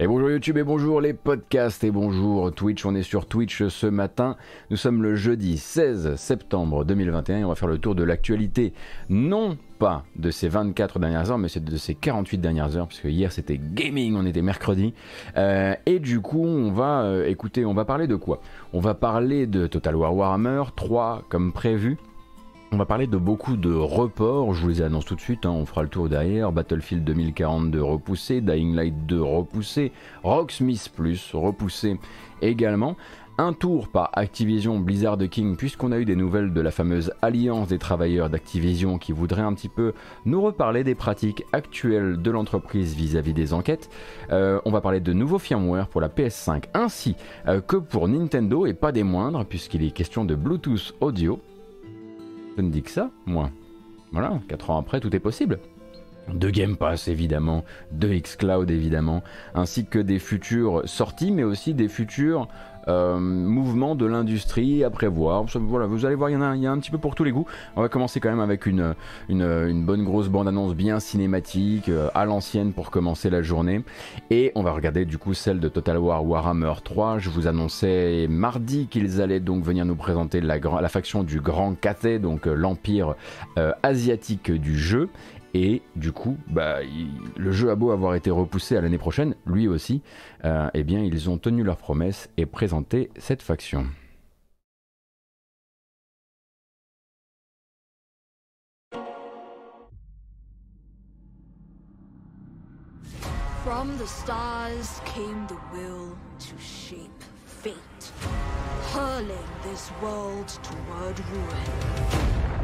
Et bonjour YouTube et bonjour les podcasts et bonjour Twitch. On est sur Twitch ce matin. Nous sommes le jeudi 16 septembre 2021 et on va faire le tour de l'actualité. Non pas de ces 24 dernières heures, mais c'est de ces 48 dernières heures, puisque hier c'était gaming, on était mercredi. Euh, et du coup, on va euh, écouter, on va parler de quoi? On va parler de Total War Warhammer 3 comme prévu. On va parler de beaucoup de reports, je vous les annonce tout de suite, hein. on fera le tour derrière, Battlefield 2042 repoussé, Dying Light 2 repoussé, Rocksmith Plus repoussé également, un tour par Activision Blizzard King puisqu'on a eu des nouvelles de la fameuse alliance des travailleurs d'Activision qui voudrait un petit peu nous reparler des pratiques actuelles de l'entreprise vis-à-vis des enquêtes. Euh, on va parler de nouveaux firmware pour la PS5 ainsi euh, que pour Nintendo et pas des moindres puisqu'il est question de Bluetooth audio je ne dis que ça, moi. Voilà, 4 ans après, tout est possible. De Game Pass évidemment, de Xcloud évidemment, ainsi que des futures sorties, mais aussi des futurs euh, mouvement de l'industrie à prévoir. Voilà, vous allez voir, il y, en a, un petit peu pour tous les goûts. On va commencer quand même avec une, une, bonne grosse bande-annonce bien cinématique, euh, à l'ancienne pour commencer la journée. Et on va regarder du coup celle de Total War Warhammer 3. Je vous annonçais mardi qu'ils allaient donc venir nous présenter la, la faction du Grand Cathay, donc euh, l'empire asiatique du jeu. Et du coup, bah, le jeu a beau avoir été repoussé à l'année prochaine, lui aussi, euh, eh bien ils ont tenu leur promesse et présenté cette faction. From the stars came the will to shape fate, hurling this world toward ruin.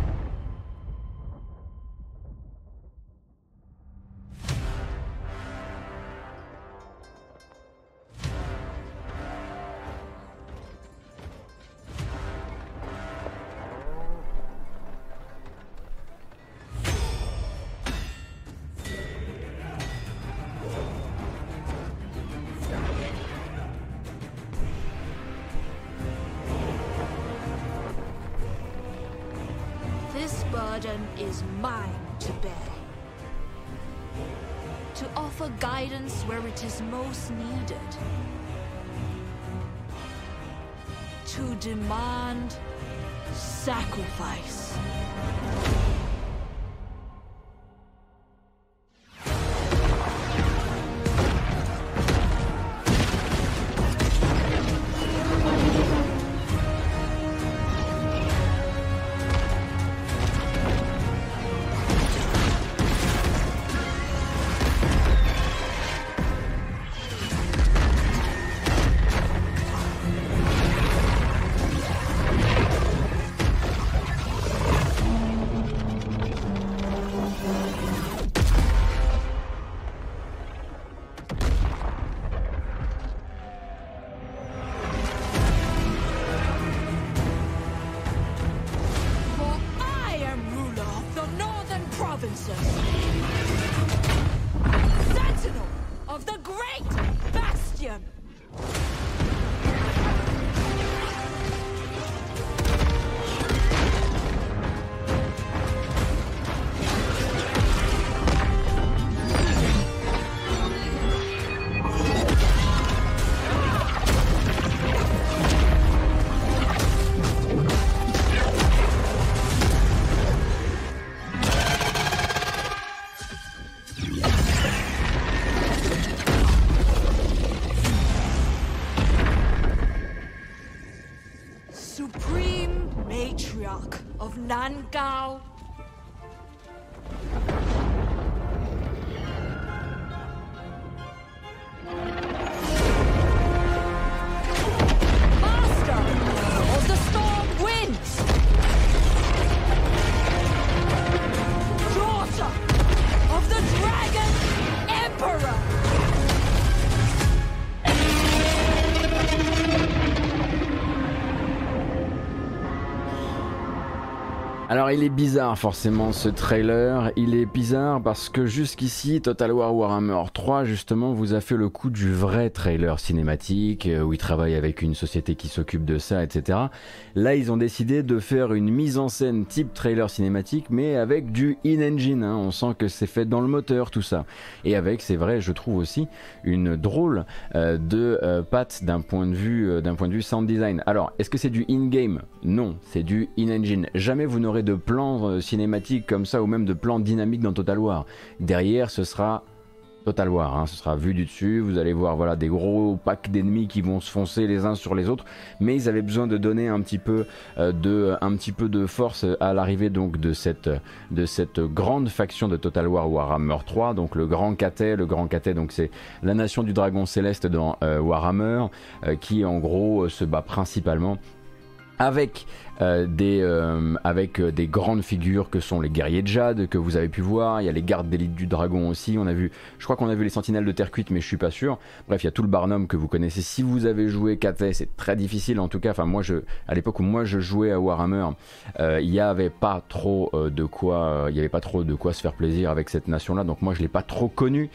Il est bizarre forcément ce trailer, il est bizarre parce que jusqu'ici Total War Warhammer 3 justement vous a fait le coup du vrai trailer cinématique euh, où il travaille avec une société qui s'occupe de ça etc. Là ils ont décidé de faire une mise en scène type trailer cinématique mais avec du in-engine, hein. on sent que c'est fait dans le moteur tout ça. Et avec c'est vrai je trouve aussi une drôle euh, de euh, patte d'un point de vue d'un point de vue sound design. Alors est-ce que c'est du in-game? Non, c'est du in-engine. Jamais vous n'aurez de plans euh, cinématiques comme ça ou même de plans dynamiques dans Total War. Derrière, ce sera Total War, hein. ce sera vu du dessus, vous allez voir voilà des gros packs d'ennemis qui vont se foncer les uns sur les autres, mais ils avaient besoin de donner un petit peu euh, peu de force à l'arrivée de cette de cette grande faction de Total War Warhammer 3, donc le Grand Catet, le Grand Catet donc c'est la nation du dragon céleste dans euh, Warhammer qui en gros se bat principalement avec euh, euh, avec euh, des grandes figures que sont les guerriers de Jade que vous avez pu voir. Il y a les gardes d'élite du dragon aussi. On a vu, je crois qu'on a vu les sentinelles de terre cuite, mais je suis pas sûr. Bref, il y a tout le Barnum que vous connaissez. Si vous avez joué KT, c'est très difficile en tout cas. Enfin, moi, je, à l'époque où moi je jouais à Warhammer, il n'y avait pas trop de quoi, il y avait pas trop de quoi se faire plaisir avec cette nation-là. Donc moi, je l'ai pas trop connu.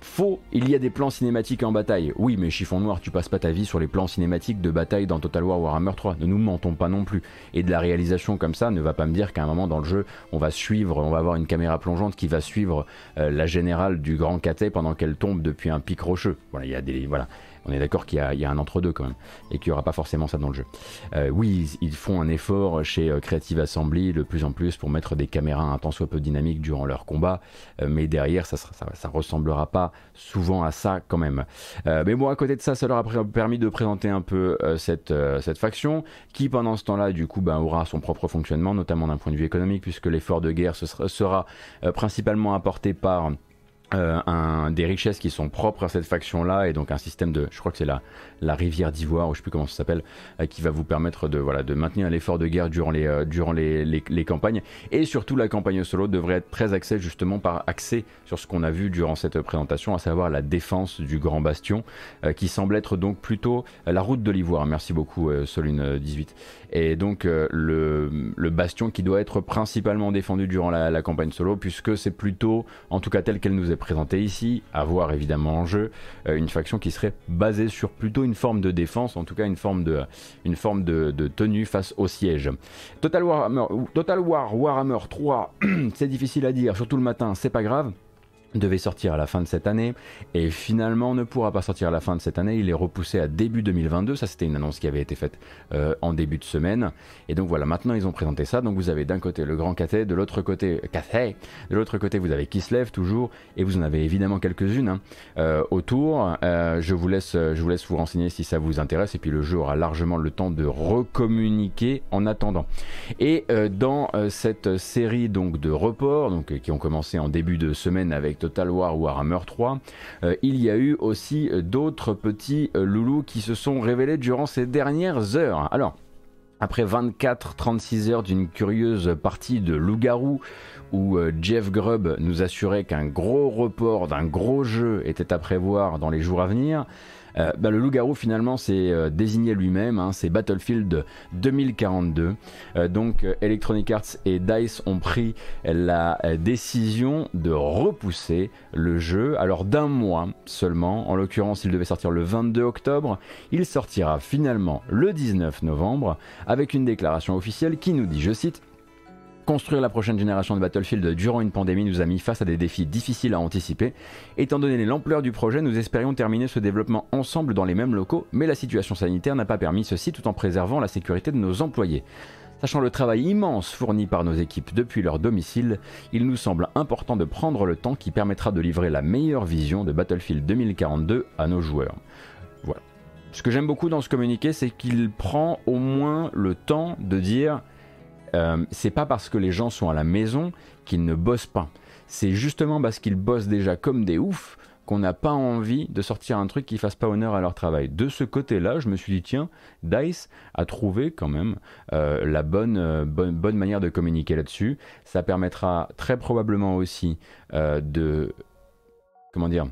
Faux, il y a des plans cinématiques en bataille. Oui, mais chiffon noir, tu passes pas ta vie sur les plans cinématiques de bataille dans Total War Warhammer 3. Ne nous mentons pas non plus. Et de la réalisation comme ça ne va pas me dire qu'à un moment dans le jeu, on va suivre, on va avoir une caméra plongeante qui va suivre euh, la générale du grand catet pendant qu'elle tombe depuis un pic rocheux. Voilà, il y a des, voilà on est d'accord qu'il y, a un entre-deux quand même, et qu'il n'y aura pas forcément ça dans le jeu. Euh, oui, ils, font un effort chez euh, Creative Assembly de plus en plus pour mettre des caméras un tant soit peu dynamiques durant leur combat, euh, mais derrière, ça, ça, ressemblera pas souvent à ça quand même. mais bon, à côté de ça, ça leur a permis de présenter un peu cette, faction, qui pendant ce temps-là, du coup, ben, aura son propre fonctionnement, notamment d'un point de vue économique, puisque l'effort de guerre sera principalement apporté par euh, un, des richesses qui sont propres à cette faction-là et donc un système de, je crois que c'est la, la rivière d'ivoire ou je sais plus comment ça s'appelle, euh, qui va vous permettre de voilà de maintenir l'effort de guerre durant les euh, durant les, les, campagnes et surtout la campagne solo devrait être très axée justement par axée sur ce qu'on a vu durant cette présentation, à savoir la défense du Grand Bastion, qui semble être donc plutôt la route de l'ivoire. Merci beaucoup Solune 18 et donc le, le bastion qui doit être principalement défendu durant la, la campagne solo puisque c'est plutôt en tout cas tel qu'elle nous est présenté ici, à voir évidemment en jeu, euh, une faction qui serait basée sur plutôt une forme de défense, en tout cas une forme de, une forme de, tenue face au siège. Total Total War Warhammer 3, c'est difficile à dire, surtout le matin, c'est pas grave devait sortir à la fin de cette année et finalement ne pourra pas sortir à la fin de cette année. Il est repoussé à début 2022. Ça, c'était une annonce qui avait été faite euh, en début de semaine. Et donc voilà, maintenant ils ont présenté ça. Donc vous avez d'un côté le Grand Cathay, de l'autre côté Cathay, de l'autre côté vous avez Kislev toujours, et vous en avez évidemment quelques-unes hein, euh, autour. Euh, je vous laisse, je vous laisse vous renseigner si ça vous intéresse. Et puis le jeu aura largement le temps de recommuniquer en attendant. Et dans cette série donc de reports, donc qui ont commencé en début de semaine avec Total War Warhammer 3, euh, il y a eu aussi euh, d'autres petits euh, loulous qui se sont révélés durant ces dernières heures. Alors, après 24-36 heures d'une curieuse partie de loup-garou où Jeff Grubb nous assurait qu'un gros report d'un gros jeu était à prévoir dans les jours à venir, euh, bah, le loup-garou finalement c'est euh, désigné lui-même, hein, c'est Battlefield 2042. Euh, donc Electronic Arts et DICE ont pris la décision de repousser le jeu, alors d'un mois seulement, en l'occurrence il devait sortir le 22 octobre, il sortira finalement le 19 novembre avec une déclaration officielle qui nous dit, je cite, Construire la prochaine génération de Battlefield durant une pandémie nous a mis face à des défis difficiles à anticiper. Étant donné l'ampleur du projet, nous espérions terminer ce développement ensemble dans les mêmes locaux, mais la situation sanitaire n'a pas permis ceci tout en préservant la sécurité de nos employés. Sachant le travail immense fourni par nos équipes depuis leur domicile, il nous semble important de prendre le temps qui permettra de livrer la meilleure vision de Battlefield 2042 à nos joueurs. Voilà. Ce que j'aime beaucoup dans ce communiqué, c'est qu'il prend au moins le temps de dire euh, c'est pas parce que les gens sont à la maison qu'ils ne bossent pas. C'est justement parce qu'ils bossent déjà comme des oufs qu'on n'a pas envie de sortir un truc qui fasse pas honneur à leur travail. De ce côté-là, je me suis dit tiens, Dice a trouvé quand même euh, la euh, bonne, bonne, manière de communiquer là-dessus. Ça permettra très probablement aussi de comment dire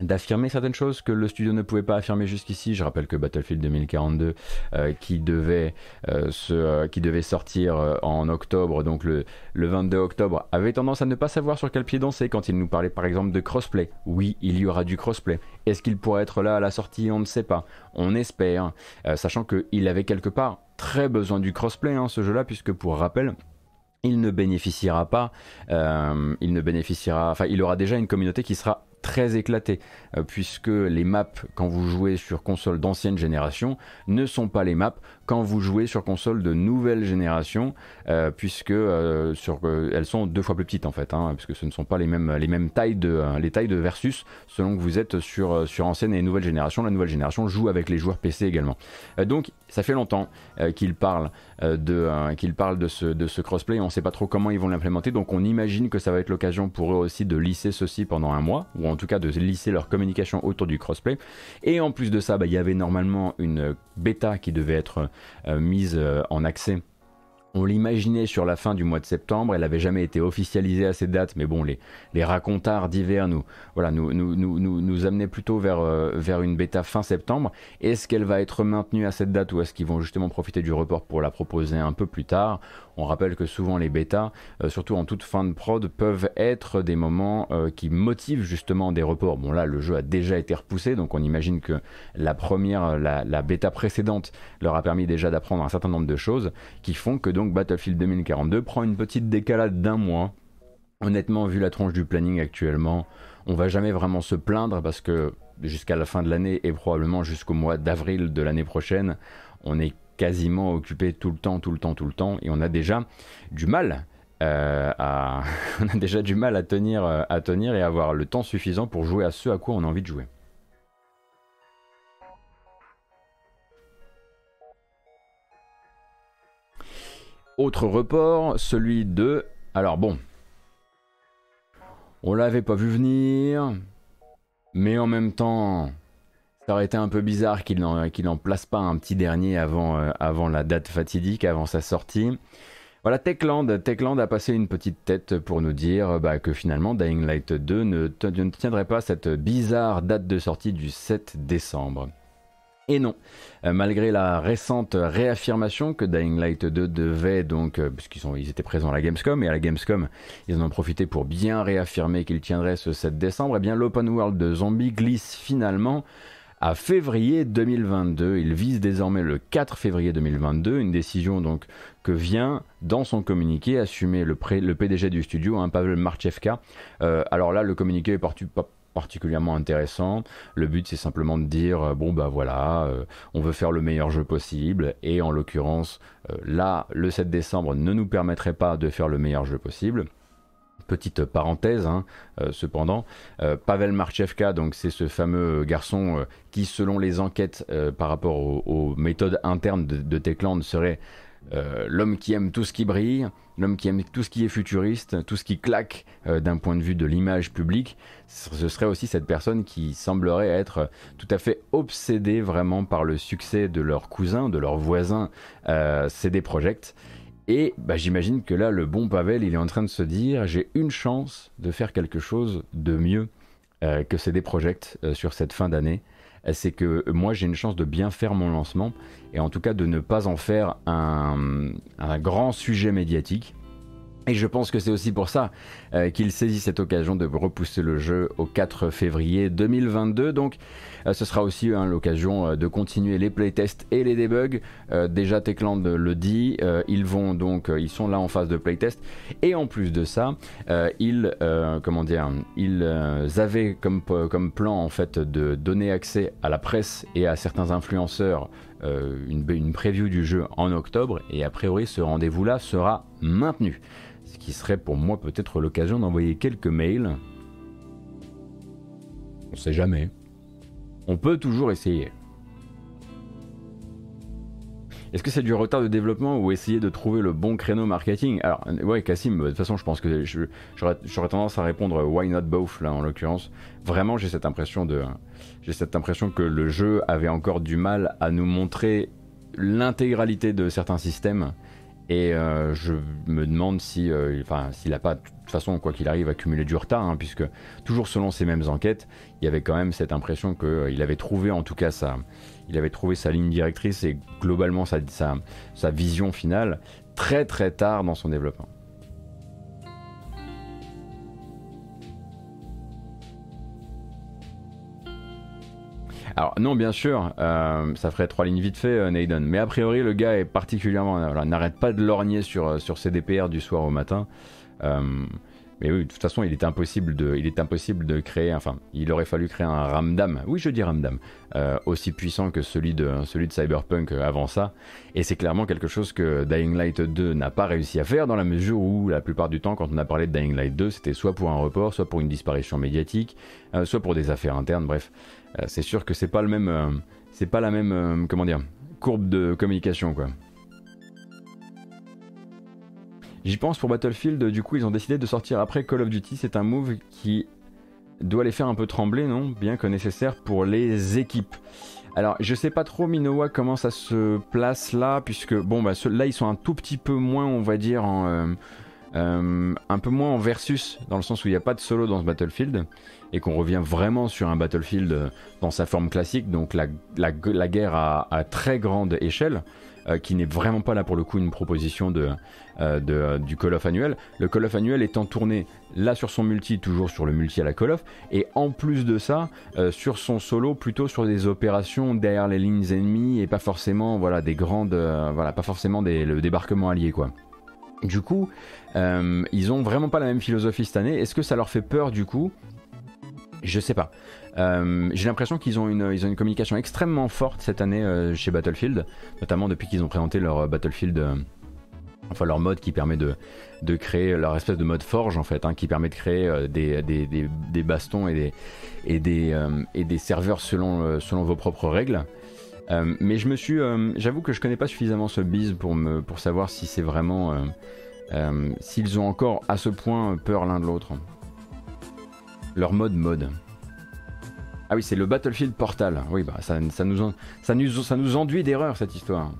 d'affirmer certaines choses que le studio ne pouvait pas affirmer jusqu'ici. Je rappelle que Battlefield 2042, euh, qui, devait, euh, euh, qui devait sortir en octobre, donc le, le, 22 octobre, avait tendance à ne pas savoir sur quel pied danser quand il nous parlait par exemple de crossplay. Oui, il y aura du crossplay. Est-ce qu'il pourrait être là à la sortie? On ne sait pas. On espère, sachant qu'il avait quelque part très besoin du crossplay, hein, ce jeu-là, puisque pour rappel, il ne bénéficiera pas, il ne bénéficiera, enfin, il aura déjà une communauté qui sera très éclaté, euh, puisque les maps, quand vous jouez sur console d'ancienne génération, ne sont pas les maps quand vous jouez sur console de nouvelle génération, euh, puisque euh, sur, elles sont deux fois plus petites en fait, hein, puisque ce ne sont pas les mêmes, les mêmes tailles, de, les tailles de versus, selon que vous êtes sur, sur ancienne et nouvelle génération. La nouvelle génération joue avec les joueurs PC également. donc ça fait longtemps qu'ils parlent, de, parlent de, ce, de ce crossplay, on ne sait pas trop comment ils vont l'implémenter, donc on imagine que ça va être l'occasion pour eux aussi de lisser ceci pendant un mois, ou en tout cas de lisser leur communication autour du crossplay. Et en plus de ça, bah, il y avait normalement une bêta qui devait être euh, mise euh, en accès on l'imaginait sur la fin du mois de septembre, elle n'avait jamais été officialisée à cette date, mais bon, les, les racontards d'hiver nous, voilà, nous, nous, nous, nous, amenaient plutôt vers, euh, vers une bêta fin septembre. Est-ce qu'elle va être maintenue à cette date ou est-ce qu'ils vont justement profiter du report pour la proposer un peu plus tard? On rappelle que souvent les bêtas, euh, surtout en toute fin de prod, peuvent être des moments euh, qui motivent justement des reports. Bon là, le jeu a déjà été repoussé, donc on imagine que la première, la, la bêta précédente leur a permis déjà d'apprendre un certain nombre de choses qui font que donc Battlefield 2042 prend une petite décalade d'un mois. Honnêtement, vu la tronche du planning actuellement, on va jamais vraiment se plaindre parce que jusqu'à la fin de l'année et probablement jusqu'au mois d'avril de l'année prochaine, on est quasiment occupé tout le temps, tout le temps, tout le temps, et on a déjà du mal euh, à, on a déjà du mal à tenir, euh, à tenir et avoir le temps suffisant pour jouer à ce à quoi on a envie de jouer. Autre report, celui de... Alors bon, on l'avait pas vu venir, mais en même temps, ça aurait été un peu bizarre qu'il n'en place pas un petit dernier avant, euh, avant la date fatidique, avant sa sortie. Voilà, Techland, Techland a passé une petite tête pour nous dire bah, que finalement Dying Light 2 ne, ne tiendrait pas cette bizarre date de sortie du 7 décembre. Et non, euh, malgré la récente réaffirmation que Dying Light 2 devait donc, euh, puisqu'ils ils étaient présents à la Gamescom, et à la Gamescom, ils en ont profité pour bien réaffirmer qu'il tiendrait ce 7 décembre, et eh bien l'open world de Zombie glisse finalement à février 2022. Il vise désormais le 4 février 2022, une décision donc que vient dans son communiqué assumer le, PDG du studio, hein, Pavel Marchevka. Euh, alors là, le communiqué est parti, particulièrement intéressant. Le but c'est simplement de dire euh, bon bah voilà, euh, on veut faire le meilleur jeu possible et en l'occurrence là le 7 décembre ne nous permettrait pas de faire le meilleur jeu possible. Petite parenthèse, hein, cependant, Pavel Marchevka, donc c'est ce fameux garçon qui, selon les enquêtes par rapport aux, méthodes internes de, de Techland, serait euh, l'homme qui aime tout ce qui brille, l'homme qui aime tout ce qui est futuriste, tout ce qui claque euh, d'un point de vue de l'image publique, ce serait aussi cette personne qui semblerait être tout à fait obsédée vraiment par le succès de leur cousin, de leur voisin euh, CD Projekt. Et bah, j'imagine que là, le bon Pavel, il est en train de se dire, j'ai une chance de faire quelque chose de mieux que CD Projekt sur cette fin d'année c'est que moi j'ai une chance de bien faire mon lancement et en tout cas de ne pas en faire un, un grand sujet médiatique. Et je pense que c'est aussi pour ça euh, qu'il saisit cette occasion de repousser le jeu au 4 février 2022. Donc euh, ce sera aussi hein, l'occasion euh, de continuer les playtests et les debugs. déjà Techland le dit, ils vont donc, ils sont là en phase de playtest. Et en plus de ça, ils, comment dire, ils avaient comme, plan en fait de donner accès à la presse et à certains influenceurs une, une preview du jeu en octobre. Et a priori ce rendez-vous-là sera maintenu ce qui serait pour moi peut-être l'occasion d'envoyer quelques mails. On sait jamais. On peut toujours essayer. Est-ce que c'est du retard de développement ou essayer de trouver le bon créneau marketing? Alors, ouais, Cassim, de toute façon, je pense que j'aurais tendance à répondre why not both, là, en l'occurrence. Vraiment, j'ai cette impression de. J'ai cette impression que le jeu avait encore du mal à nous montrer l'intégralité de certains systèmes Et je me demande si, enfin, s'il n'a pas, de toute façon, quoi qu'il arrive, accumulé du retard, hein, puisque toujours selon ces mêmes enquêtes, il y avait quand même cette impression qu'il avait trouvé, en tout cas, sa, il avait trouvé sa ligne directrice et globalement sa, sa, sa vision finale très très tard dans son développement. Alors non, bien sûr, euh, ça ferait trois lignes vite fait, euh, Naden. Mais a priori, le gars est particulièrement, n'arrête pas de lorgner sur euh, sur ses DPR du soir au matin. Mais oui, de toute façon, il est impossible de, il est impossible créer, enfin, il aurait fallu créer un Ramdam, oui je dis Ramdam, euh, aussi puissant que celui de, celui de Cyberpunk avant ça. Et c'est clairement quelque chose que Dying Light 2 n'a pas réussi à faire dans la mesure où la plupart du temps, quand on a parlé de Dying Light 2, c'était soit pour un report, soit pour une disparition médiatique, euh, soit pour des affaires internes, bref. Euh, c'est sûr que c'est pas le même, pas la même, comment dire, courbe de communication quoi. J'y pense pour Battlefield, du coup ils ont décidé de sortir après Call of Duty, c'est un move qui doit les faire un peu trembler, non? Bien que nécessaire pour les équipes. Alors je sais pas trop Minowa comment ça se place là, puisque bon bah là ils sont un tout petit peu moins on va dire en... Euh, euh, un peu moins en versus, dans le sens où il n'y a pas de solo dans ce Battlefield, et qu'on revient vraiment sur un Battlefield dans sa forme classique, donc la, guerre à, très grande échelle, euh, qui n'est vraiment pas là pour le coup une proposition euh, euh, du Call of annuel. Le Call of annuel étant tourné là sur son multi, toujours sur le multi à la Call of, et en plus de ça, sur son solo, plutôt sur des opérations derrière les lignes ennemies et pas forcément des grandes. voilà, pas forcément le débarquement allié. Du coup, ils ont vraiment pas la même philosophie cette année. Est-ce que ça leur fait peur du coup? Je sais pas. J'ai l'impression qu'ils ont, une, ont une communication extrêmement forte cette année chez Battlefield, notamment depuis qu'ils ont présenté leur Battlefield enfin leur mode qui permet de, de, créer leur espèce de mode forge en fait, hein, qui permet de créer euh, des, des, des, bastons et des, et des, euh, et des serveurs selon, euh, selon vos propres règles. mais je me suis, j'avoue que je connais pas suffisamment ce biz pour, me, pour savoir si c'est vraiment, s'ils ont encore à ce point peur l'un de l'autre. Leur mode mode. Ah oui, c'est le Battlefield Portal. Oui, bah ça, nous, ça, ça nous enduit d'erreur cette histoire.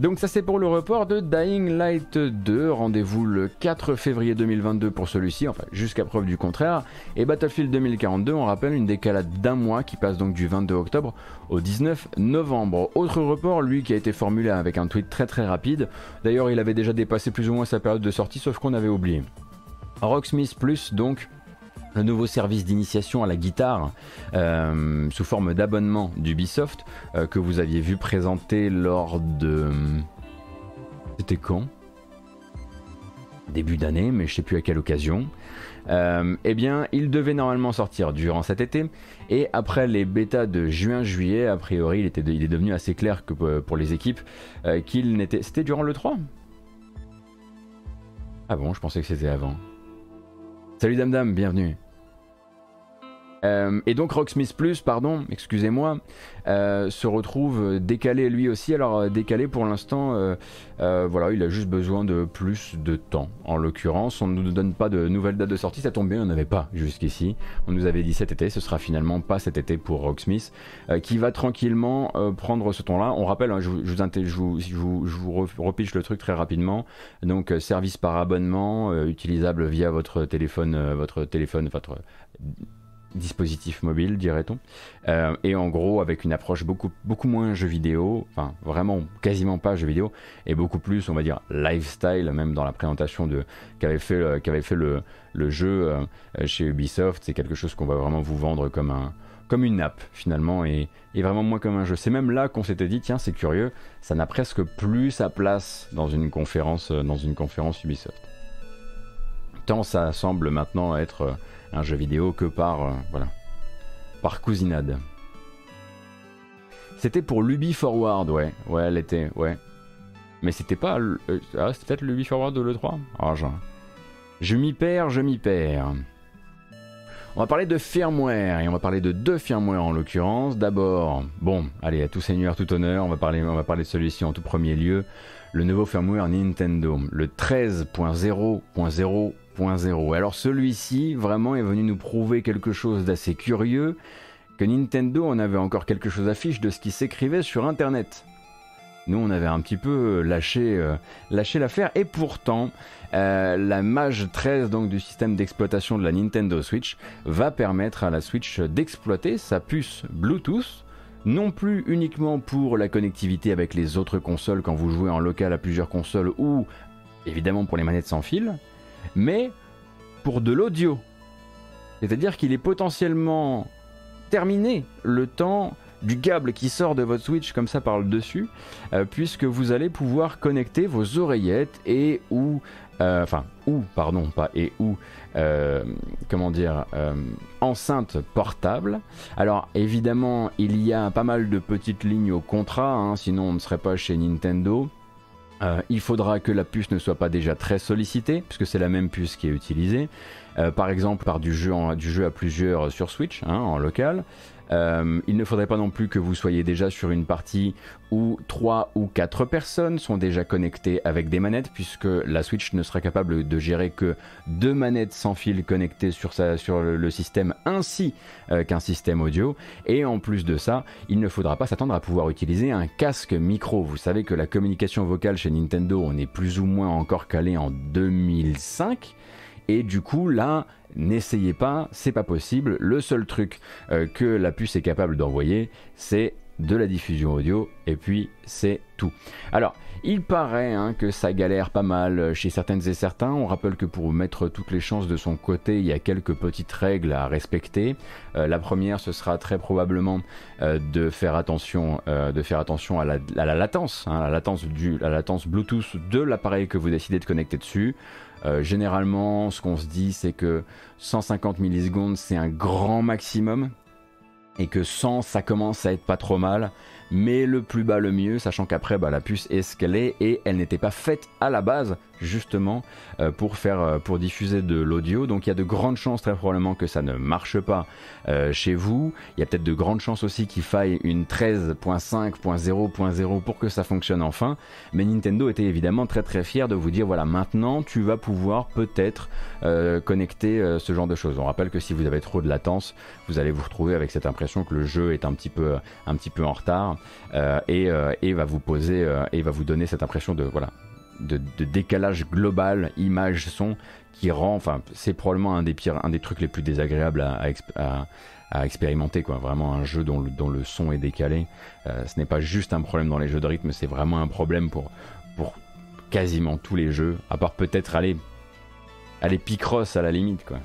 Donc ça c'est pour le report de Dying Light 2, rendez-vous le 4 février 2022 pour celui-ci, enfin jusqu'à preuve du contraire, et Battlefield 2042, on rappelle une décalade d'un mois qui passe donc du 22 octobre au 19 novembre. Autre report, lui qui a été formulé avec un tweet très très rapide, d'ailleurs il avait déjà dépassé plus ou moins sa période de sortie sauf qu'on avait oublié. Rocksmith Plus donc le nouveau service d'initiation à la guitare euh, sous forme d'abonnement d'Ubisoft euh, que vous aviez vu présenter lors de... C'était quand? Début d'année, mais je sais plus à quelle occasion. Euh, eh bien, il devait normalement sortir durant cet été. Et après les bêtas de juin-juillet, a priori, il, était est devenu assez clair pour les équipes qu'il n'était... C'était durant le 3 Ah bon, je pensais que c'était avant. Salut Dame Dame, bienvenue. Euh, et donc Rocksmith Plus, pardon, excusez-moi, euh, se retrouve décalé lui aussi. Alors euh, décalé pour l'instant, voilà, il a juste besoin de plus de temps. En l'occurrence, on ne nous donne pas de nouvelles dates de sortie, ça tombe bien, on n'avait pas jusqu'ici. On nous avait dit cet été, ce sera finalement pas cet été pour Rocksmith, qui va tranquillement prendre ce ton-là. On rappelle, hein, je, vous, je, vous, je, vous, repiche le truc très rapidement. Donc service par abonnement, utilisable via votre téléphone, votre téléphone, votre dispositif mobile, dirait-on. Euh, et en gros, avec une approche beaucoup, beaucoup moins jeu vidéo, enfin vraiment quasiment pas jeu vidéo, et beaucoup plus, on va dire, lifestyle, même dans la présentation de qu'avait fait, euh, fait le, le jeu euh, chez Ubisoft. C'est quelque chose qu'on va vraiment vous vendre comme, un, comme une app, finalement, et, et vraiment moins comme un jeu. C'est même là qu'on s'était dit, tiens, c'est curieux, ça n'a presque plus sa place dans une conférence, dans une conférence Ubisoft. Tant ça semble maintenant être un jeu vidéo que par, euh, voilà, par cousinade. C'était pour l'Ubi Forward, ouais, ouais, elle était, ouais. Mais c'était pas, euh, ah, c'était peut-être l'Ubi Forward de l'E3 ah, Je m'y perds, je m'y perds. On va parler de firmware et on va parler de deux firmware en l'occurrence. D'abord, bon, allez, à tout seigneur, tout honneur, on va parler, on va parler de celui-ci en tout premier lieu. Le nouveau firmware Nintendo, le 13.0.0 alors celui-ci vraiment est venu nous prouver quelque chose d'assez curieux, que Nintendo en avait encore quelque chose à fiche de ce qui s'écrivait sur Internet. Nous, on avait un petit peu lâché, lâché l'affaire. Et pourtant, la Mage 13 donc, du système d'exploitation de la Nintendo Switch va permettre à la Switch d'exploiter sa puce Bluetooth non plus uniquement pour la connectivité avec les autres consoles quand vous jouez en local à plusieurs consoles ou évidemment pour les manettes sans fil, mais pour de l'audio. C'est-à-dire qu'il est potentiellement terminé le temps du câble qui sort de votre Switch comme ça par le dessus, euh, puisque vous allez pouvoir connecter vos oreillettes et ou euh, enfin ou pardon pas et ou euh, comment dire enceinte portable. Alors évidemment il y a pas mal de petites lignes au contrat, hein, sinon on ne serait pas chez Nintendo. Il faudra que la puce ne soit pas déjà très sollicitée, puisque c'est la même puce qui est utilisée. par exemple par du jeu, du jeu à plusieurs sur Switch, hein, en local. Euh, il ne faudrait pas non plus que vous soyez déjà sur une partie où 3 ou 4 personnes sont déjà connectées avec des manettes, puisque la Switch ne sera capable de gérer que deux manettes sans fil connectées sur, sur le, système ainsi euh, qu'un système audio. Et en plus de ça, il ne faudra pas s'attendre à pouvoir utiliser un casque micro. Vous savez que la communication vocale chez Nintendo, on est plus ou moins encore calé en 2005. Et du coup, là, n'essayez pas, c'est pas possible. Le seul truc euh, que la puce est capable d'envoyer, c'est de la diffusion audio, et puis c'est tout. Alors, il paraît hein, que ça galère pas mal chez certaines et certains. On rappelle que pour mettre toutes les chances de son côté, il y a quelques petites règles à respecter. Euh, la première, ce sera très probablement euh, de faire attention, à la, latence, hein, la latence du, la latence Bluetooth de l'appareil que vous décidez de connecter dessus. Euh, généralement, ce qu'on se dit, c'est que 150 millisecondes, c'est un grand maximum. Et que 100, ça commence à être pas trop mal mais le plus bas le mieux, sachant qu'après bah, la puce est ce qu'elle est et elle n'était pas faite à la base justement euh, pour faire euh, pour diffuser de l'audio. Donc il y a de grandes chances très probablement que ça ne marche pas euh, chez vous. Il y a peut-être de grandes chances aussi qu'il faille une 13.5.0.0 pour que ça fonctionne enfin. Mais Nintendo était évidemment très très fier de vous dire voilà maintenant tu vas pouvoir peut-être connecter ce genre de choses. On rappelle que si vous avez trop de latence vous allez vous retrouver avec cette impression que le jeu est un petit peu un petit peu en retard euh, euh, et, va vous poser euh, et va vous donner cette impression de voilà de, décalage global image son qui rend enfin c'est probablement un des pires un des trucs les plus désagréables à, expérimenter quoi. Vraiment un jeu dont le, son est décalé. Ce n'est pas juste un problème dans les jeux de rythme c'est vraiment un problème pour pour quasiment tous les jeux à part peut-être aller aller à la limite quoi.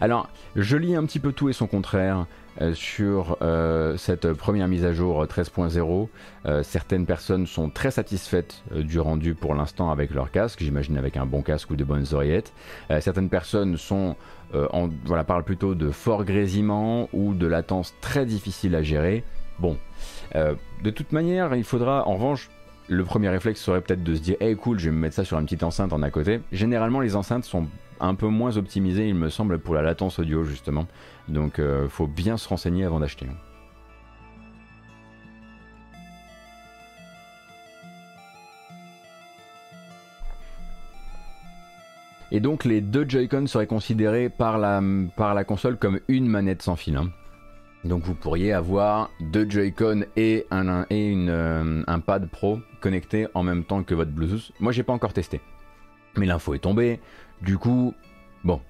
Alors je lis un petit peu tout et son contraire sur euh, cette première mise à jour 13.0. Euh, certaines personnes sont très satisfaites du rendu pour l'instant avec leur casque, j'imagine avec un bon casque ou de bonnes oreillettes. certaines personnes sont, voilà, parlent plutôt de fort grésillement ou de latence très difficile à gérer. Bon, de toute manière, il faudra en revanche le premier réflexe serait peut-être de se dire hey cool je vais me mettre ça sur une petite enceinte en à côté généralement les enceintes sont un peu moins optimisées il me semble pour la latence audio justement donc il euh, faut bien se renseigner avant d'acheter. Et donc les deux Joy-Con seraient considérés par la, console comme une manette sans fil. Hein. Donc vous pourriez avoir deux Joy-Con et, un, et une, euh, un pad pro connectés en même temps que votre Bluetooth. Moi j'ai pas encore testé. Mais l'info est tombée. Du coup, bon,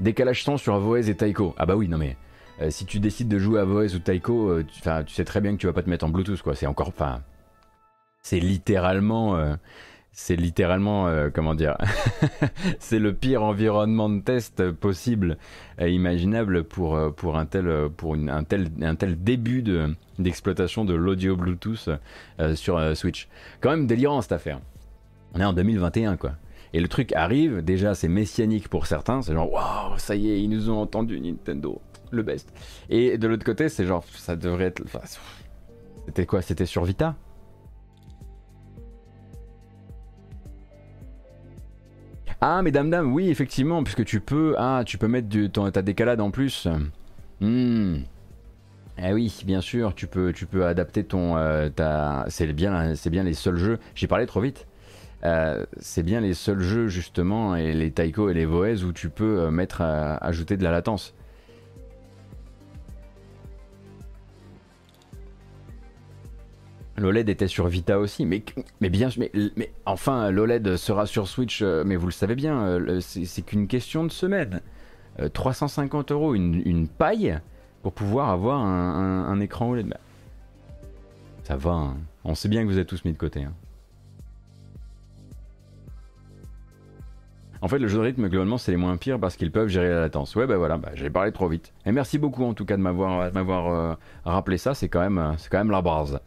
Décalage son sur Voez et Taiko. Ah bah oui, non mais euh, si tu décides de jouer à Voez ou Taiko, euh, tu, sais très bien que tu vas pas te mettre en Bluetooth quoi. C'est encore, enfin, c'est littéralement, euh, c'est littéralement, comment dire, c'est le pire environnement de test possible, imaginable pour pour un tel pour une, un tel un tel début de d'exploitation de l'audio Bluetooth sur Switch. Quand même délirant cette affaire. On est en 2021 quoi. Et le truc arrive, déjà c'est messianique pour certains, c'est genre waouh, ça y est, ils nous ont entendu Nintendo, le best. Et de l'autre côté, c'est genre ça devrait être. c'était quoi C'était sur Vita? Ah, mais dame dame, oui, effectivement, puisque tu peux, ah, tu peux mettre du, ton, ta décalade en plus. Hmm. Eh oui, bien sûr, tu peux, tu peux adapter ton, euh, c'est bien, c'est bien les seuls jeux. J'ai parlé trop vite. Euh, c'est bien les seuls jeux justement, et les Taiko et les Voez où tu peux euh, mettre ajouter de la latence. L'OLED était sur Vita aussi, mais, mais bien, mais, mais enfin, l'OLED sera sur Switch, euh, mais vous le savez bien, euh, c'est qu'une question de semaine. 350 euros, une, paille pour pouvoir avoir un, écran OLED. Bah, ça va, hein. on sait bien que vous êtes tous mis de côté. Hein. En fait, le jeu de rythme, globalement, c'est les moins pires parce qu'ils peuvent gérer la latence. Ouais, bah voilà, j'ai parlé trop vite. Et merci beaucoup, en tout cas, de m'avoir, euh, rappelé ça. C'est quand même, euh, quand même la base.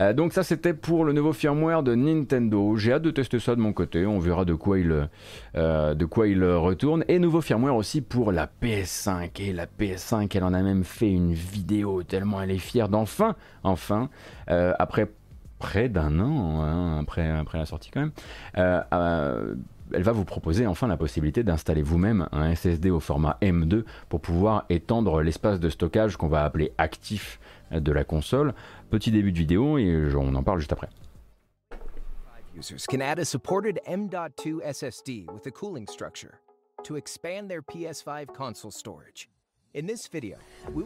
Euh, donc ça, c'était pour le nouveau firmware de Nintendo. J'ai hâte de tester ça de mon côté. On verra de quoi il, de quoi il retourne. Et nouveau firmware aussi pour la PS5. Et la PS5, elle en a même fait une vidéo tellement elle est fière d'enfin, enfin, après près d'un an, hein, après, après la sortie quand même elle va vous proposer enfin la possibilité d'installer vous-même un SSD au format M2 pour pouvoir étendre l'espace de stockage qu'on va appeler actif de la console. Petit début de vidéo et on en parle juste après. Users can add a supported M.2 SSD with a cooling structure to expand their PS5 console storage.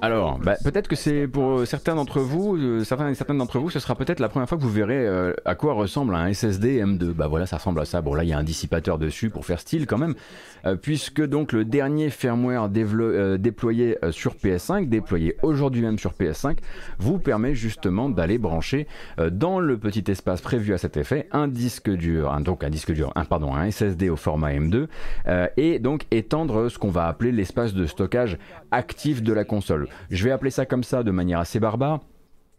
Alors, bah, peut-être que c'est pour certains d'entre vous, euh, certains et certaines d'entre vous, ce sera peut-être la première fois que vous verrez euh, à quoi ressemble un SSD M2. Bah voilà, ça ressemble à ça. Bon là, il y a un dissipateur dessus pour faire style quand même, euh, puisque donc le dernier firmware déployé sur PS5, déployé aujourd'hui même sur PS5, vous permet justement d'aller brancher dans le petit espace prévu à cet effet un disque dur, donc un disque dur, un, pardon, un SSD au format M2, et donc étendre ce qu'on va appeler l'espace de stockage actif de la console. Je vais appeler ça comme ça de manière assez barbare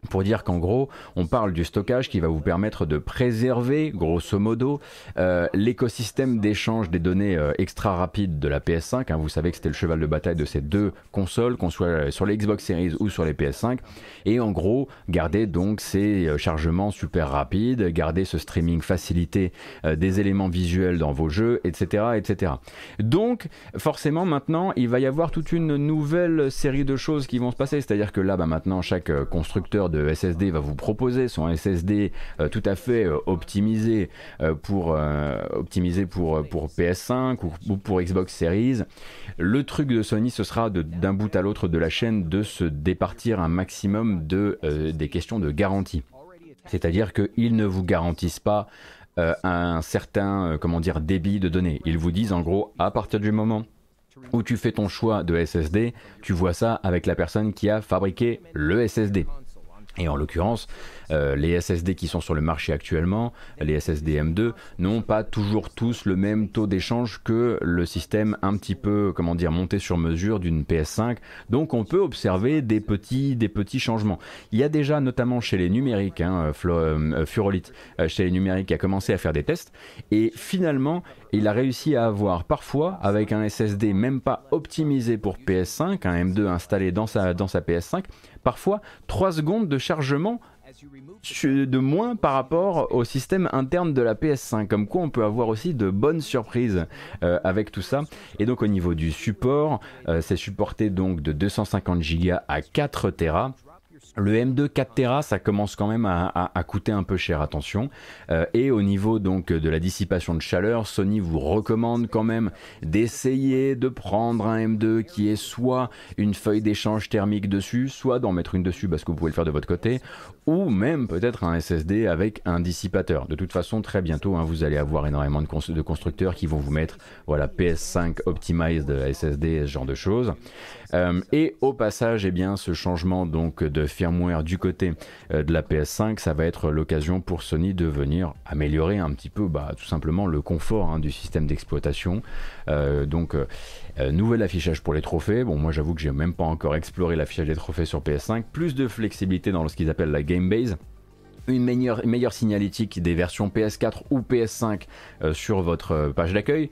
pour dire qu'en gros, on parle du stockage qui va vous permettre de préserver, grosso modo, euh, l'écosystème d'échange des données euh, extra rapides de la PS5. Hein. vous savez que c'était le cheval de bataille de ces deux consoles, qu'on soit sur les Xbox Series ou sur les PS5. Et en gros, garder donc ces euh, chargements super rapides, garder ce streaming facilité des éléments visuels dans vos jeux, etc., etc. Donc, forcément, maintenant, il va y avoir toute une nouvelle série de choses qui vont se passer. C'est-à-dire que là, bah, maintenant, chaque constructeur de SSD va vous proposer son SSD euh, tout à fait euh, optimisé euh, pour optimisé pour pour PS5 ou, pour Xbox Series. Le truc de Sony, ce sera d'un bout à l'autre de la chaîne de se départir un maximum de des questions de garantie. C'est-à-dire qu'ils ne vous garantissent pas un certain comment dire débit de données. Ils vous disent en gros à partir du moment où tu fais ton choix de SSD, tu vois ça avec la personne qui a fabriqué le SSD. Et en l'occurrence, euh, les SSD qui sont sur le marché actuellement, les SSD M2, n'ont pas toujours tous le même taux d'échange que le système un petit peu, comment dire, monté sur mesure d'une PS5. Donc on peut observer des petits, des petits changements. Il y a déjà, notamment chez les numériques, hein, euh, euh, Furolite, chez les numériques, qui a commencé à faire des tests. Et finalement, il a réussi à avoir parfois, avec un SSD même pas optimisé pour PS5, un M2 installé dans sa, dans sa PS5, parfois 3 secondes de chargement de moins par rapport au système interne de la PS5. Comme quoi on peut avoir aussi de bonnes surprises euh, avec tout ça. Et donc au niveau du support, euh, c'est supporté donc de 250 Go à 4 Tera. Le M2 4 Tera, ça commence quand même à, coûter un peu cher, attention. Euh, et au niveau donc de la dissipation de chaleur, Sony vous recommande quand même d'essayer de prendre un M2 qui est soit une feuille d'échange thermique dessus, soit d'en mettre une dessus parce que vous pouvez le faire de votre côté, ou même peut-être un SSD avec un dissipateur. De toute façon, très bientôt, hein, vous allez avoir énormément de, constructeurs qui vont vous mettre voilà, PS5 Optimized SSD, ce genre de choses. Euh, et au passage, eh bien, ce changement donc de firmware du côté euh, de la PS5, ça va être l'occasion pour Sony de venir améliorer un petit peu bah, tout simplement le confort hein, du système d'exploitation. Euh, donc nouvel affichage pour les trophées. Bon, moi j'avoue que j'ai même pas encore exploré l'affichage des trophées sur PS5. Plus de flexibilité dans ce qu'ils appellent la Game Base une meilleure, meilleure signalétique des versions PS4 ou PS5 sur votre page d'accueil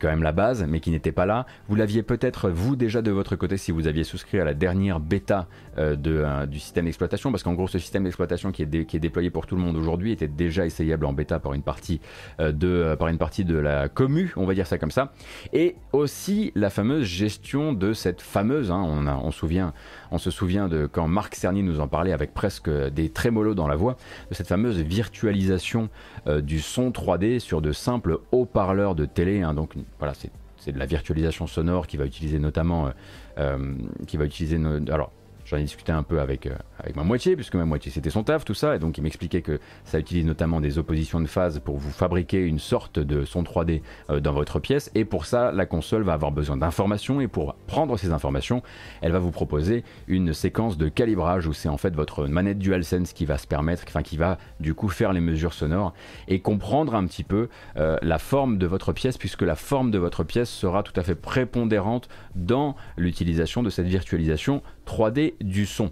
quand même la base, mais qui n'était pas là. Vous l'aviez peut-être vous déjà de votre côté si vous aviez souscrit à la dernière bêta euh, de, euh, du système d'exploitation, parce qu'en gros ce système d'exploitation qui, est qui est déployé pour tout le monde aujourd'hui était déjà essayable en bêta par une partie euh, de par une partie de la commu, on va dire ça comme ça, et aussi la fameuse gestion de cette fameuse, hein, on, a, on, souvient, on se souvient de quand Marc Cerny nous en parlait avec presque des trémolos dans la voix, de cette fameuse virtualisation du son 3D sur de simples haut-parleurs de télé, hein, donc voilà, c'est de la virtualisation sonore qui va utiliser notamment, euh, euh, qui va utiliser, alors J'en ai discuté un peu avec, euh, avec ma moitié, puisque ma moitié c'était son taf, tout ça, et donc il m'expliquait que ça utilise notamment des oppositions de phase pour vous fabriquer une sorte de son 3D euh, dans votre pièce, et pour ça, la console va avoir besoin d'informations, et pour prendre ces informations, elle va vous proposer une séquence de calibrage où c'est en fait votre manette DualSense qui va se permettre, enfin qui va du coup faire les mesures sonores et comprendre un petit peu euh, la forme de votre pièce, puisque la forme de votre pièce sera tout à fait prépondérante dans l'utilisation de cette virtualisation 3D du son.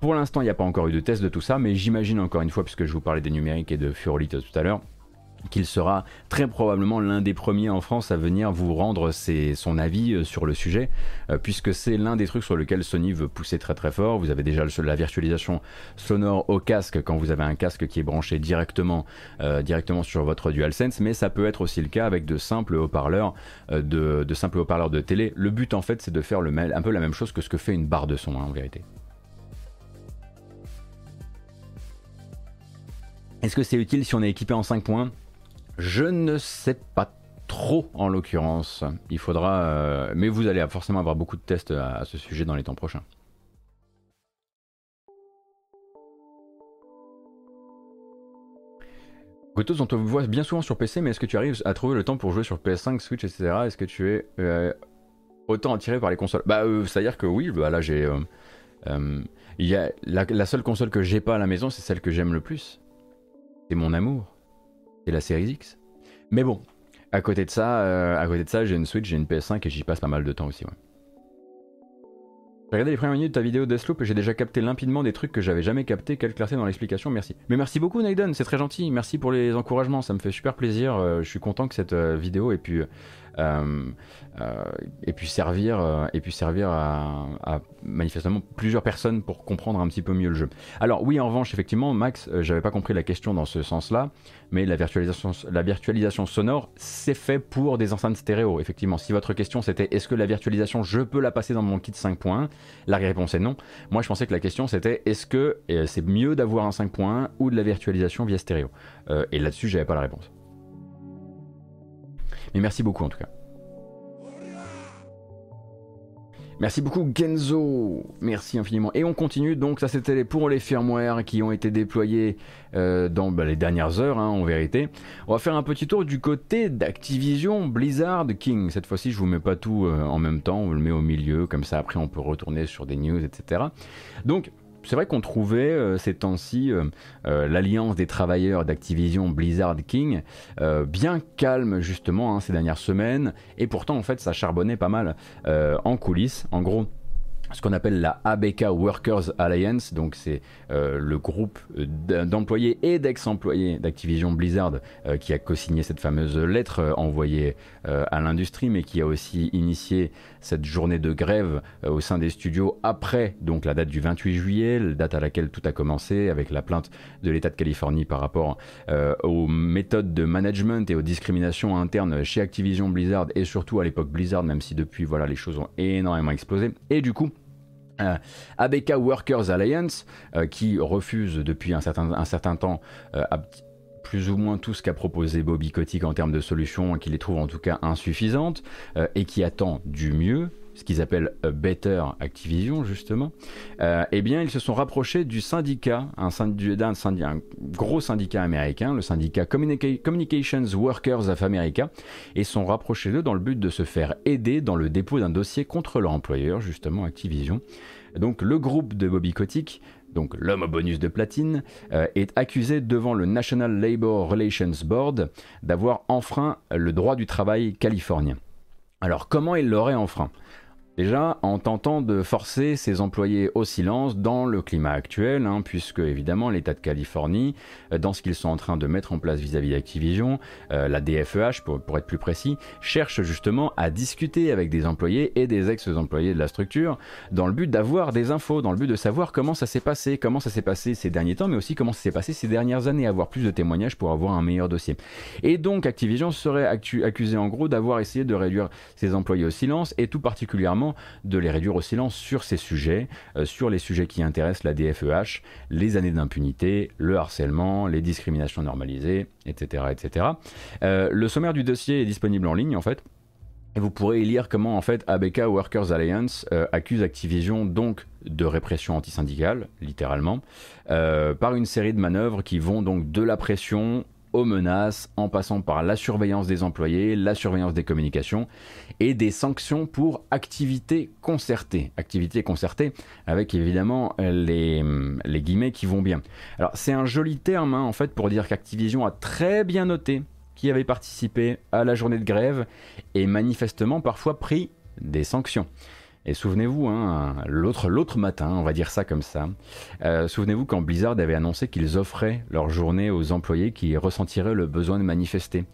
Pour l'instant, il n'y a pas encore eu de test de tout ça, mais j'imagine encore une fois, puisque je vous parlais des numériques et de Furolite tout à l'heure, qu'il sera très probablement l'un des premiers en France à venir vous rendre son avis euh, sur le sujet, euh, puisque c'est l'un des trucs sur lequel Sony veut pousser très très fort. Vous avez déjà la virtualisation sonore au casque quand vous avez un casque qui est branché directement, euh, directement sur votre DualSense, mais ça peut être aussi le cas avec de simples haut-parleurs de, télé. Le but en fait c'est de faire un peu la même chose que ce que fait une barre de son hein, en vérité. Est-ce que c'est utile si on est équipé en 5 points? Je ne sais pas trop en l'occurrence. Il faudra... Euh, mais vous allez forcément avoir beaucoup de tests à, ce sujet dans les temps prochains. Gotos, on te voit bien souvent sur PC, mais est-ce que tu arrives à trouver le temps pour jouer sur PS5, Switch, etc. Est-ce que tu es euh, autant attiré par les consoles? Bah, euh, c'est-à-dire que oui, bah, là j'ai... y a, la, la seule console que j'ai pas à la maison, c'est celle que j'aime le plus. C'est mon amour la série X. Mais bon, à côté de ça, euh, à côté de ça, j'ai une Switch, j'ai une PS5 et j'y passe pas mal de temps aussi. J'ai regardé les premières minutes de ta vidéo Deathloop et j'ai déjà capté limpidement des trucs que j'avais jamais capté. Quelle clarté dans l'explication, merci. Mais merci beaucoup Naiden, c'est très gentil. Merci pour les encouragements, ça me fait super plaisir. Euh, je suis content que cette euh, vidéo ait pu et puis servir, euh, et puis servir à, manifestement plusieurs personnes pour comprendre un petit peu mieux le jeu. Alors oui, en revanche, effectivement, Max, j'avais pas compris la question dans ce sens-là, mais la virtualisation, la virtualisation sonore, c'est fait pour des enceintes stéréo. Effectivement, si votre question c'était est-ce que la virtualisation, je peux la passer dans mon kit 5.1 La réponse est non. Moi, je pensais que la question c'était est-ce que c'est mieux d'avoir un 5.1 ou de la virtualisation via stéréo? Et là-dessus, j'avais pas la réponse. Mais merci beaucoup en tout cas. Merci beaucoup Genzo, merci infiniment. Et on continue, donc ça c'était pour les firmware qui ont été déployés euh, dans bah, les dernières heures hein, en vérité. On va faire un petit tour du côté d'Activision Blizzard King. Cette fois-ci je vous mets pas tout euh, en même temps, on le met au milieu, comme ça après on peut retourner sur des news, etc. Donc c'est vrai qu'on trouvait euh, ces temps-ci euh, euh, l'alliance des travailleurs d'Activision Blizzard King bien calme justement hein, ces dernières semaines et pourtant en fait ça charbonnait pas mal en coulisses. En gros, ce qu'on appelle la ABK Workers Alliance, donc c'est le groupe d'employés et d'ex-employés d'Activision Blizzard qui a co-signé cette fameuse lettre envoyée à l'industrie, mais qui a aussi initié cette journée de grève au sein des studios après donc la date du 28 juillet, date à laquelle tout a commencé avec la plainte de l'État de Californie par rapport aux méthodes de management et aux discriminations internes chez Activision Blizzard et surtout à l'époque Blizzard, même si depuis voilà les choses ont énormément explosé. Et du coup euh, ABK Workers Alliance, euh, qui refuse depuis un certain, temps euh, plus ou moins tout ce qu'a proposé Bobby Kotick en termes de solutions, qui les trouve en tout cas insuffisantes, et qui attend du mieux, ce qu'ils appellent Better Activision justement, eh bien ils se sont rapprochés du syndicat, un, syndicat, un, gros syndicat américain, le syndicat Communications Workers of America, et sont rapprochés d'eux dans le but de se faire aider dans le dépôt d'un dossier contre leur employeur, justement Activision. Donc le groupe de Bobby Kotick, donc l'homme au bonus de platine, euh, est accusé devant le National Labor Relations Board d'avoir enfreint le droit du travail californien. Alors comment il l'aurait enfreint? Déjà, en tentant de forcer ses employés au silence dans le climat actuel, hein, puisque évidemment l'État de Californie, euh, dans ce qu'ils sont en train de mettre en place vis-à-vis d'Activision, euh, la DFEH pour, être plus précis, cherche justement à discuter avec des employés et des ex-employés de la structure dans le but d'avoir des infos, dans le but de savoir comment ça s'est passé, comment ça s'est passé ces derniers temps, mais aussi comment ça s'est passé ces dernières années, avoir plus de témoignages pour avoir un meilleur dossier. Et donc Activision serait accusé en gros d'avoir essayé de réduire ses employés au silence et tout particulièrement de les réduire au silence sur ces sujets, euh, sur les sujets qui intéressent la DFEH, les années d'impunité, le harcèlement, les discriminations normalisées, etc. etc. Euh, le sommaire du dossier est disponible en ligne en fait. Et vous pourrez y lire comment en fait ABK Workers Alliance euh, accuse Activision donc de répression antisyndicale, littéralement, par une série de manœuvres qui vont donc de la pression aux menaces, en passant par la surveillance des employés, la surveillance des communications et des sanctions pour activités concertées. Activités concertées avec évidemment les, guillemets qui vont bien. Alors c'est un joli terme hein, en fait pour dire qu'Activision a très bien noté qui avait participé à la journée de grève et manifestement parfois pris des sanctions. Et souvenez-vous, hein, l'autre, l'autre matin, on va dire ça comme ça, euh, souvenez-vous quand Blizzard avait annoncé qu'ils offraient leur journée aux employés qui ressentiraient le besoin de manifester.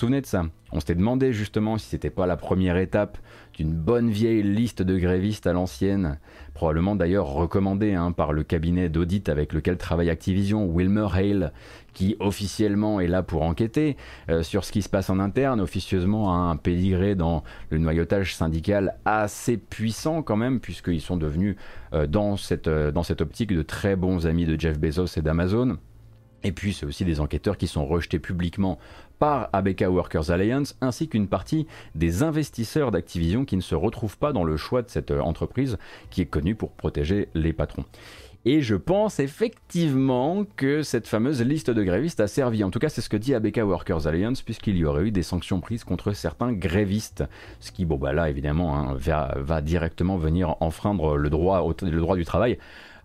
Souvenez de ça. On s'était demandé justement si c'était pas la première étape d'une bonne vieille liste de grévistes à l'ancienne, probablement d'ailleurs recommandée hein, par le cabinet d'audit avec lequel travaille Activision, Wilmer Hale, qui officiellement est là pour enquêter euh, sur ce qui se passe en interne, officieusement a un pédigré dans le noyautage syndical assez puissant quand même, puisqu'ils sont devenus euh, dans, cette, euh, dans cette optique de très bons amis de Jeff Bezos et d'Amazon. Et puis c'est aussi des enquêteurs qui sont rejetés publiquement par ABK Workers Alliance, ainsi qu'une partie des investisseurs d'Activision qui ne se retrouvent pas dans le choix de cette entreprise qui est connue pour protéger les patrons. Et je pense effectivement que cette fameuse liste de grévistes a servi. En tout cas, c'est ce que dit ABK Workers Alliance, puisqu'il y aurait eu des sanctions prises contre certains grévistes. Ce qui, bon, bah là, évidemment, hein, va, directement venir enfreindre le droit du travail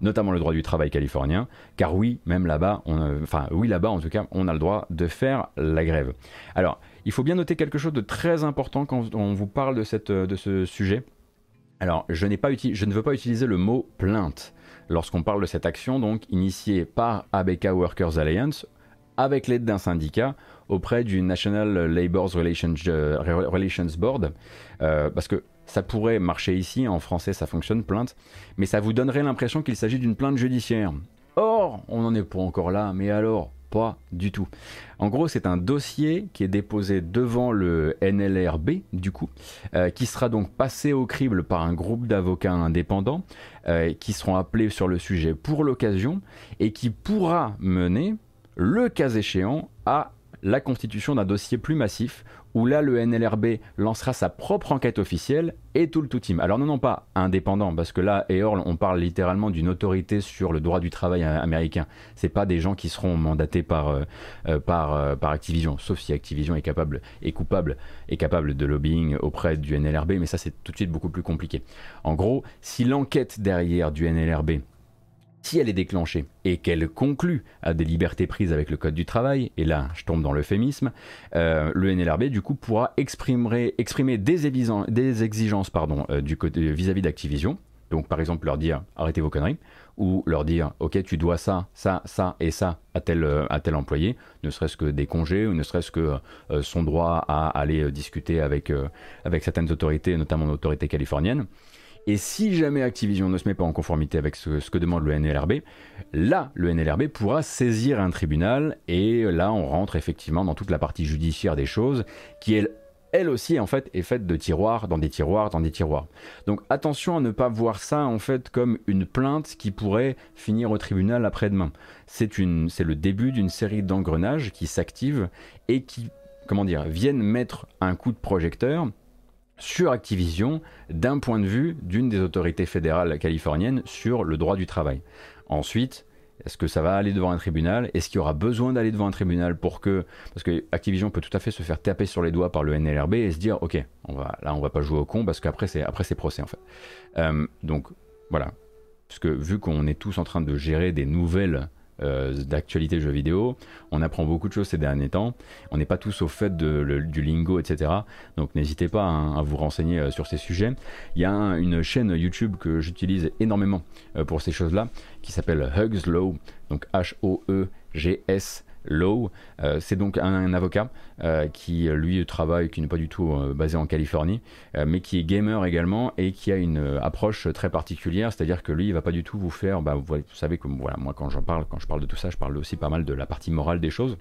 notamment le droit du travail californien, car oui, même là-bas, enfin oui là-bas en tout cas, on a le droit de faire la grève. Alors, il faut bien noter quelque chose de très important quand on vous parle de, cette, de ce sujet. Alors, je, pas je ne veux pas utiliser le mot plainte lorsqu'on parle de cette action, donc initiée par ABK Workers Alliance, avec l'aide d'un syndicat auprès du National Labour Relations, Relations Board, euh, parce que ça pourrait marcher ici, en français ça fonctionne, plainte, mais ça vous donnerait l'impression qu'il s'agit d'une plainte judiciaire. Or, on n'en est pas encore là, mais alors, pas du tout. En gros, c'est un dossier qui est déposé devant le NLRB, du coup, euh, qui sera donc passé au crible par un groupe d'avocats indépendants euh, qui seront appelés sur le sujet pour l'occasion et qui pourra mener, le cas échéant, à la constitution d'un dossier plus massif où là le NLRB lancera sa propre enquête officielle et tout le tout team. Alors non, non, pas indépendant, parce que là, EORL, on parle littéralement d'une autorité sur le droit du travail américain. C'est pas des gens qui seront mandatés par, euh, euh, euh, par Activision, sauf si Activision est capable, est coupable, est capable de lobbying auprès du NLRB, mais ça c'est tout de suite beaucoup plus compliqué. En gros, si l'enquête derrière du NLRB si elle est déclenchée et qu'elle conclut à des libertés prises avec le Code du travail, et là je tombe dans l'euphémisme, euh, le NLRB du coup pourra exprimer, des, exigences, euh, vis-à-vis d'Activision. Donc par exemple leur dire arrêtez vos conneries, ou leur dire ok tu dois ça, ça, ça et ça à tel, euh, employé, ne serait-ce que des congés, ou ne serait-ce que son droit à aller discuter avec, avec certaines autorités, notamment l'autorité californienne. Et si jamais Activision ne se met pas en conformité avec ce, que demande le NLRB, là, le NLRB pourra saisir un tribunal et là, on rentre effectivement dans toute la partie judiciaire des choses qui, elle, aussi, en fait, est faite de tiroirs dans des tiroirs dans des tiroirs. Donc attention à ne pas voir ça, en fait, comme une plainte qui pourrait finir au tribunal après-demain. C'est le début d'une série d'engrenages qui s'activent et qui, comment dire, viennent mettre un coup de projecteur sur Activision d'un point de vue d'une des autorités fédérales californiennes sur le droit du travail. Ensuite, est-ce que ça va aller devant un tribunal? Est-ce qu'il y aura besoin d'aller devant un tribunal pour que parce que Activision peut tout à fait se faire taper sur les doigts par le NLRB et se dire ok, on va là on va pas jouer au con parce qu'après c'est après c'est procès en fait. Euh, donc voilà, parce que vu qu'on est tous en train de gérer des nouvelles euh, d'actualité jeux vidéo. On apprend beaucoup de choses ces derniers temps. On n'est pas tous au fait du lingo, etc. Donc n'hésitez pas hein, à vous renseigner euh, sur ces sujets. Il y a une chaîne YouTube que j'utilise énormément euh, pour ces choses-là, qui s'appelle Hugs Law, donc H-O-E-G-S Lowe. Euh, c'est donc un, avocat euh, qui, lui, travaille, qui n'est pas du tout euh, basé en Californie, mais qui est gamer également et qui a une approche très particulière, c'est-à-dire que lui, il va pas du tout vous faire, bah, vous, savez que moi quand j'en parle, quand je parle de tout ça, je parle aussi pas mal de la partie morale des choses,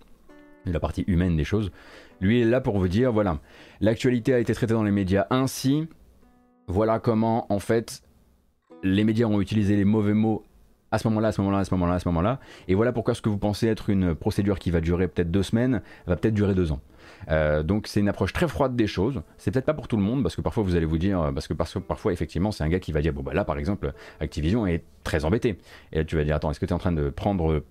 de la partie humaine des choses. Lui est là pour vous dire, voilà, l'actualité a été traitée dans les médias ainsi, voilà comment, en fait, les médias ont utilisé les mauvais mots à ce moment-là, à ce moment-là, à ce moment-là, à ce moment-là. Et voilà pourquoi ce que vous pensez être une procédure qui va durer peut-être deux semaines va peut-être durer deux ans. Euh, donc c'est une approche très froide des choses. C'est peut-être pas pour tout le monde parce que parfois vous allez vous dire, parce que parfois effectivement c'est un gars qui va dire bon bah là par exemple Activision est très embêté. Et là tu vas dire attends est-ce que tu es en train de prendre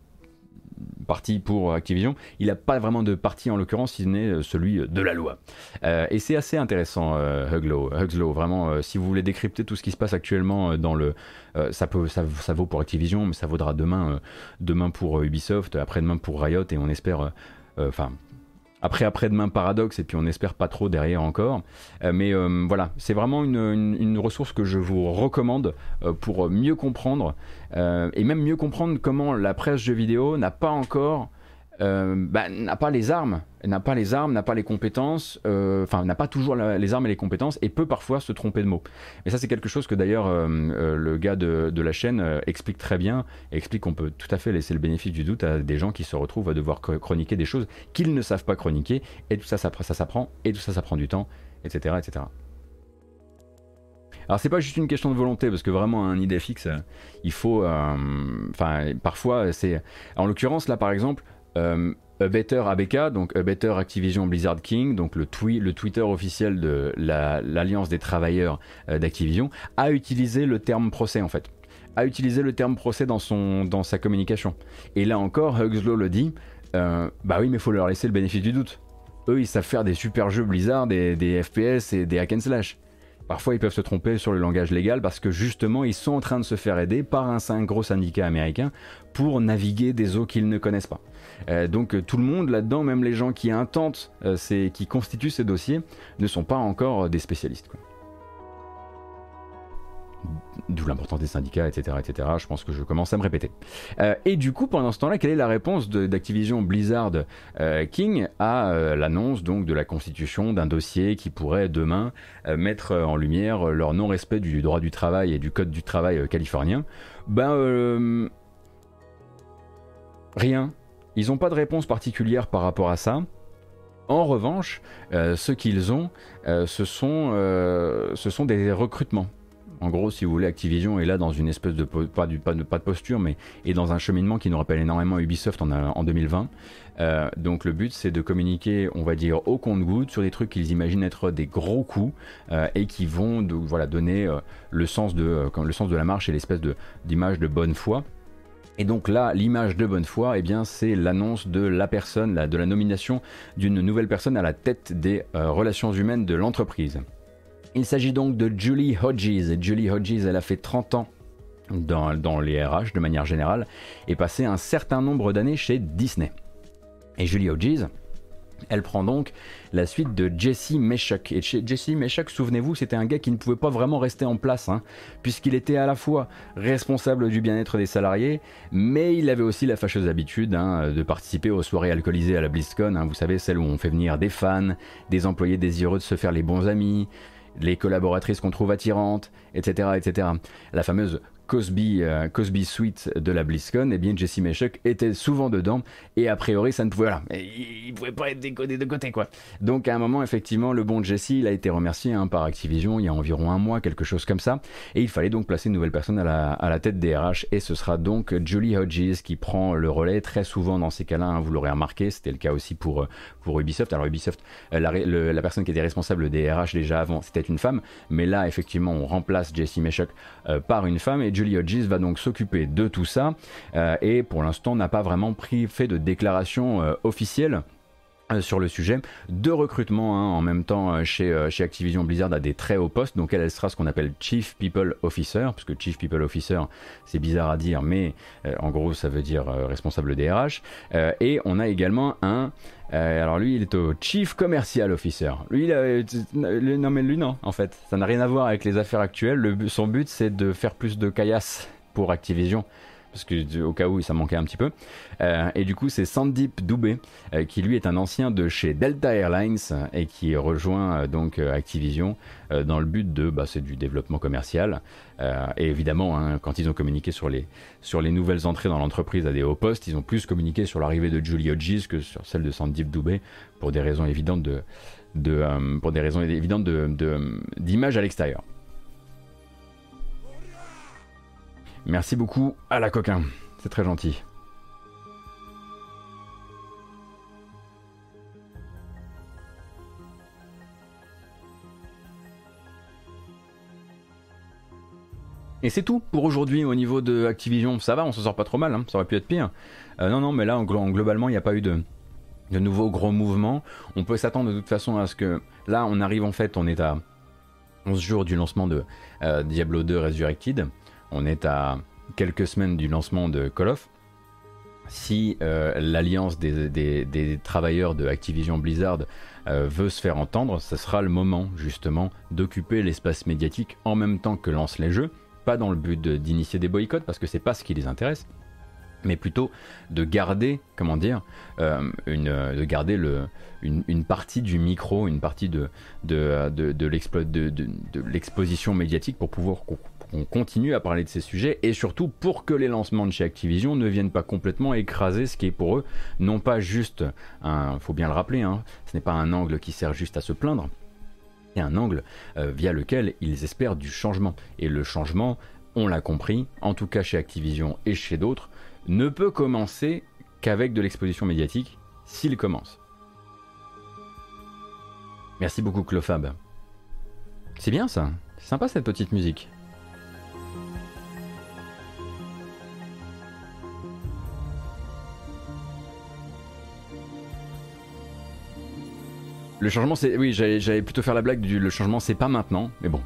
parti pour Activision, il n'a pas vraiment de parti en l'occurrence, si ce n'est celui de la loi. Euh, et c'est assez intéressant, euh, Hugslow, vraiment, euh, si vous voulez décrypter tout ce qui se passe actuellement dans le... ça, peut, ça, ça, vaut pour Activision, mais ça vaudra demain, demain pour Ubisoft, après-demain pour Riot, et on espère... Enfin, après après-demain Paradox et puis on espère pas trop derrière encore. Euh, mais euh, voilà, c'est vraiment une, ressource que je vous recommande euh, pour mieux comprendre et même mieux comprendre comment la presse jeux vidéo n'a pas encore euh, bah, n'a pas les armes, n'a pas les armes, n'a pas les compétences, euh, enfin n'a pas toujours les armes et les compétences et peut parfois se tromper de mots. Mais ça c'est quelque chose que d'ailleurs euh, le gars de, la chaîne explique très bien explique qu'on peut tout à fait laisser le bénéfice du doute à des gens qui se retrouvent à devoir chroniquer des choses qu'ils ne savent pas chroniquer et tout ça ça, ça s'apprend et tout ça ça prend du temps, etc. etc. Alors c'est pas juste une question de volonté parce que vraiment un idée fixe, il faut, enfin parfois c'est, en l'occurrence là par exemple, euh, a Better ABK, donc A Better Activision Blizzard King, donc le, Twitter officiel de l'Alliance des travailleurs euh, d'Activision, a utilisé le terme procès en fait. A utilisé le terme procès dans, sa communication. Et là encore, Hugslow le dit, euh, bah oui, mais il faut leur laisser le bénéfice du doute. Eux, ils savent faire des super jeux Blizzard, des, des FPS et des hack and slash. Parfois, ils peuvent se tromper sur le langage légal parce que justement, ils sont en train de se faire aider par un, un gros syndicat américain pour naviguer des eaux qu'ils ne connaissent pas. Euh, donc euh, tout le monde là-dedans, même les gens qui intentent, euh, qui constituent ces dossiers, ne sont pas encore des spécialistes. D'où l'importance des syndicats, etc., etc. Je pense que je commence à me répéter. et du coup, pendant ce temps-là, quelle est la réponse d'Activision Blizzard King à l'annonce donc de la constitution d'un dossier qui pourrait demain mettre en lumière leur non-respect du droit du travail et du code du travail californien? Ben rien. Ils n'ont pas de réponse particulière par rapport à ça. En revanche, euh, ce qu'ils ont, euh, ce, sont, euh, ce sont des recrutements. En gros, si vous voulez, Activision est là dans une espèce de pas, pas, de, posture, mais est dans un cheminement qui nous rappelle énormément Ubisoft en, en 2020. donc le but, c'est de communiquer, on va dire, au compte-goutte sur des trucs qu'ils imaginent être des gros coups et qui vont voilà, donner le, sens de, le sens de la marche et l'espèce d'image de bonne foi. Et donc là, l'image de bonne foi, eh bien, c'est l'annonce de la personne, de la nomination d'une nouvelle personne à la tête des euh, relations humaines de l'entreprise. Il s'agit donc de Julie Hodges. Julie Hodges, elle a fait 30 ans dans, dans les RH de manière générale et passé un certain nombre d'années chez Disney. Et Julie Hodges, elle prend donc la suite de Jesse Meshock. Et Jesse Meshock, souvenez-vous, c'était un gars qui ne pouvait pas vraiment rester en place, hein, puisqu'il était à la fois responsable du bien-être des salariés, mais il avait aussi la fâcheuse habitude hein, de participer aux soirées alcoolisées à la BlizzCon, hein, vous savez, celles où on fait venir des fans, des employés désireux de se faire les bons amis, les collaboratrices qu'on trouve attirantes, etc., etc. La fameuse Cosby, euh, Cosby Suite de la BlizzCon, et eh bien Jesse Meshock était souvent dedans, et a priori ça ne pouvait, il, pouvait pas être décodé de côté quoi. Donc à un moment effectivement le bon Jesse il a été remercié hein, par Activision il y a environ un mois, quelque chose comme ça, et il fallait donc placer une nouvelle personne à la, tête des RH, et ce sera donc Julie Hodges qui prend le relais très souvent dans ces cas-là, hein, vous l'aurez remarqué, c'était le cas aussi pour, pour Ubisoft. Alors Ubisoft, euh, la, personne qui était responsable des RH déjà avant c'était une femme, mais là effectivement on remplace Jesse Meshock euh, par une femme, et Julie Hodges va donc s'occuper de tout ça euh, et pour l'instant n'a pas vraiment pris, fait de déclaration euh, officielle sur le sujet de recrutement hein, en même temps chez, chez, Activision Blizzard à des très hauts postes donc elle, sera ce qu'on appelle Chief People Officer puisque Chief People Officer c'est bizarre à dire mais en gros ça veut dire responsable des RH et on a également un alors lui, il est au Chief Commercial Officer. Lui, il non mais lui non, en fait, ça n'a rien à voir avec les affaires actuelles. Le, son but, c'est de faire plus de caillasse pour Activision parce que au cas où ça manquait un petit peu. Euh, et du coup, c'est Sandip Dubé, euh, qui lui est un ancien de chez Delta Airlines et qui rejoint euh, donc Activision dans le but de, bah, c'est du développement commercial. et évidemment, hein, quand ils ont communiqué sur les, sur les nouvelles entrées dans l'entreprise à des hauts postes, ils ont plus communiqué sur l'arrivée de Julie Hodges que sur celle de Sandip Dubé pour des raisons évidentes de, de pour des raisons évidentes de, d'image à l'extérieur. Merci beaucoup à la coquin, c'est très gentil. Et c'est tout pour aujourd'hui au niveau de Activision. Ça va, on s'en sort pas trop mal, hein. ça aurait pu être pire. Euh, non, non, mais là, globalement, il n'y a pas eu de, nouveaux gros mouvements. On peut s'attendre de toute façon à ce que là, on arrive en fait, on est à 11 jours du lancement de euh, Diablo 2 Resurrected. On est à quelques semaines du lancement de Call of. Si euh, l'alliance des, travailleurs de Activision Blizzard veut se faire entendre, ce sera le moment justement d'occuper l'espace médiatique en même temps que lancent les jeux pas dans le but d'initier des boycotts parce que c'est pas ce qui les intéresse, mais plutôt de garder, comment dire, euh, une, de garder une, partie du micro, une partie de, de l'exposition médiatique pour pouvoir qu'on continue à parler de ces sujets et surtout pour que les lancements de chez Activision ne viennent pas complètement écraser ce qui est pour eux non pas juste un, faut bien le rappeler, hein, ce n'est pas un angle qui sert juste à se plaindre, et un angle euh, via lequel ils espèrent du changement. Et le changement, on l'a compris, en tout cas chez Activision et chez d'autres, ne peut commencer qu'avec de l'exposition médiatique, s'il commence. Merci beaucoup Clofab. C'est bien ça, c'est sympa cette petite musique. Le changement, c'est. Oui, j'allais plutôt faire la blague du. Le changement, c'est pas maintenant, mais bon.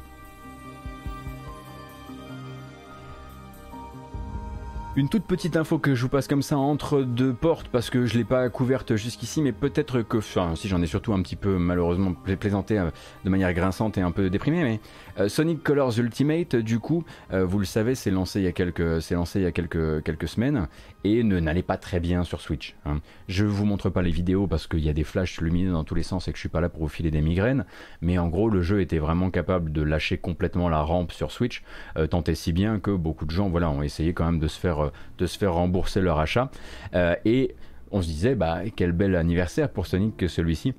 Une toute petite info que je vous passe comme ça entre deux portes parce que je l'ai pas couverte jusqu'ici, mais peut-être que, enfin, si j'en ai surtout un petit peu malheureusement plaisanté euh, de manière grinçante et un peu déprimé, mais euh, Sonic Colors Ultimate, du coup, euh, vous le savez, c'est lancé il y a quelques semaines et ne n'allait pas très bien sur Switch. Hein. Je vous montre pas les vidéos parce qu'il y a des flashs lumineux dans tous les sens et que je suis pas là pour vous filer des migraines, mais en gros, le jeu était vraiment capable de lâcher complètement la rampe sur Switch, tant et si bien que beaucoup de gens, voilà, ont essayé quand même de se faire de se faire rembourser leur achat. Euh, et on se disait, bah, quel bel anniversaire pour Sonic que celui-ci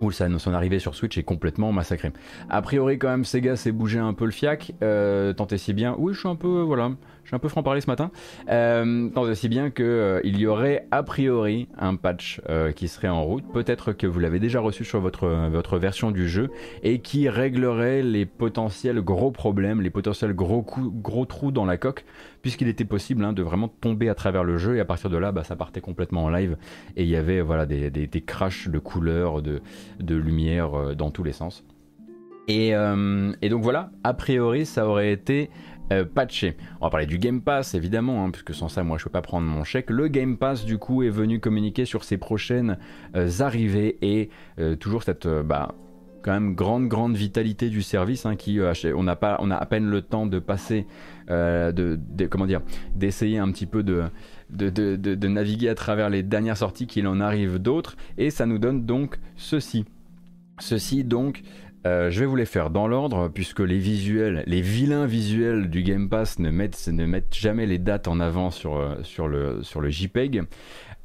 où son arrivée sur Switch est complètement massacrée. A priori, quand même, Sega s'est bougé un peu le fiac, euh, tant et si bien. Oui, je suis un peu, voilà, je suis un peu franc-parler ce matin. Euh, tant et si bien qu'il euh, y aurait a priori un patch euh, qui serait en route. Peut-être que vous l'avez déjà reçu sur votre, votre version du jeu et qui réglerait les potentiels gros problèmes, les potentiels gros, gros trous dans la coque, puisqu'il était possible hein, de vraiment tomber à travers le jeu et à partir de là, bah, ça partait complètement en live et il y avait voilà des, des, crashs de couleurs, de de lumière dans tous les sens. Euh, et, donc voilà, a priori ça aurait été euh, patché. On va parler du Game Pass évidemment, hein, puisque sans ça moi je peux pas prendre mon chèque. Le Game Pass du coup est venu communiquer sur ses prochaines arrivées et toujours cette bah, quand même grande grande vitalité du service hein, on n'a pas on a à peine le temps de passer de, comment dire d'essayer un petit peu de, naviguer à travers les dernières sorties qu'il en arrive d'autres et ça nous donne donc ceci Ceci donc, euh, je vais vous les faire dans l'ordre puisque les visuels, les vilains visuels du Game Pass ne mettent, ne jamais les dates en avant sur, euh, sur, le, JPEG.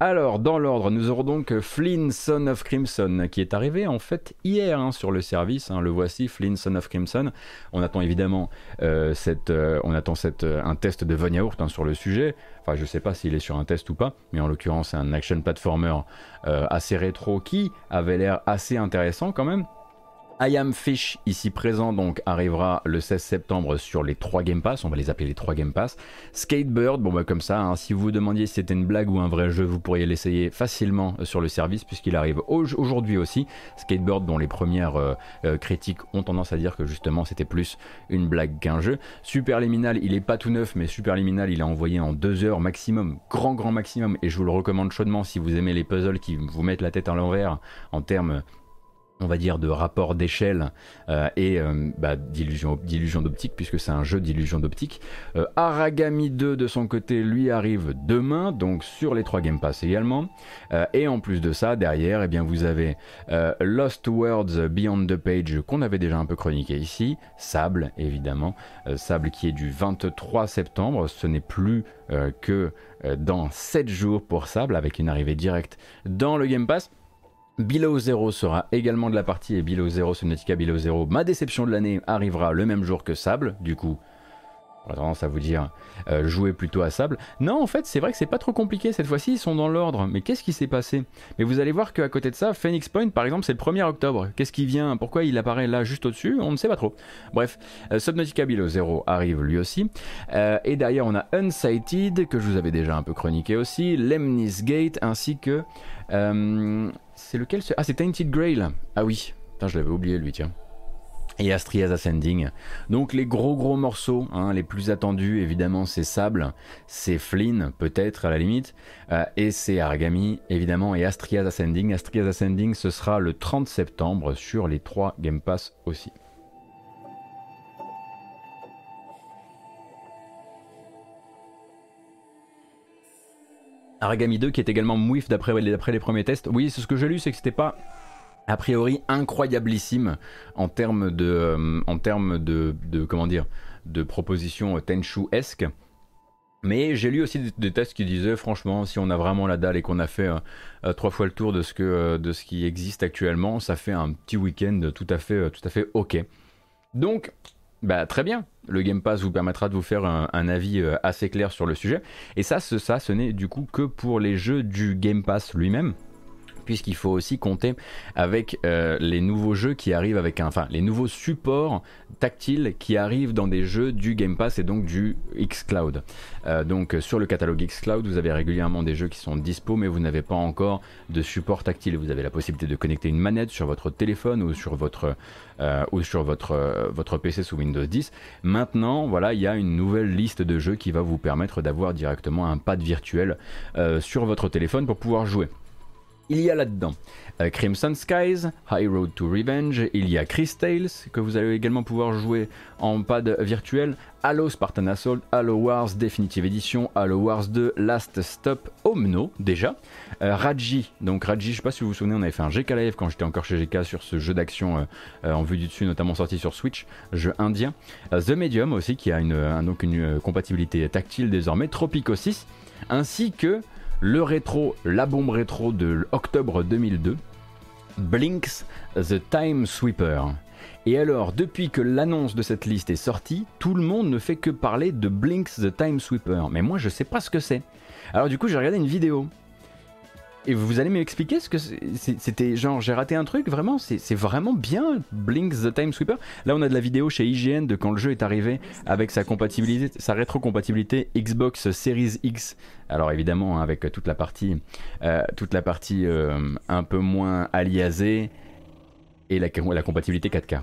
Alors, dans l'ordre, nous aurons donc Flynn Son of Crimson qui est arrivé en fait hier hein, sur le service. Hein. le voici, Flynn Son of Crimson. On attend évidemment euh, un test de Von Yaourt hein, sur le sujet. Enfin, je sais pas s'il est sur un test ou pas, mais en l'occurrence, c'est un action platformer assez rétro qui avait l'air assez intéressant quand même. I Am Fish, ici présent, donc arrivera le 16 septembre sur les 3 Game Pass, on va les appeler les 3 Game Pass. Skatebird, bon bah comme ça, hein, si vous vous demandiez si c'était une blague ou un vrai jeu, vous pourriez l'essayer facilement euh, sur le service puisqu'il arrive aujourd'hui aussi. Skatebird, dont les premières euh, euh, critiques ont tendance à dire que justement c'était plus une blague qu'un jeu. Superliminal, il est pas tout neuf, mais Superliminal, il est envoyé en 2 heures maximum, grand grand maximum, et je vous le recommande chaudement si vous aimez les puzzles qui vous mettent la tête à l'envers en termes on va dire de rapport d'échelle euh, et euh, bah, d'illusion d'optique puisque c'est un jeu d'illusion d'optique. Euh, Aragami 2 de son côté lui arrive demain donc sur les trois Game Pass également et en plus de ça derrière eh bien vous avez Lost Worlds Beyond the Page qu'on avait déjà un peu chroniqué ici, Sable évidemment, Sable qui est du 23 septembre, ce n'est plus que dans 7 jours pour Sable avec une arrivée directe dans le Game Pass. Below Zero sera également de la partie et Below Zero, Subnautica Below Zero, ma déception de l'année arrivera le même jour que Sable, du coup On a tendance à vous dire euh, jouer plutôt à sable. Non, en fait, c'est vrai que c'est pas trop compliqué. Cette fois-ci, ils sont dans l'ordre. Mais qu'est-ce qui s'est passé? Mais vous allez voir qu'à côté de ça, Phoenix Point, par exemple, c'est le 1er octobre. Qu'est-ce qui vient? Pourquoi il apparaît là juste au-dessus? On ne sait pas trop. Bref, euh, Subnautica Below Zero arrive lui aussi. Euh, et derrière, on a Unsighted, que je vous avais déjà un peu chroniqué aussi, Lemnis Gate, ainsi que. C'est lequel Ah, c'est Tainted Grail. Ah oui. Je l'avais oublié lui, tiens et Astria's Ascending. Donc les gros gros morceaux, hein, les plus attendus évidemment c'est Sable, c'est Flynn peut-être à la limite, euh, et c'est Argami évidemment et Astria's Ascending. Astria's Ascending ce sera le 30 septembre sur les trois Game Pass aussi. Argami 2 qui est également mouif d'après les premiers tests. Oui, ce que j'ai lu, c'est que c'était pas a priori incroyablissime en termes de, euh, en termes de, comment dire, de propositions Tenchu-esque. Mais j'ai lu aussi des, tests qui disaient franchement, si on a vraiment la dalle et qu'on a fait euh, euh, trois fois le tour de ce, que, de ce qui existe actuellement, ça fait un petit week-end tout à fait, tout à fait ok. Donc, bah, très bien. Le Game Pass vous permettra de vous faire un, avis assez clair sur le sujet. Et ça, ce, ça, ce n'est du coup que pour les jeux du Game Pass lui-même puisqu'il faut aussi compter avec euh, les nouveaux jeux qui arrivent avec un, enfin les nouveaux supports tactiles qui arrivent dans des jeux du Game Pass et donc du xCloud. Euh, donc sur le catalogue xCloud, vous avez régulièrement des jeux qui sont dispo, mais vous n'avez pas encore de support tactile. Vous avez la possibilité de connecter une manette sur votre téléphone ou sur votre euh, sur votre PC sous Windows 10. Maintenant, voilà, il y a une nouvelle liste de jeux qui va vous permettre d'avoir directement un pad virtuel sur votre téléphone pour pouvoir jouer. Il y a là-dedans. Euh, Crimson Skies, High Road to Revenge, il y a Chris Tales que vous allez également pouvoir jouer en pad virtuel, Halo Spartan Assault, Halo Wars Definitive Edition, Halo Wars 2, Last Stop, Omno déjà, euh, Raji, donc Raji, je sais pas si vous vous souvenez, on avait fait un GK Live quand j'étais encore chez GK sur ce jeu d'action euh, en vue du dessus, notamment sorti sur Switch, jeu indien, The Medium aussi qui a donc une compatibilité tactile désormais, Tropico 6, ainsi que le rétro, la bombe rétro de octobre 2002, Blinks The Time Sweeper. Et alors, depuis que l'annonce de cette liste est sortie, tout le monde ne fait que parler de Blinks The Time Sweeper. Mais moi, je sais pas ce que c'est. Alors du coup, j'ai regardé une vidéo et vous allez m'expliquer ce que c'était genre j'ai raté un truc vraiment c'est vraiment bien Blink the Time Sweeper. Là on a de la vidéo chez IGN de quand le jeu est arrivé avec sa compatibilité sa rétrocompatibilité Xbox Series X. Alors évidemment hein, avec toute la partie euh, toute la partie euh, un peu moins aliasée et la, la compatibilité 4K.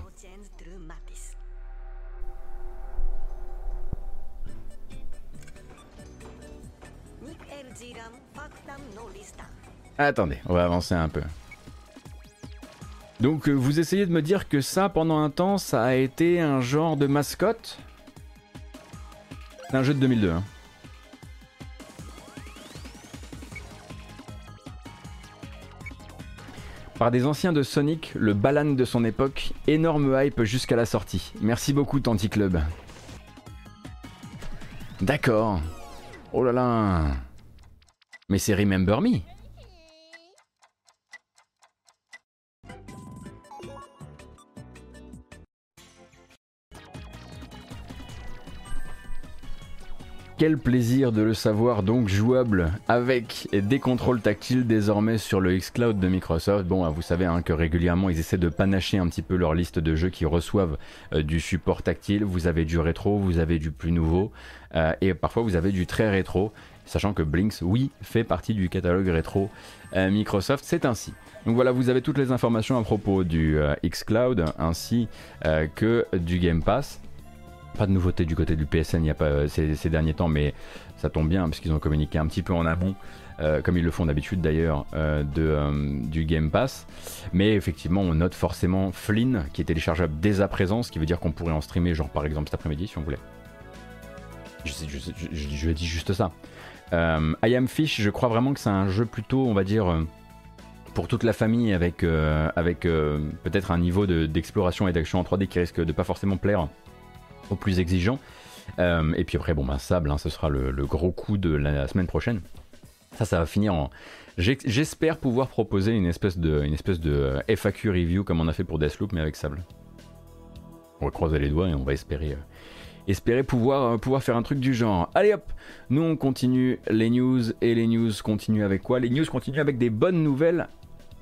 Attendez, on va avancer un peu. Donc euh, vous essayez de me dire que ça, pendant un temps, ça a été un genre de mascotte? C'est un jeu de 2002. Hein. Par des anciens de Sonic, le Balan de son époque, énorme hype jusqu'à la sortie. Merci beaucoup Tanti Club. D'accord. Oh là là. Mais c'est Remember Me. Quel plaisir de le savoir donc jouable avec des contrôles tactiles désormais sur le xCloud de Microsoft. Bon, vous savez hein, que régulièrement ils essaient de panacher un petit peu leur liste de jeux qui reçoivent euh, du support tactile. Vous avez du rétro, vous avez du plus nouveau euh, et parfois vous avez du très rétro. Sachant que Blinks, oui, fait partie du catalogue rétro euh, Microsoft, c'est ainsi. Donc voilà, vous avez toutes les informations à propos du xCloud ainsi que du Game Pass. Pas de nouveauté du côté du PSN y a pas, euh, ces, derniers temps, mais ça tombe bien parce qu'ils ont communiqué un petit peu en amont, euh, comme ils le font d'habitude d'ailleurs, euh, du Game Pass. Mais effectivement, on note forcément Flynn qui est téléchargeable dès à présent, ce qui veut dire qu'on pourrait en streamer, genre par exemple cet après-midi si on voulait. Je, dis juste ça. I Am Fish, je crois vraiment que c'est un jeu plutôt, on va dire pour toute la famille avec, avec peut-être un niveau d'exploration et d'action en 3D qui risque de pas forcément plaire plus exigeant. Euh, et puis après, bon, ben, Sable, hein, ce sera le, gros coup de la semaine prochaine. Ça, ça va finir en. J'espère pouvoir proposer une espèce, de, une espèce de FAQ review comme on a fait pour Deathloop, mais avec Sable. On va croiser les doigts et on va espérer, euh, espérer pouvoir, pouvoir faire un truc du genre. Allez hop, nous on continue les news et les news continuent avec quoi? Les news continuent avec des bonnes nouvelles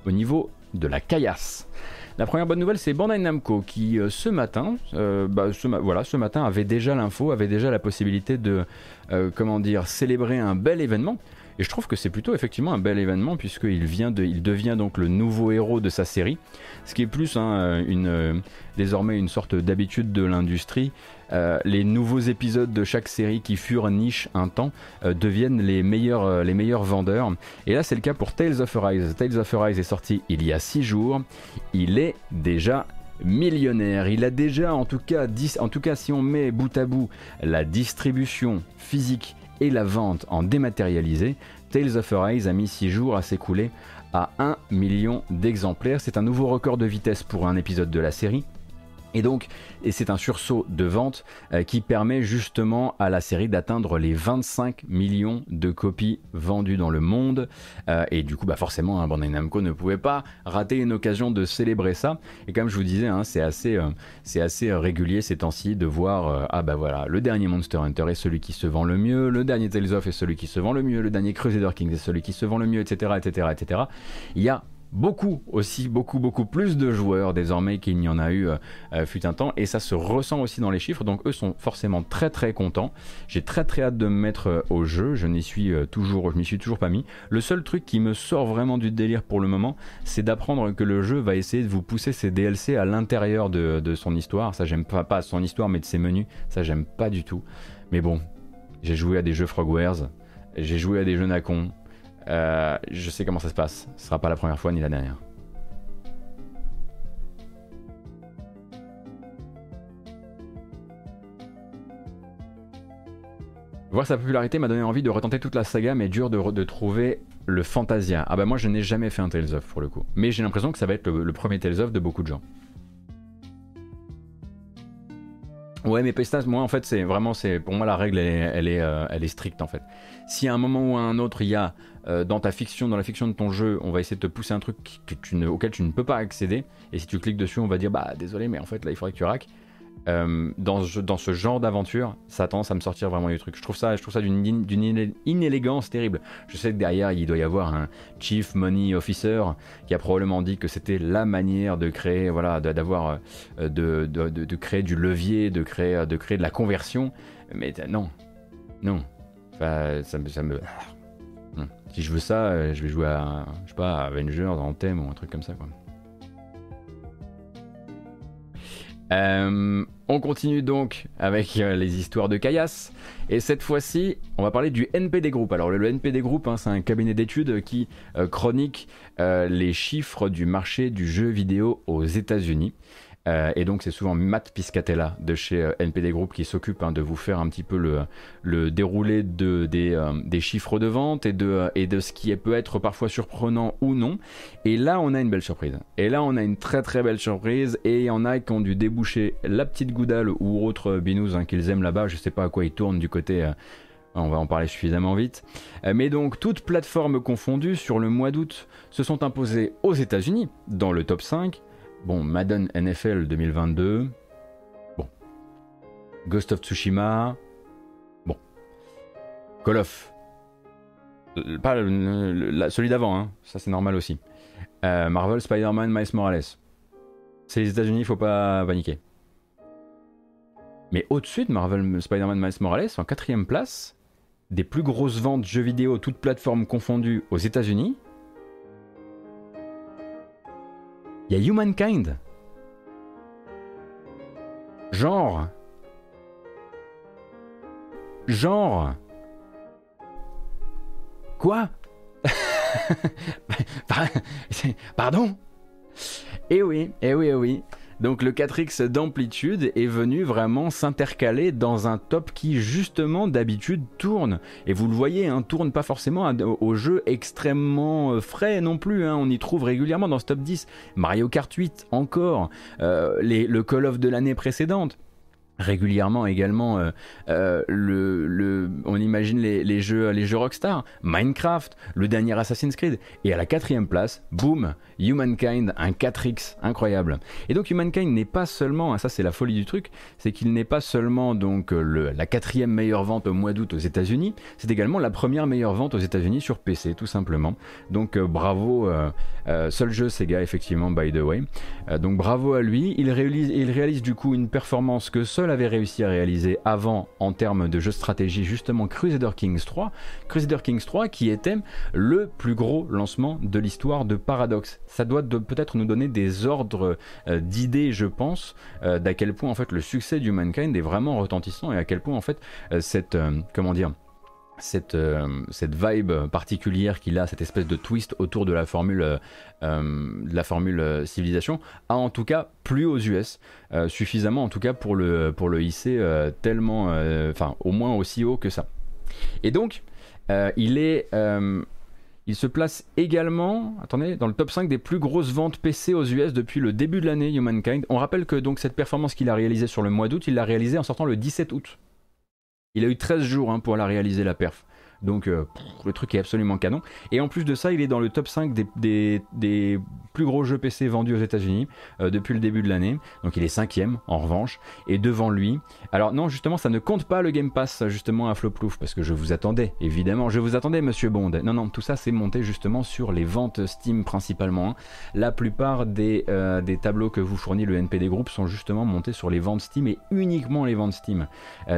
au niveau de la caillasse. La première bonne nouvelle, c'est Bandai Namco qui euh, ce matin, euh, bah, voilà, ce matin avait déjà l'info, avait déjà la possibilité de, euh, comment célébrer un bel événement. Et je trouve que c'est plutôt effectivement un bel événement puisqu'il vient il devient donc le nouveau héros de sa série, ce qui est plus hein, désormais une sorte d'habitude de l'industrie. Les nouveaux épisodes de chaque série qui furent niche un temps deviennent les meilleurs, les meilleurs vendeurs. Et là c'est le cas pour Tales of Arise. Tales of Arise est sorti il y a 6 jours. Il est déjà millionnaire. Il a déjà, en tout cas, en tout cas, si on met bout à bout la distribution physique et la vente en dématérialisé, Tales of Arise a mis 6 jours à s'écouler à 1 million d'exemplaires. C'est un nouveau record de vitesse pour un épisode de la série. Et donc, et c'est un sursaut de vente euh, qui permet justement à la série d'atteindre les 25 millions de copies vendues dans le monde. Euh, et du coup, bah forcément, hein, Bandai Namco ne pouvait pas rater une occasion de célébrer ça. Et comme je vous disais, hein, c'est assez, euh, c'est assez régulier ces temps-ci de voir, ah bah voilà, le dernier Monster Hunter est celui qui se vend le mieux, le dernier Tales of est celui qui se vend le mieux, le dernier Crusader Kings est celui qui se vend le mieux, etc., etc., etc. Il y a beaucoup aussi, beaucoup, beaucoup plus de joueurs désormais qu'il n'y en a eu euh, euh, fut un temps, et ça se ressent aussi dans les chiffres, donc eux sont forcément très très contents. J'ai très très hâte de me mettre euh, au jeu, je n'y suis toujours, je m'y suis toujours pas mis. Le seul truc qui me sort vraiment du délire pour le moment, c'est d'apprendre que le jeu va essayer de vous pousser ses DLC à l'intérieur de, son histoire. Ça j'aime pas, pas son histoire, mais de ses menus, ça j'aime pas du tout. Mais bon, j'ai joué à des jeux Frogwares, j'ai joué à des jeux Nacon, euh, je sais comment ça se passe. Ce sera pas la première fois ni la dernière. Voir sa popularité m'a donné envie de retenter toute la saga, mais dur de, trouver le Fantasia. Ah bah moi je n'ai jamais fait un Tales of pour le coup. Mais j'ai l'impression que ça va être le, premier Tales of de beaucoup de gens. Ouais, mais Pestas, moi en fait, c'est vraiment, c'est pour moi la règle, elle, est, euh, elle est stricte en fait. Si à un moment ou à un autre, il y a euh, dans ta fiction, dans la fiction de ton jeu, on va essayer de te pousser un truc auquel tu ne peux pas accéder, et si tu cliques dessus, on va dire bah désolé, mais en fait là, il faudrait que tu raques. Euh, dans, dans, ce genre d'aventure, ça tend à me sortir vraiment du truc. Je trouve ça, ça d'une inélégance terrible. Je sais que derrière, il doit y avoir un Chief Money Officer qui a probablement dit que c'était la manière de créer, voilà, d'avoir, euh, de, de, de, créer du levier, de créer, de créer de la conversion. Mais non, non. Enfin, ça, ça me. Si je veux ça, euh, je vais jouer à, je sais pas, Avengers, thème ou un truc comme ça. Euh, on continue donc avec euh, les histoires de Caillasse. Et cette fois-ci, on va parler du NPD Group. Alors le, NPD Group, hein, c'est un cabinet d'études qui chronique les chiffres du marché du jeu vidéo aux États-Unis. Euh, et donc c'est souvent Matt Piscatella de chez euh, NPD Group qui s'occupe hein, de vous faire un petit peu le, déroulé euh, des, chiffres de vente et de, ce qui peut être parfois surprenant ou non. Et là on a une belle surprise. Et là on a une très très belle surprise et il y en a qui ont dû déboucher la petite goudale ou autre binous hein, qu'ils aiment là-bas. Je sais pas à quoi ils tournent du côté... on va en parler suffisamment vite. Mais donc, toutes plateformes confondues, sur le mois d'août, se sont imposées aux États-Unis, dans le top 5, Bon, Madden NFL 2022. Bon. Ghost of Tsushima. Bon. Call of. Pas celui d'avant, hein. ça c'est normal aussi. Euh, Marvel, Spider-Man, Miles Morales. C'est les États-Unis, faut pas paniquer. Mais au-dessus de Marvel, Spider-Man, Miles Morales, en quatrième place, des plus grosses ventes jeux vidéo, toutes plateformes confondues aux États-Unis, il y a Humankind. Genre. Genre. Quoi? Pardon? Eh oui, eh oui, eh oui. Donc le 4X d'amplitude est venu vraiment s'intercaler dans un top qui justement d'habitude tourne. Et vous le voyez, hein, tourne pas forcément au jeu extrêmement euh, frais non plus. Hein. On y trouve régulièrement dans ce top 10. Mario Kart 8 encore. Euh, le Call of de l'année précédente. Régulièrement également euh, euh, on imagine les, jeux les jeux Rockstar Minecraft le dernier Assassin's Creed et à la quatrième place boom Humankind un 4x incroyable. Et donc Humankind n'est pas seulement ça c'est la folie du truc c'est qu'il n'est pas seulement donc euh, la quatrième meilleure vente au mois d'août aux États-Unis c'est également la première meilleure vente aux États-Unis sur PC tout simplement. Donc bravo seul jeu Sega effectivement by the way. Donc bravo à lui. Il réalise il réalise du coup une performance que seul avait réussi à réaliser avant en termes de jeu stratégie justement Crusader Kings 3, Crusader Kings 3 qui était le plus gros lancement de l'histoire de Paradox. Ça doit peut-être nous donner des ordres euh, d'idées, je pense, euh, d'à quel point en fait le succès du Mankind est vraiment retentissant et à quel point en fait euh, cette comment dire cette, cette vibe particulière qu'il a, cette espèce de twist autour de la formule euh, de la formule euh, civilisation a en tout cas plus aux US, euh, suffisamment en tout cas pour le, pour le hisser tellement, enfin au moins aussi haut que ça. Et donc, il est... Il se place également, attendez, dans le top 5 des plus grosses ventes PC aux US depuis le début de l'année Humankind. On rappelle que donc cette performance qu'il a réalisée sur le mois d'août, il l'a réalisée en sortant le 17 août. Il a eu 13 jours hein, pour la réaliser la perf. Donc euh, le truc est absolument canon. Et en plus de ça, il est dans le top 5 des, plus gros jeux PC vendus aux États-Unis euh, depuis le début de l'année. Donc il est cinquième en revanche. Et devant lui, alors non, justement, ça ne compte pas le Game Pass justement à Floplouf parce que je vous attendais, évidemment, je vous attendais, Monsieur Bond. Non, non, tout ça c'est monté justement sur les ventes Steam principalement. La plupart des, euh, des tableaux que vous fournit le NPD Group sont justement montés sur les ventes Steam et uniquement les ventes Steam.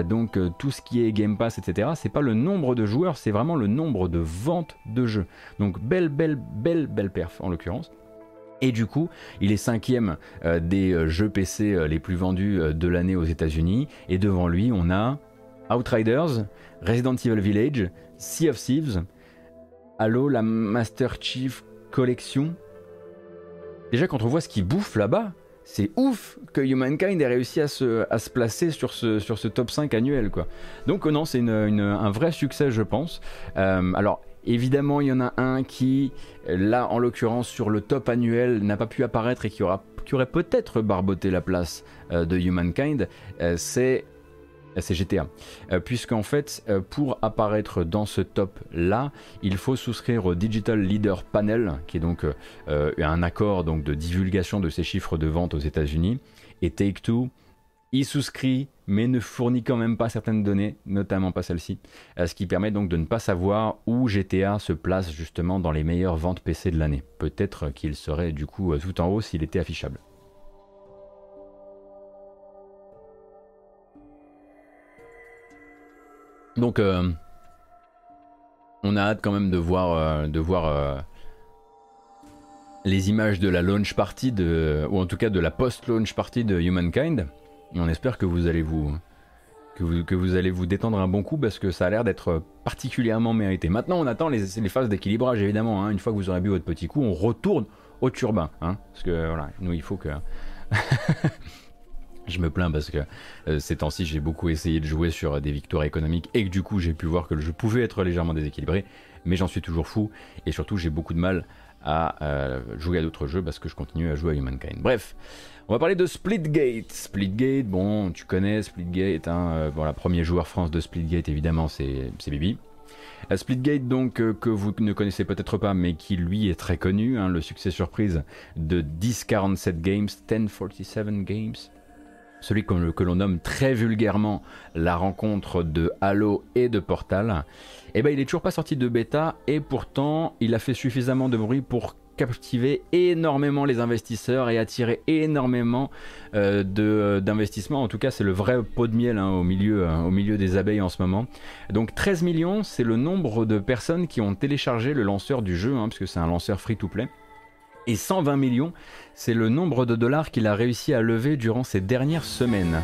donc tout ce qui est Game Pass, etc. C'est pas le nombre de joueurs c'est vraiment le nombre de ventes de jeux. Donc belle, belle, belle, belle perf en l'occurrence. Et du coup, il est cinquième euh, des euh, jeux PC euh, les plus vendus de l'année aux États-Unis. Et devant lui, on a Outriders, Resident Evil Village, Sea of Thieves, Halo, la Master Chief Collection. Déjà, quand on voit ce qu'il bouffe là-bas, c'est ouf que Humankind ait réussi à se, placer sur ce, top 5 annuel. Quoi. Donc euh, non, c'est un vrai succès je pense. Euh, alors évidemment il y en a un qui, là en l'occurrence sur le top annuel, n'a pas pu apparaître et qui aurait peut-être barboté la place euh, de Humankind, c'est c'est GTA. Euh, Puisqu'en fait, euh, pour apparaître dans ce top-là, il faut souscrire au Digital Leader Panel, qui est donc euh, un accord de divulgation de ces chiffres de vente aux États-Unis. Et Take-Two y souscrit, mais ne fournit quand même pas certaines données, notamment pas celle-ci, ce qui permet donc de ne pas savoir où GTA se place justement dans les meilleures ventes PC de l'année. Peut-être qu'il serait du coup tout en haut s'il était affichable. Donc, euh, on a hâte quand même de voir, euh, euh, les images de la launch party, de, ou en tout cas de la post-launch party de Humankind. On espère que vous allez vous, détendre un bon coup parce que ça a l'air d'être particulièrement mérité. Maintenant, on attend les, les phases d'équilibrage évidemment. Hein. Une fois que vous aurez bu votre petit coup, on retourne au turbin. Hein. parce que voilà, nous, il faut que. Je me plains parce que euh, ces temps-ci j'ai beaucoup essayé de jouer sur des victoires économiques et que du coup j'ai pu voir que le jeu pouvait être légèrement déséquilibré, mais j'en suis toujours fou et surtout j'ai beaucoup de mal à euh, jouer à d'autres jeux parce que je continue à jouer à Humankind. Bref, on va parler de Splitgate. Splitgate, bon, tu connais Splitgate, hein, euh, premier joueur France de Splitgate évidemment c'est Bibi. Splitgate donc que vous ne connaissez peut-être pas mais qui lui est très connu, hein, le succès surprise de 1047 Games, 1047 Games, celui que l'on nomme très vulgairement la rencontre de Halo et de Portal, eh ben, il est toujours pas sorti de bêta et pourtant il a fait suffisamment de bruit pour captiver énormément les investisseurs et attirer énormément euh, d'investissements. En tout cas, c'est le vrai pot de miel hein, au, milieu, hein, au milieu des abeilles en ce moment. Donc 13 millions, c'est le nombre de personnes qui ont téléchargé le lanceur du jeu, hein, puisque c'est un lanceur free-to-play. Et 120 millions, c'est le nombre de dollars qu'il a réussi à lever durant ces dernières semaines.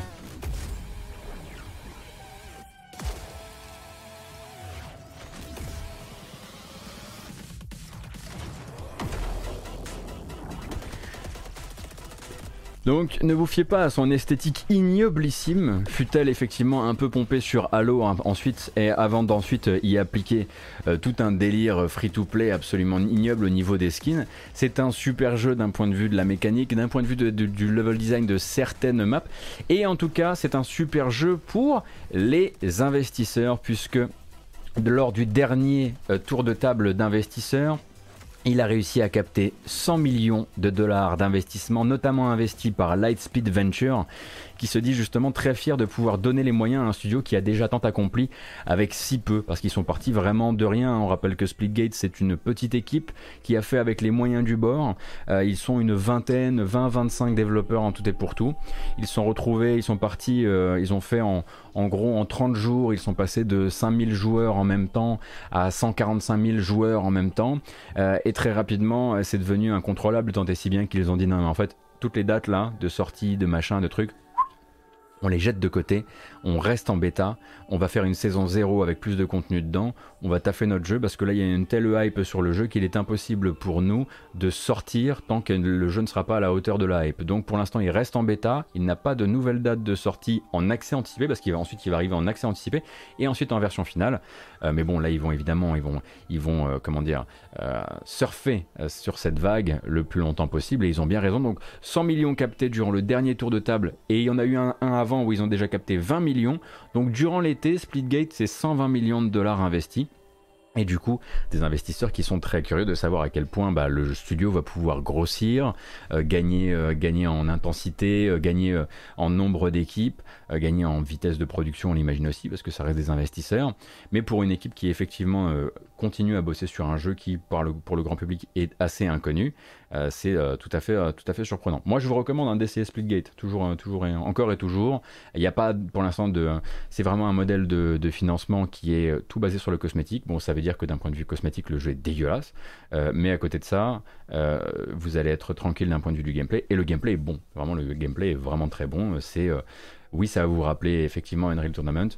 Donc ne vous fiez pas à son esthétique ignoblissime, fut-elle effectivement un peu pompée sur Halo hein, ensuite et avant d'ensuite euh, y appliquer euh, tout un délire free-to-play absolument ignoble au niveau des skins. C'est un super jeu d'un point de vue de la mécanique, d'un point de vue du level design de certaines maps et en tout cas c'est un super jeu pour les investisseurs puisque lors du dernier euh, tour de table d'investisseurs, il a réussi à capter 100 millions de dollars d'investissement, notamment investis par Lightspeed Venture, qui se dit justement très fier de pouvoir donner les moyens à un studio qui a déjà tant accompli avec si peu, parce qu'ils sont partis vraiment de rien. On rappelle que Splitgate c'est une petite équipe qui a fait avec les moyens du bord. Euh, ils sont une vingtaine, 20-25 développeurs en tout et pour tout. Ils sont retrouvés, ils sont partis, euh, ils ont fait en, gros en 30 jours, ils sont passés de 5000 joueurs en même temps à 145 000 joueurs en même temps. Euh, et très rapidement, c'est devenu incontrôlable, tant et si bien qu'ils ont dit non mais en fait toutes les dates là de sortie, de machin, de trucs, on les jette de côté, on reste en bêta, on va faire une saison 0 avec plus de contenu dedans, on va taffer notre jeu parce que là il y a une telle hype sur le jeu qu'il est impossible pour nous de sortir tant que le jeu ne sera pas à la hauteur de la hype. Donc pour l'instant il reste en bêta, il n'a pas de nouvelle date de sortie en accès anticipé parce qu'il va ensuite il va arriver en accès anticipé et ensuite en version finale. Euh, mais bon là ils vont évidemment ils vont ils vont euh, euh, surfer sur cette vague le plus longtemps possible et ils ont bien raison. Donc 100 millions captés durant le dernier tour de table et il y en a eu un, un avant où ils ont déjà capté 20 millions. Donc durant l'été Splitgate c'est 120 millions de dollars investis. Et du coup, des investisseurs qui sont très curieux de savoir à quel point bah, le studio va pouvoir grossir, euh, gagner, euh, gagner en intensité, euh, gagner en nombre d'équipes, gagner en vitesse de production, on l'imagine aussi, parce que ça reste des investisseurs. Mais pour une équipe qui effectivement continue à bosser sur un jeu qui, pour le, grand public, est assez inconnu, euh, c'est euh, tout, à fait, euh, tout à fait surprenant. Moi, je vous recommande un DCS Splitgate, toujours, toujours et encore et toujours. Il n'y a pas pour l'instant de. C'est vraiment un modèle de, de, financement qui est tout basé sur le cosmétique. Bon, ça veut dire que d'un point de vue cosmétique, le jeu est dégueulasse. mais à côté de ça, vous allez être tranquille d'un point de vue du gameplay. Et le gameplay est bon. Vraiment, le gameplay est vraiment très bon. C'est. Oui, ça va vous rappeler effectivement Unreal Tournament.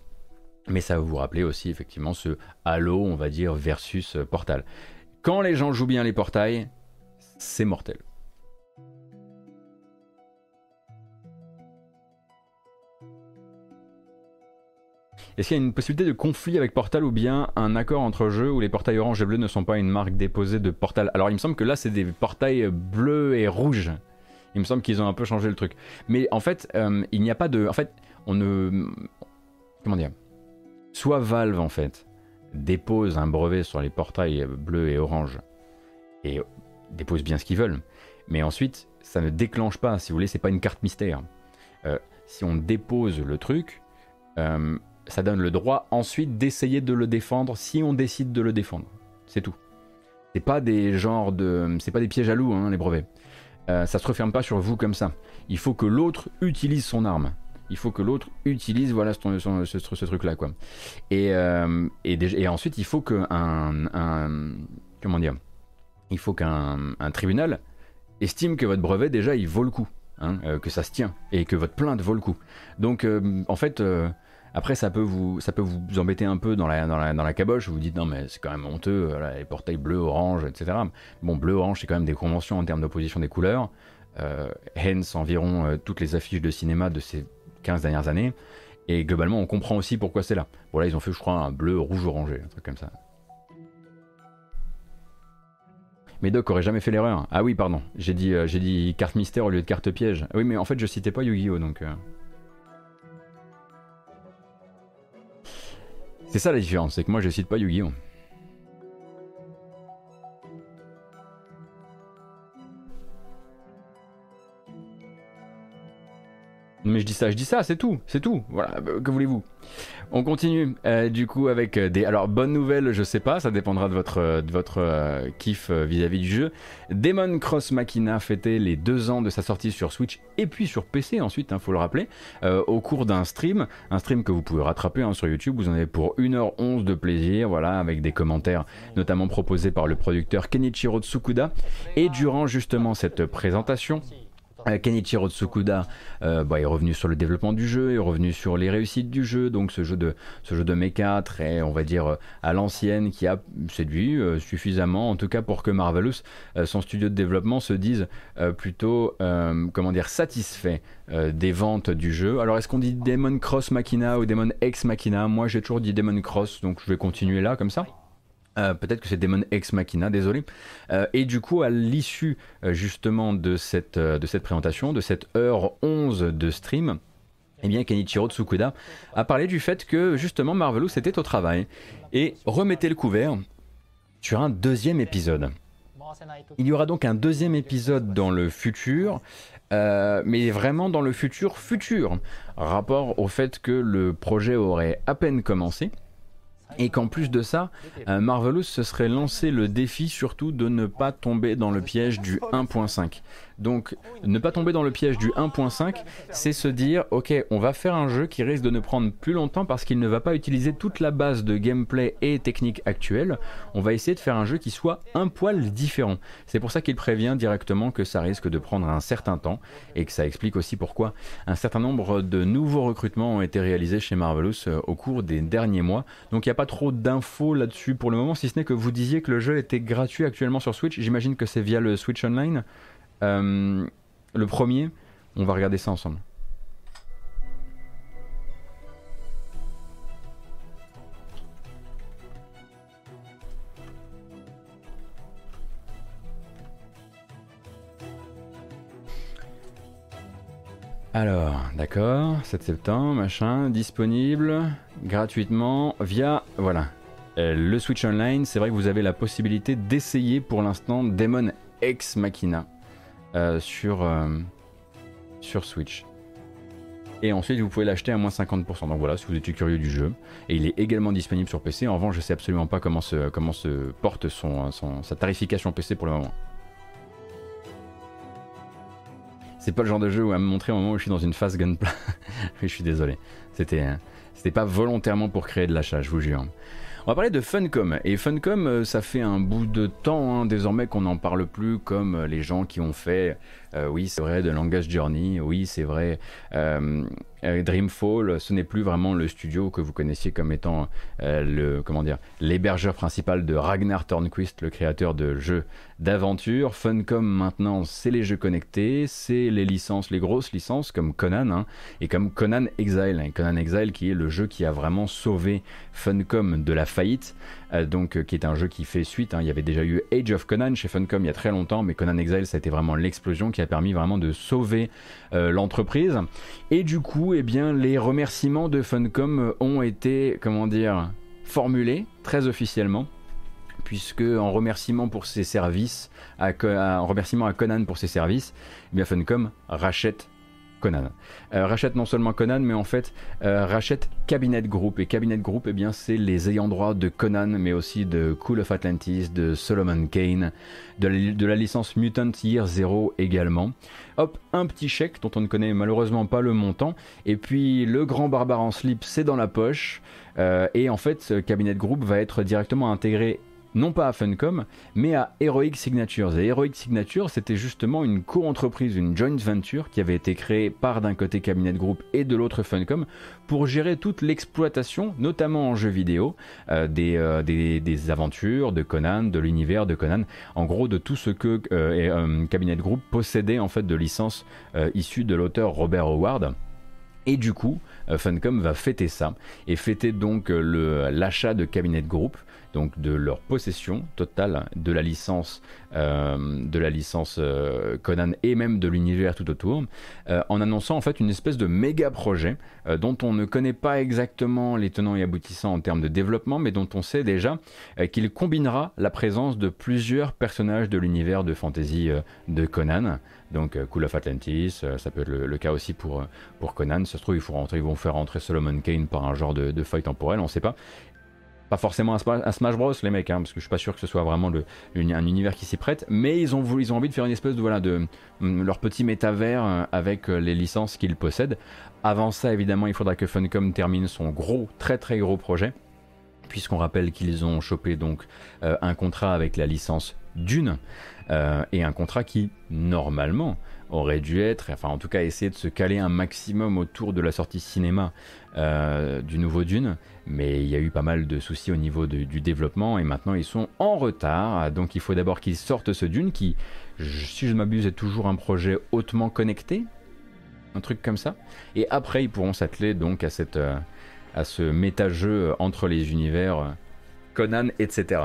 Mais ça va vous rappeler aussi effectivement ce Halo, on va dire, versus Portal. Quand les gens jouent bien les portails, c'est mortel. Est-ce qu'il y a une possibilité de conflit avec Portal ou bien un accord entre jeux où les portails orange et bleu ne sont pas une marque déposée de Portal? Alors il me semble que là c'est des portails bleus et rouges. Il me semble qu'ils ont un peu changé le truc. Mais en fait, euh, il n'y a pas de... En fait, on ne... Comment dire? Soit Valve en fait dépose un brevet sur les portails bleus et orange et déposent bien ce qu'ils veulent. Mais ensuite, ça ne déclenche pas, si vous voulez, c'est pas une carte mystère. Euh, si on dépose le truc, euh, ça donne le droit ensuite d'essayer de le défendre si on décide de le défendre. C'est tout. C'est pas des genres de, c'est pas des pièges à hein, les brevets. Euh, ça se referme pas sur vous comme ça. Il faut que l'autre utilise son arme. Il faut que l'autre utilise voilà ce, ce, truc là quoi. Et, et, ensuite il faut que comment dire il faut qu'un tribunal estime que votre brevet déjà il vaut le coup, hein, euh, que ça se tient et que votre plainte vaut le coup. Donc euh, en fait, euh, après ça peut vous ça peut vous embêter un peu dans la dans la, dans la caboche. Vous vous dites non mais c'est quand même honteux, les portails bleu, orange, etc. Bon bleu, orange c'est quand même des conventions en termes d'opposition des couleurs. hence environ toutes les affiches de cinéma de ces 15 dernières années. Et globalement on comprend aussi pourquoi c'est là. Bon là ils ont fait je crois un bleu, rouge, orangé, un truc comme ça. Médoc aurait jamais fait l'erreur. Ah oui, pardon. J'ai dit, euh, j'ai dit carte mystère au lieu de carte piège. Oui, mais en fait, je citais pas Yu-Gi-Oh! donc. C'est ça la différence, c'est que moi je cite pas Yu-Gi-Oh! Mais je dis ça, je dis ça, c'est tout, c'est tout. Voilà, que voulez-vous? On continue euh, du coup avec euh, des. Alors, bonne nouvelle, je sais pas, ça dépendra de votre, euh, de votre kiff vis-à-vis du jeu. Demon Cross Machina fêtait les deux ans de sa sortie sur Switch et puis sur PC ensuite, il hein, faut le rappeler, au cours d'un stream. Un stream que vous pouvez rattraper hein, sur YouTube. Vous en avez pour 1h11 de plaisir, voilà, avec des commentaires notamment proposés par le producteur Kenichiro Tsukuda. Et durant justement cette présentation, Euh, Kenichiro Tsukuda euh, bah, est revenu sur le développement du jeu, est revenu sur les réussites du jeu, donc ce jeu de, ce jeu de mecha très, on va dire, à l'ancienne, qui a séduit suffisamment, en tout cas pour que Marvelous, son studio de développement, se dise plutôt, comment dire, satisfait des ventes du jeu. Alors est-ce qu'on dit Demon Cross Machina ou Demon Ex Machina? Moi j'ai toujours dit Demon Cross, donc je vais continuer là comme ça. Euh, peut-être que c'est Demon Ex Machina, désolé. Euh, et du coup, à l'issue euh, justement de cette, de cette présentation, de cette heure 11 de stream, eh bien, Kenichiro Tsukuda a parlé du fait que justement Marvelous était au travail et remettait le couvert sur un deuxième épisode. Il y aura donc un deuxième épisode dans le futur, mais vraiment dans le futur futur, rapport au fait que le projet aurait à peine commencé et qu'en plus de ça, euh, Marvelous se serait lancé le défi surtout de ne pas tomber dans le piège du 1.5. Donc ne pas tomber dans le piège du 1.5, c'est se dire ok on va faire un jeu qui risque de ne prendre plus longtemps parce qu'il ne va pas utiliser toute la base de gameplay et technique actuelle. On va essayer de faire un jeu qui soit un poil différent. C'est pour ça qu'il prévient directement que ça risque de prendre un certain temps et que ça explique aussi pourquoi un certain nombre de nouveaux recrutements ont été réalisés chez Marvelous euh, au cours des derniers mois. Donc il n'y a pas trop d'infos là-dessus pour le moment, si ce n'est que vous disiez que le jeu était gratuit actuellement sur Switch. J'imagine que c'est via le Switch Online. Euh, le premier, on va regarder ça ensemble. Alors, d'accord, 7 septembre, machin, disponible gratuitement via, voilà, euh, le Switch Online. C'est vrai que vous avez la possibilité d'essayer pour l'instant Demon Ex Machina. Euh, sur, euh, sur Switch. Et ensuite, vous pouvez l'acheter à moins 50%. Donc voilà, si vous êtes curieux du jeu. Et il est également disponible sur PC. En revanche, je sais absolument pas comment se, comment se porte son, sa tarification PC pour le moment. C'est pas le genre de jeu où à me montrer au moment où je suis dans une phase gunplay. je suis désolé. C'était, c'était pas volontairement pour créer de l'achat, je vous jure. On va parler de Funcom. Et Funcom, euh, ça fait un bout de temps hein, désormais qu'on n'en parle plus comme euh, les gens qui ont fait, euh, oui c'est vrai, de Langage Journey, oui c'est vrai, euh, Dreamfall, ce n'est plus vraiment le studio que vous connaissiez comme étant euh, l'hébergeur principal de Ragnar Thornquist, le créateur de jeux d'aventure. Funcom maintenant, c'est les jeux connectés, c'est les licences, les grosses licences comme Conan hein, et comme Conan Exile. Conan Exile qui est le jeu qui a vraiment sauvé Funcom de la faillite. Euh, donc qui est un jeu qui fait suite. Hein. Il y avait déjà eu Age of Conan chez Funcom il y a très longtemps, mais Conan Exile ça a été vraiment l'explosion qui a permis vraiment de sauver l'entreprise. Et du coup, eh bien, les remerciements de Funcom ont été, comment dire, formulés très officiellement puisque en remerciement pour ses services, en remerciement à Conan pour ses services, eh Funcom rachète Conan. Euh, rachète non seulement Conan, mais en fait euh, rachète Cabinet Group. Et Cabinet Group, eh bien, c'est les ayants droit de Conan, mais aussi de Cool of Atlantis, de Solomon Kane, de la, licence Mutant Year Zero également. Hop, un petit chèque dont on ne connaît malheureusement pas le montant. Et puis le grand barbare en slip, c'est dans la poche. Euh, et en fait, ce Cabinet Group va être directement intégré non pas à Funcom, mais à Heroic Signatures. Et Heroic Signatures, c'était justement une co-entreprise, une joint venture qui avait été créée par d'un côté Cabinet Group et de l'autre Funcom pour gérer toute l'exploitation, notamment en jeux vidéo, euh, euh, des, aventures de Conan, de l'univers de Conan, en gros de tout ce que euh, Cabinet Group possédait en fait de licences issues de l'auteur Robert Howard. Et du coup, Funcom va fêter ça et fêter donc l'achat de Cabinet Group donc de leur possession totale de la licence, euh, de la licence euh, Conan et même de l'univers tout autour, euh, en annonçant en fait une espèce de méga projet dont on ne connaît pas exactement les tenants et aboutissants en termes de développement, mais dont on sait déjà qu'il combinera la présence de plusieurs personnages de l'univers de fantasy de Conan. Donc Cool of Atlantis, ça peut être le, cas aussi pour, pour Conan. Ça se trouve, ils, ils vont faire rentrer Solomon Kane par un genre de, de feuille temporelle, on ne sait pas pas forcément un, Smash Bros les mecs, hein, parce que je suis pas sûr que ce soit vraiment un univers qui s'y prête, mais ils ont, ils ont envie de faire une espèce de voilà de mm, leur petit métavers euh, avec euh, les licences qu'ils possèdent. Avant ça, évidemment, il faudra que Funcom termine son gros, très très gros projet puisqu'on rappelle qu'ils ont chopé donc euh, un contrat avec la licence Dune, et un contrat qui, normalement, aurait dû être, enfin en tout cas essayer de se caler un maximum autour de la sortie cinéma du nouveau Dune, mais il y a eu pas mal de soucis au niveau du développement et maintenant ils sont en retard, donc il faut d'abord qu'ils sortent ce Dune qui, si je m'abuse, est toujours un projet hautement connecté, un truc comme ça, et après ils pourront s'atteler donc à, cette, à ce méta-jeu entre les univers Conan, etc.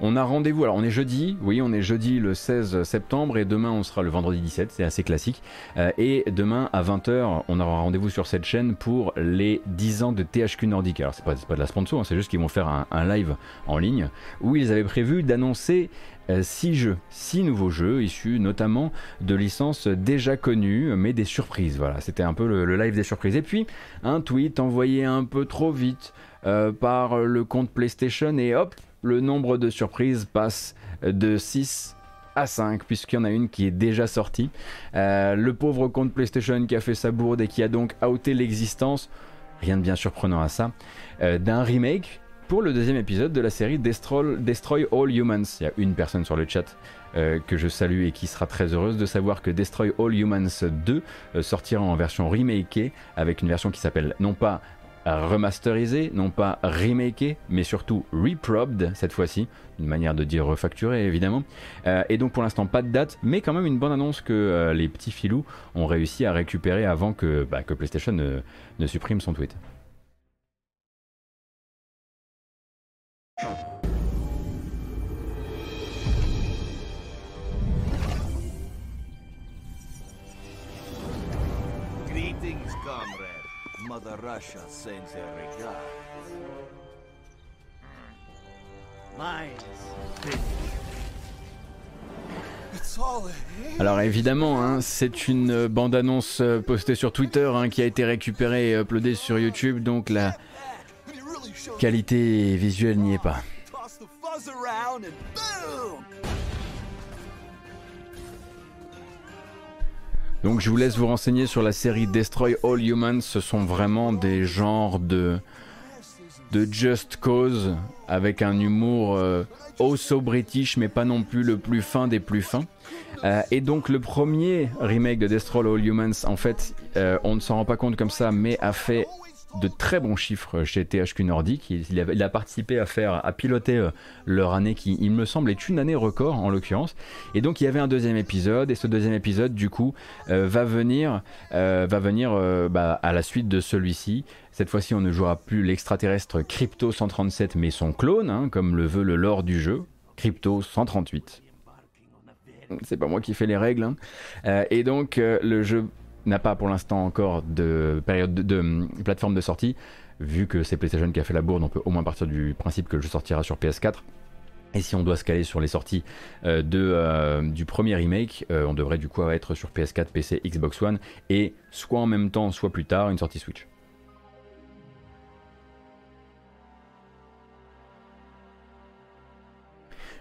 On a rendez-vous, alors on est jeudi, oui, on est jeudi le 16 septembre et demain on sera le vendredi 17, c'est assez classique. Euh, et demain à 20h, on aura rendez-vous sur cette chaîne pour les 10 ans de THQ Nordic. Alors c'est pas, de la sponsor, hein, c'est juste qu'ils vont faire un, live en ligne où ils avaient prévu d'annoncer 6 euh, jeux, 6 nouveaux jeux issus notamment de licences déjà connues, mais des surprises. Voilà, c'était un peu le, live des surprises. Et puis un tweet envoyé un peu trop vite euh, par le compte PlayStation et hop, le nombre de surprises passe de 6 à 5 puisqu'il y en a une qui est déjà sortie. Euh, le pauvre compte PlayStation qui a fait sa bourde et qui a donc outé l'existence, rien de bien surprenant à ça, euh, d'un remake pour le deuxième épisode de la série Destroy, All Humans. Il y a une personne sur le chat euh, que je salue et qui sera très heureuse de savoir que Destroy All Humans 2 sortira en version remakée avec une version qui s'appelle non pas remasterisé, non pas remaké, mais surtout reprobed cette fois-ci, une manière de dire refacturé évidemment. Euh, et donc pour l'instant pas de date, mais quand même une bonne annonce que euh, les petits filous ont réussi à récupérer avant que, bah, que PlayStation ne, supprime son tweet. Alors évidemment, hein, c'est une bande-annonce euh, postée sur Twitter hein, qui a été récupérée et uploadée sur YouTube, donc la qualité visuelle n'y est pas. Donc je vous laisse vous renseigner sur la série Destroy All Humans. Ce sont vraiment des genres de de Just Cause avec un humour euh, also british mais pas non plus le plus fin des plus fins. Euh, et donc le premier remake de Destroy All Humans, en fait, euh, on ne s'en rend pas compte comme ça, mais a fait de très bons chiffres chez THQ Nordic. Il, a, participé à faire, à piloter euh, leur année qui, il me semble, est une année record en l'occurrence. Et donc il y avait un deuxième épisode, et ce deuxième épisode, du coup, euh, va venir, euh, va venir bah, à la suite de celui-ci. Cette fois-ci, on ne jouera plus l'extraterrestre Crypto 137, mais son clone, hein, comme le veut le lore du jeu, Crypto 138 c'est pas moi qui fais les règles. Hein. et donc le jeu n'a pas pour l'instant encore de période de, plateforme de sortie. Vu que c'est PlayStation qui a fait la bourde, on peut au moins partir du principe que le jeu sortira sur PS4. Et si on doit se caler sur les sorties euh, euh, du premier remake, euh, on devrait du coup être sur PS4, PC, Xbox One et soit en même temps, soit plus tard, une sortie Switch.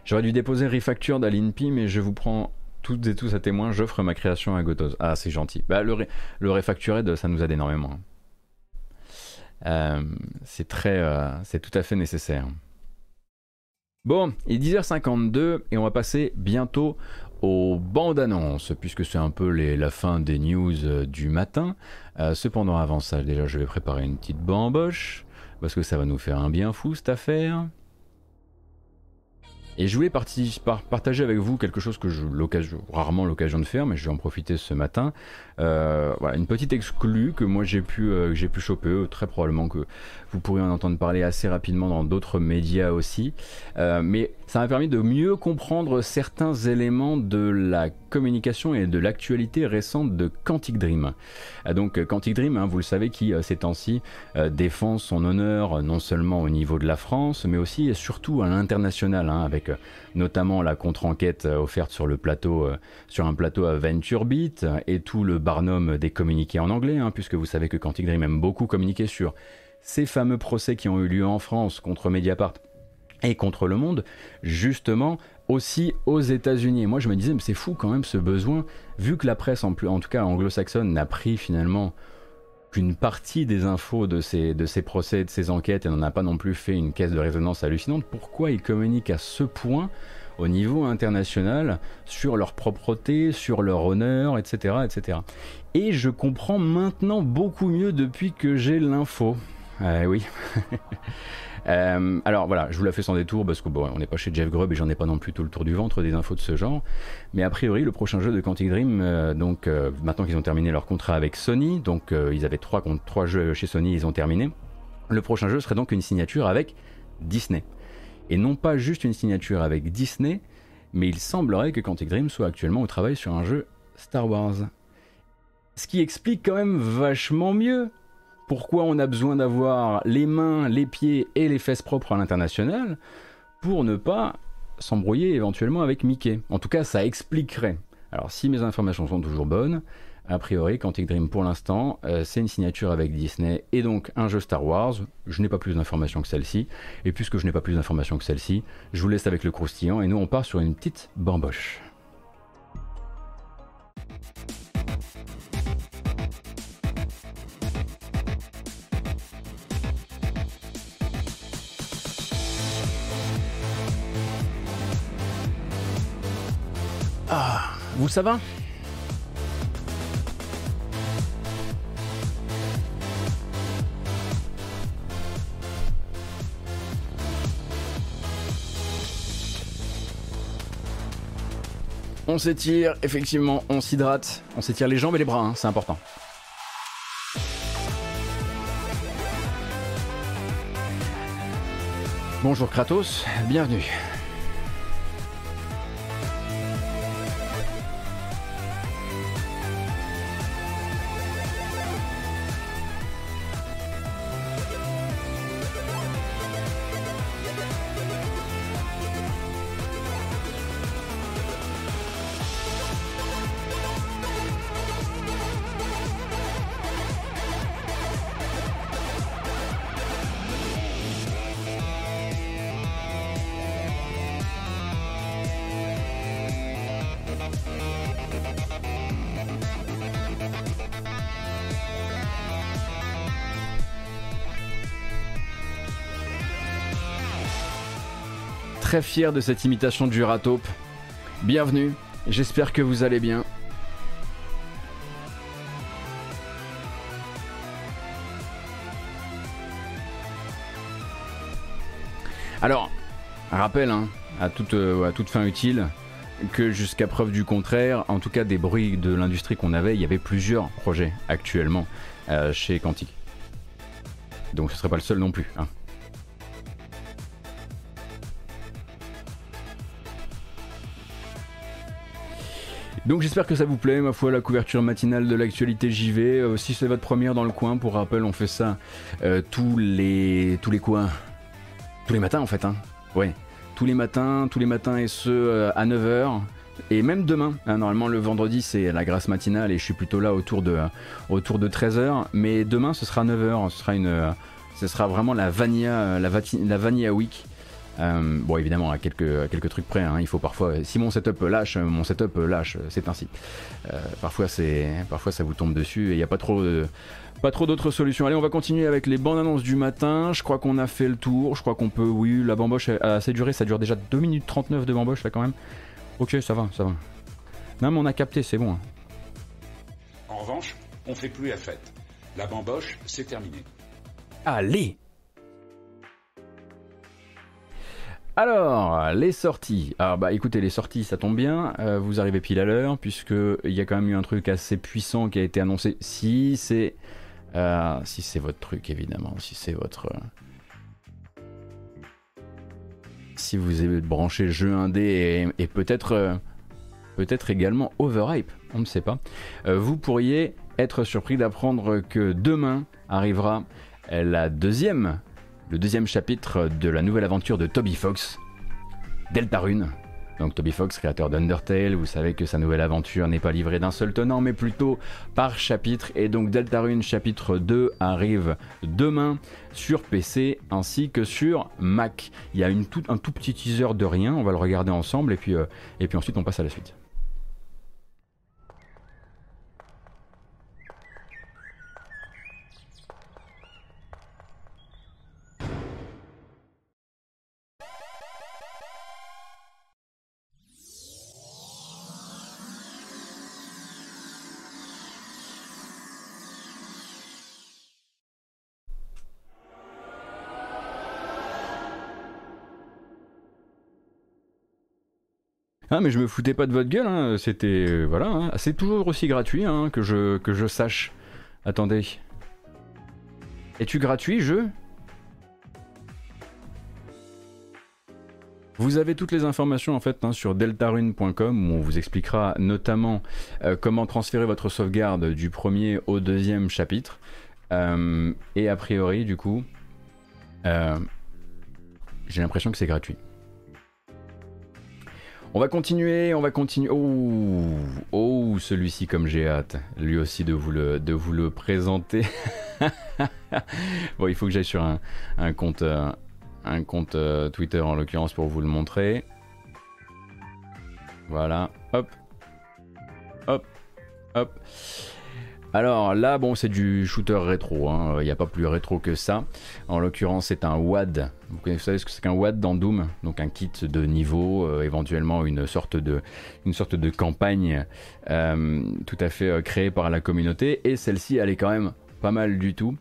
J'aurais dû déposer Refactured à l'INPI, mais je vous prends toutes et tous à témoin, j'offre ma création à Gotos. Ah, c'est gentil. Bah, le, ré, le ça nous aide énormément. Hein. Euh, c'est très, euh, c'est tout à fait nécessaire. Bon, il est 10h52 et on va passer bientôt aux bandes annonces, puisque c'est un peu la fin des news euh, du matin. cependant, avant ça, déjà, je vais préparer une petite bamboche, parce que ça va nous faire un bien fou cette affaire. Et je voulais partager avec vous quelque chose que j'ai rarement l'occasion de faire, mais je vais en profiter ce matin. Euh, voilà, une petite exclue que moi j'ai pu, euh, j'ai pu choper, euh, très probablement que vous pourrez en entendre parler assez rapidement dans d'autres médias aussi. mais ça m'a permis de mieux comprendre certains éléments de la communication et de l'actualité récente de Quantic Dream. donc Quantic Dream, hein, vous le savez, qui ces temps-ci défend son honneur non seulement au niveau de la France, mais aussi et surtout à l'international, hein, avec notamment la contre-enquête offerte sur le plateau, sur un plateau à Venture Beat et tout le barnum des communiqués en anglais, hein, puisque vous savez que Quantic Dream aime beaucoup communiquer sur ces fameux procès qui ont eu lieu en France contre Mediapart et contre le monde, justement aussi aux États-Unis. Moi je me disais, mais c'est fou quand même ce besoin, vu que la presse, en, tout cas anglo-saxonne, n'a pris finalement qu'une partie des infos de ces, procès, de ces enquêtes, et n'en a pas non plus fait une caisse de résonance hallucinante, pourquoi ils communiquent à ce point au niveau international sur leur propreté, sur leur honneur, etc. etc. Et je comprends maintenant beaucoup mieux depuis que j'ai l'info. Euh, oui. Euh, alors voilà, je vous la fais sans détour parce que bon, on n'est pas chez Jeff Grubb et j'en ai pas non plus tout le tour du ventre des infos de ce genre. Mais a priori, le prochain jeu de Quantic Dream, euh, donc maintenant qu'ils ont terminé leur contrat avec Sony, donc ils avaient trois, trois jeux chez Sony, ils ont terminé. Le prochain jeu serait donc une signature avec Disney et non pas juste une signature avec Disney, mais il semblerait que Quantic Dream soit actuellement au travail sur un jeu Star Wars. Ce qui explique quand même vachement mieux pourquoi on a besoin d'avoir les mains, les pieds et les fesses propres à l'international pour ne pas s'embrouiller éventuellement avec Mickey. En tout cas, ça expliquerait. Alors si mes informations sont toujours bonnes, a priori, Quantic Dream pour l'instant, euh, c'est une signature avec Disney et donc un jeu Star Wars. Je n'ai pas plus d'informations que celle-ci. Et puisque je n'ai pas plus d'informations que celle-ci, je vous laisse avec le croustillant et nous on part sur une petite bamboche. Ça va On s'étire, effectivement, on s'hydrate, on s'étire les jambes et les bras, hein, c'est important. Bonjour Kratos, bienvenue. Fier de cette imitation de Juratope. Bienvenue, j'espère que vous allez bien. Alors, rappel hein, à, toute, euh, à toute fin utile que jusqu'à preuve du contraire, en tout cas des bruits de l'industrie qu'on avait, il y avait plusieurs projets actuellement euh, chez Quantic. Donc ce serait pas le seul non plus. Hein. Donc j'espère que ça vous plaît, ma foi, la couverture matinale de l'actualité vais. Euh, si c'est votre première dans le coin, pour rappel, on fait ça euh, tous les tous les coins, tous les matins en fait. Hein. Ouais, tous les matins, tous les matins et ce euh, à 9h. Et même demain, hein, normalement le vendredi c'est la grâce matinale et je suis plutôt là autour de, autour de 13h. Mais demain ce sera 9h, ce sera, une, ce sera vraiment la Vanilla, la, la Vanilla Week. Euh, bon, évidemment, à quelques, quelques trucs près, hein, il faut parfois. Si mon setup lâche, mon setup lâche, c'est ainsi. Euh, parfois, c'est, parfois, ça vous tombe dessus et il n'y a pas trop Pas trop d'autres solutions. Allez, on va continuer avec les bandes annonces du matin. Je crois qu'on a fait le tour. Je crois qu'on peut. Oui, la bamboche a assez duré. Ça dure déjà 2 minutes 39 de bamboche là quand même. Ok, ça va, ça va. Non, mais on a capté, c'est bon. Hein. En revanche, on fait plus la fête. La bamboche, c'est terminé. Allez Alors, les sorties. Ah bah écoutez, les sorties, ça tombe bien. Euh, vous arrivez pile à l'heure, puisque il y a quand même eu un truc assez puissant qui a été annoncé. Si c'est, euh, si c'est votre truc évidemment, si c'est votre, si vous avez branché jeu indé et, et peut-être, euh, peut-être également overhype, on ne sait pas. vous pourriez être surpris d'apprendre que demain arrivera la deuxième le deuxième chapitre de la nouvelle aventure de Toby Fox, Deltarune. Donc Toby Fox, créateur d'Undertale, vous savez que sa nouvelle aventure n'est pas livrée d'un seul tenant, mais plutôt par chapitre. Et donc Deltarune chapitre 2 arrive demain sur PC ainsi que sur Mac. Il y a un tout petit teaser de rien, on va le regarder ensemble et puis, euh, et puis ensuite on passe à la suite. Mais je me foutais pas de votre gueule, hein. c'était euh, voilà, hein. c'est toujours aussi gratuit hein, que je que je sache. Attendez, es-tu gratuit jeu Vous avez toutes les informations en fait sur deltarune.com où on vous expliquera notamment euh, comment transférer votre sauvegarde du premier au deuxième chapitre. Euh, et a priori, du coup, j'ai l'impression que c'est gratuit. On va continuer, on va continuer. Oh, oh celui-ci comme j'ai hâte, lui aussi de vous le, présenter. bon, il faut que j'aille sur un, compte, un compte euh, euh, Twitter en l'occurrence pour vous le montrer. Voilà, hop, hop, hop. Alors là, bon, c'est du shooter rétro, hein. il n'y a pas plus rétro que ça. En l'occurrence, c'est un WAD. Vous savez ce que c'est qu'un WAD dans Doom? Donc un kit de niveau, euh, éventuellement une sorte de, campagne euh, tout à fait euh, créée par la communauté. Et celle-ci, elle est quand même pas mal du tout,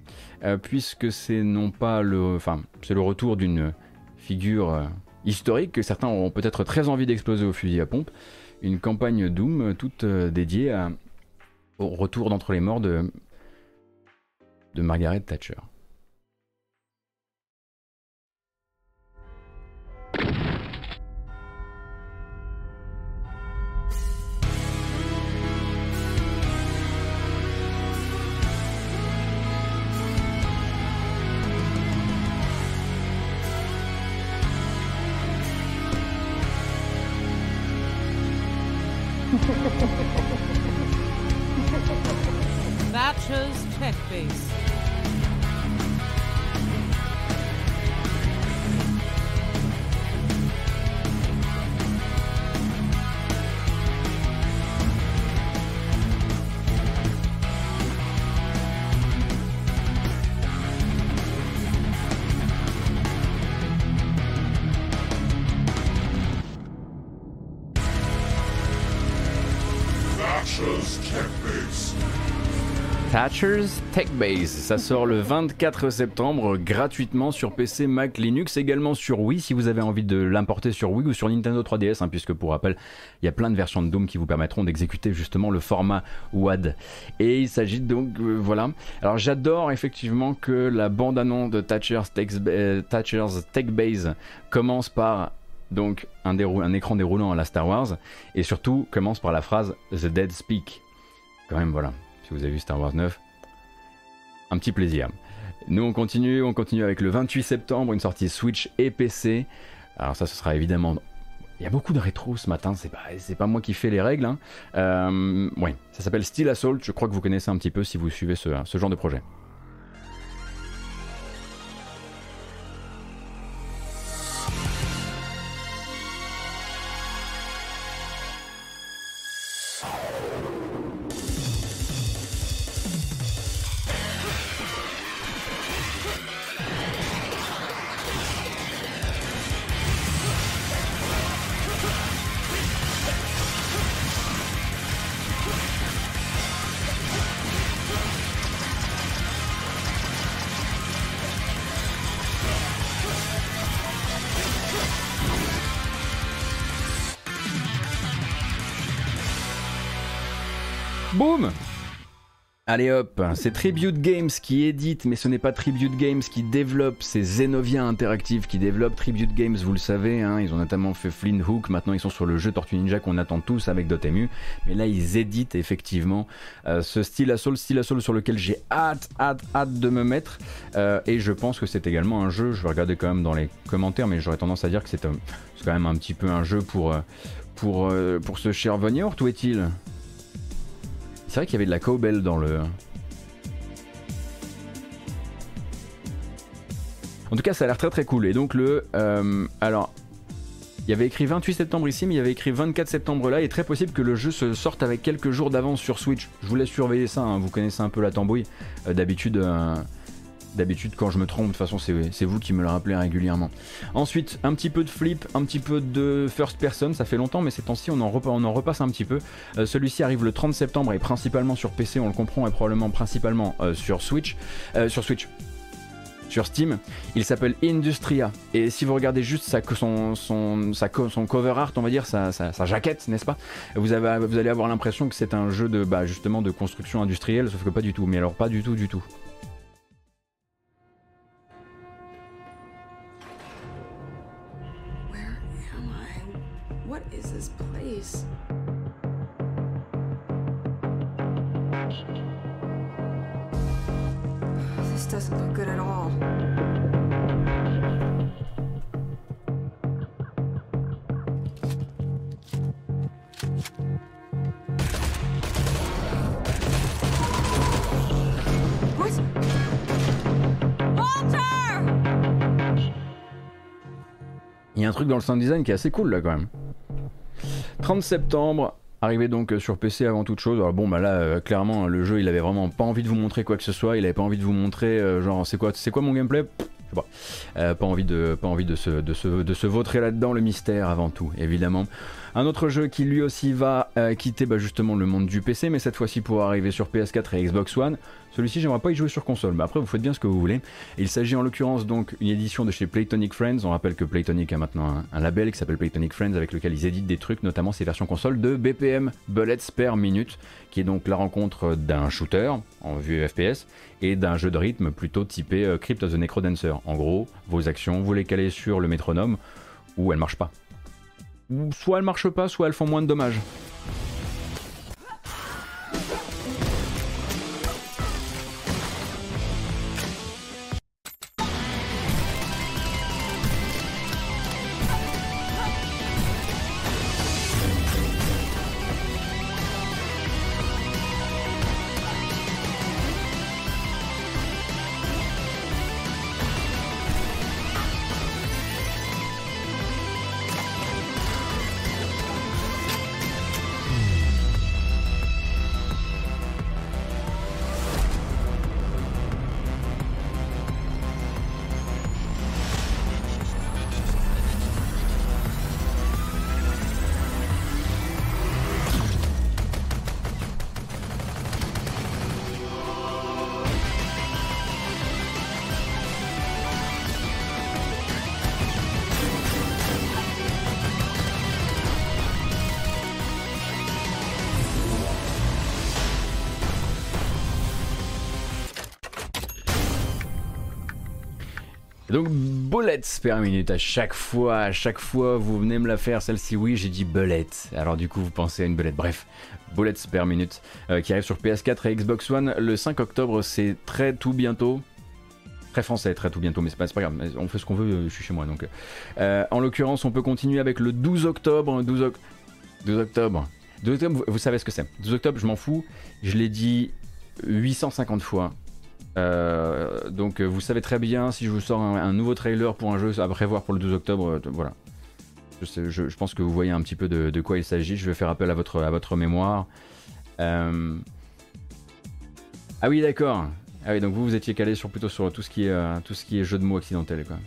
puisque c'est non pas le, enfin, c'est le retour d'une figure historique que certains ont peut-être très envie d'exploser au fusil à pompe. Une campagne Doom toute dédiée à au retour d'entre les morts de, Margaret Thatcher. Tech Base. Ça sort le 24 septembre gratuitement sur PC, Mac, Linux, également sur Wii si vous avez envie de l'importer sur Wii ou sur Nintendo 3DS, hein, puisque pour rappel, il y a plein de versions de Doom qui vous permettront d'exécuter justement le format WAD. Et il s'agit donc, euh, voilà. Alors j'adore effectivement que la bande-annonce de Thatcher's Tech, euh, Tech Base commence par donc un écran déroulant à la Star Wars et surtout commence par la phrase The Dead Speak. Quand même, voilà si vous avez vu Star Wars 9. Un petit plaisir. Nous on continue, on continue avec le 28 septembre, une sortie Switch et PC. Alors ça ce sera évidemment... Il y a beaucoup de rétro ce matin, c'est pas, moi qui fais les règles. Hein. Euh, oui, ça s'appelle Steel Assault, je crois que vous connaissez un petit peu si vous suivez ce genre de projet. Allez hop, c'est Tribute Games qui édite, mais ce n'est pas Tribute Games qui développe, c'est Zenovia Interactive qui développe. Tribute Games, vous le savez, hein. ils ont notamment fait Flint Hook, maintenant ils sont sur le jeu Tortue Ninja qu'on attend tous avec Dotemu, mais là ils éditent effectivement euh, ce style Assault, style Assault sur lequel j'ai hâte, hâte, hâte de me mettre, euh, et je pense que c'est également un jeu, je vais regarder quand même dans les commentaires, mais j'aurais tendance à dire que c'est quand même un petit peu un jeu pour, euh, pour, pour ce cher Vognort, où est-il? C'est vrai qu'il y avait de la cowbell dans le... En tout cas, ça a l'air très très cool. Et donc le... Euh, alors, il y avait écrit 28 septembre ici, mais il y avait écrit 24 septembre là. Il est très possible que le jeu se sorte avec quelques jours d'avance sur Switch. Je vous laisse surveiller ça, hein. vous connaissez un peu la tambouille. Euh, d'habitude, euh, D'habitude, quand je me trompe, de toute façon, c'est vous qui me le rappelez régulièrement. Ensuite, un petit peu de flip, un petit peu de first person, ça fait longtemps, mais ces temps-ci, on, en repasse un petit peu. Euh, celui-ci arrive le 30 septembre et principalement sur PC, on le comprend, et probablement principalement euh, sur Switch. Euh, sur Switch. sur Steam. Il s'appelle Industria. Et si vous regardez juste son, cover art, on va dire, sa, jaquette, n'est-ce pas vous allez avoir l'impression que c'est un jeu de, bah, justement, de construction industrielle, sauf que pas du tout. Mais alors pas du tout, du tout. Doesn't look good at all. Il y a un truc dans le sound design qui est assez cool là quand même. 30 septembre, Arrivé donc euh, sur PC avant toute chose. Alors bon bah là euh, clairement le jeu il avait vraiment pas envie de vous montrer quoi que ce soit, il avait pas envie de vous montrer euh, genre c'est quoi c'est quoi mon gameplay? Pas. pas envie de pas envie se, de se vautrer là-dedans le mystère avant tout évidemment. Un autre jeu qui lui aussi va euh, quitter bah, justement le monde du PC, mais cette fois-ci pour arriver sur PS4 et Xbox One. Celui-ci, j'aimerais pas y jouer sur console, mais après vous faites bien ce que vous voulez. Il s'agit en l'occurrence donc une édition de chez Playtonic Friends. On rappelle que Playtonic a maintenant un, label qui s'appelle Playtonic Friends avec lequel ils éditent des trucs, notamment ces versions console de BPM, Bullets per Minute, qui est donc la rencontre d'un shooter en vue FPS et d'un jeu de rythme plutôt typé euh, Crypt of the Necrodancer. En gros, vos actions, vous les calez sur le métronome ou elles marchent pas soit elles marchent pas, soit elles font moins de dommages. Bullets per minute. À chaque fois, à chaque fois vous venez me la faire, celle-ci oui j'ai dit bullet, alors du coup vous pensez à une bullet, bref, bullets per minute euh, qui arrive sur PS4 et Xbox One le 5 octobre, c'est très tout bientôt, très français, très tout bientôt, mais c'est pas, grave, on fait ce qu'on veut, je suis chez moi donc. Euh, en l'occurrence on peut continuer avec le 12 octobre, 12, 12 octobre, 12 octobre vous savez ce que c'est, 12 octobre je m'en fous, je l'ai dit 850 fois, euh, donc vous savez très bien si je vous sors un, nouveau trailer pour un jeu à prévoir pour le 12 octobre, euh, voilà. Je, pense que vous voyez un petit peu de, quoi il s'agit. Je vais faire appel à votre, à votre mémoire. Euh, ah oui, d'accord. Ah oui, donc vous vous étiez calé sur plutôt sur tout ce qui est tout ce qui est jeu de mots accidentel quoi.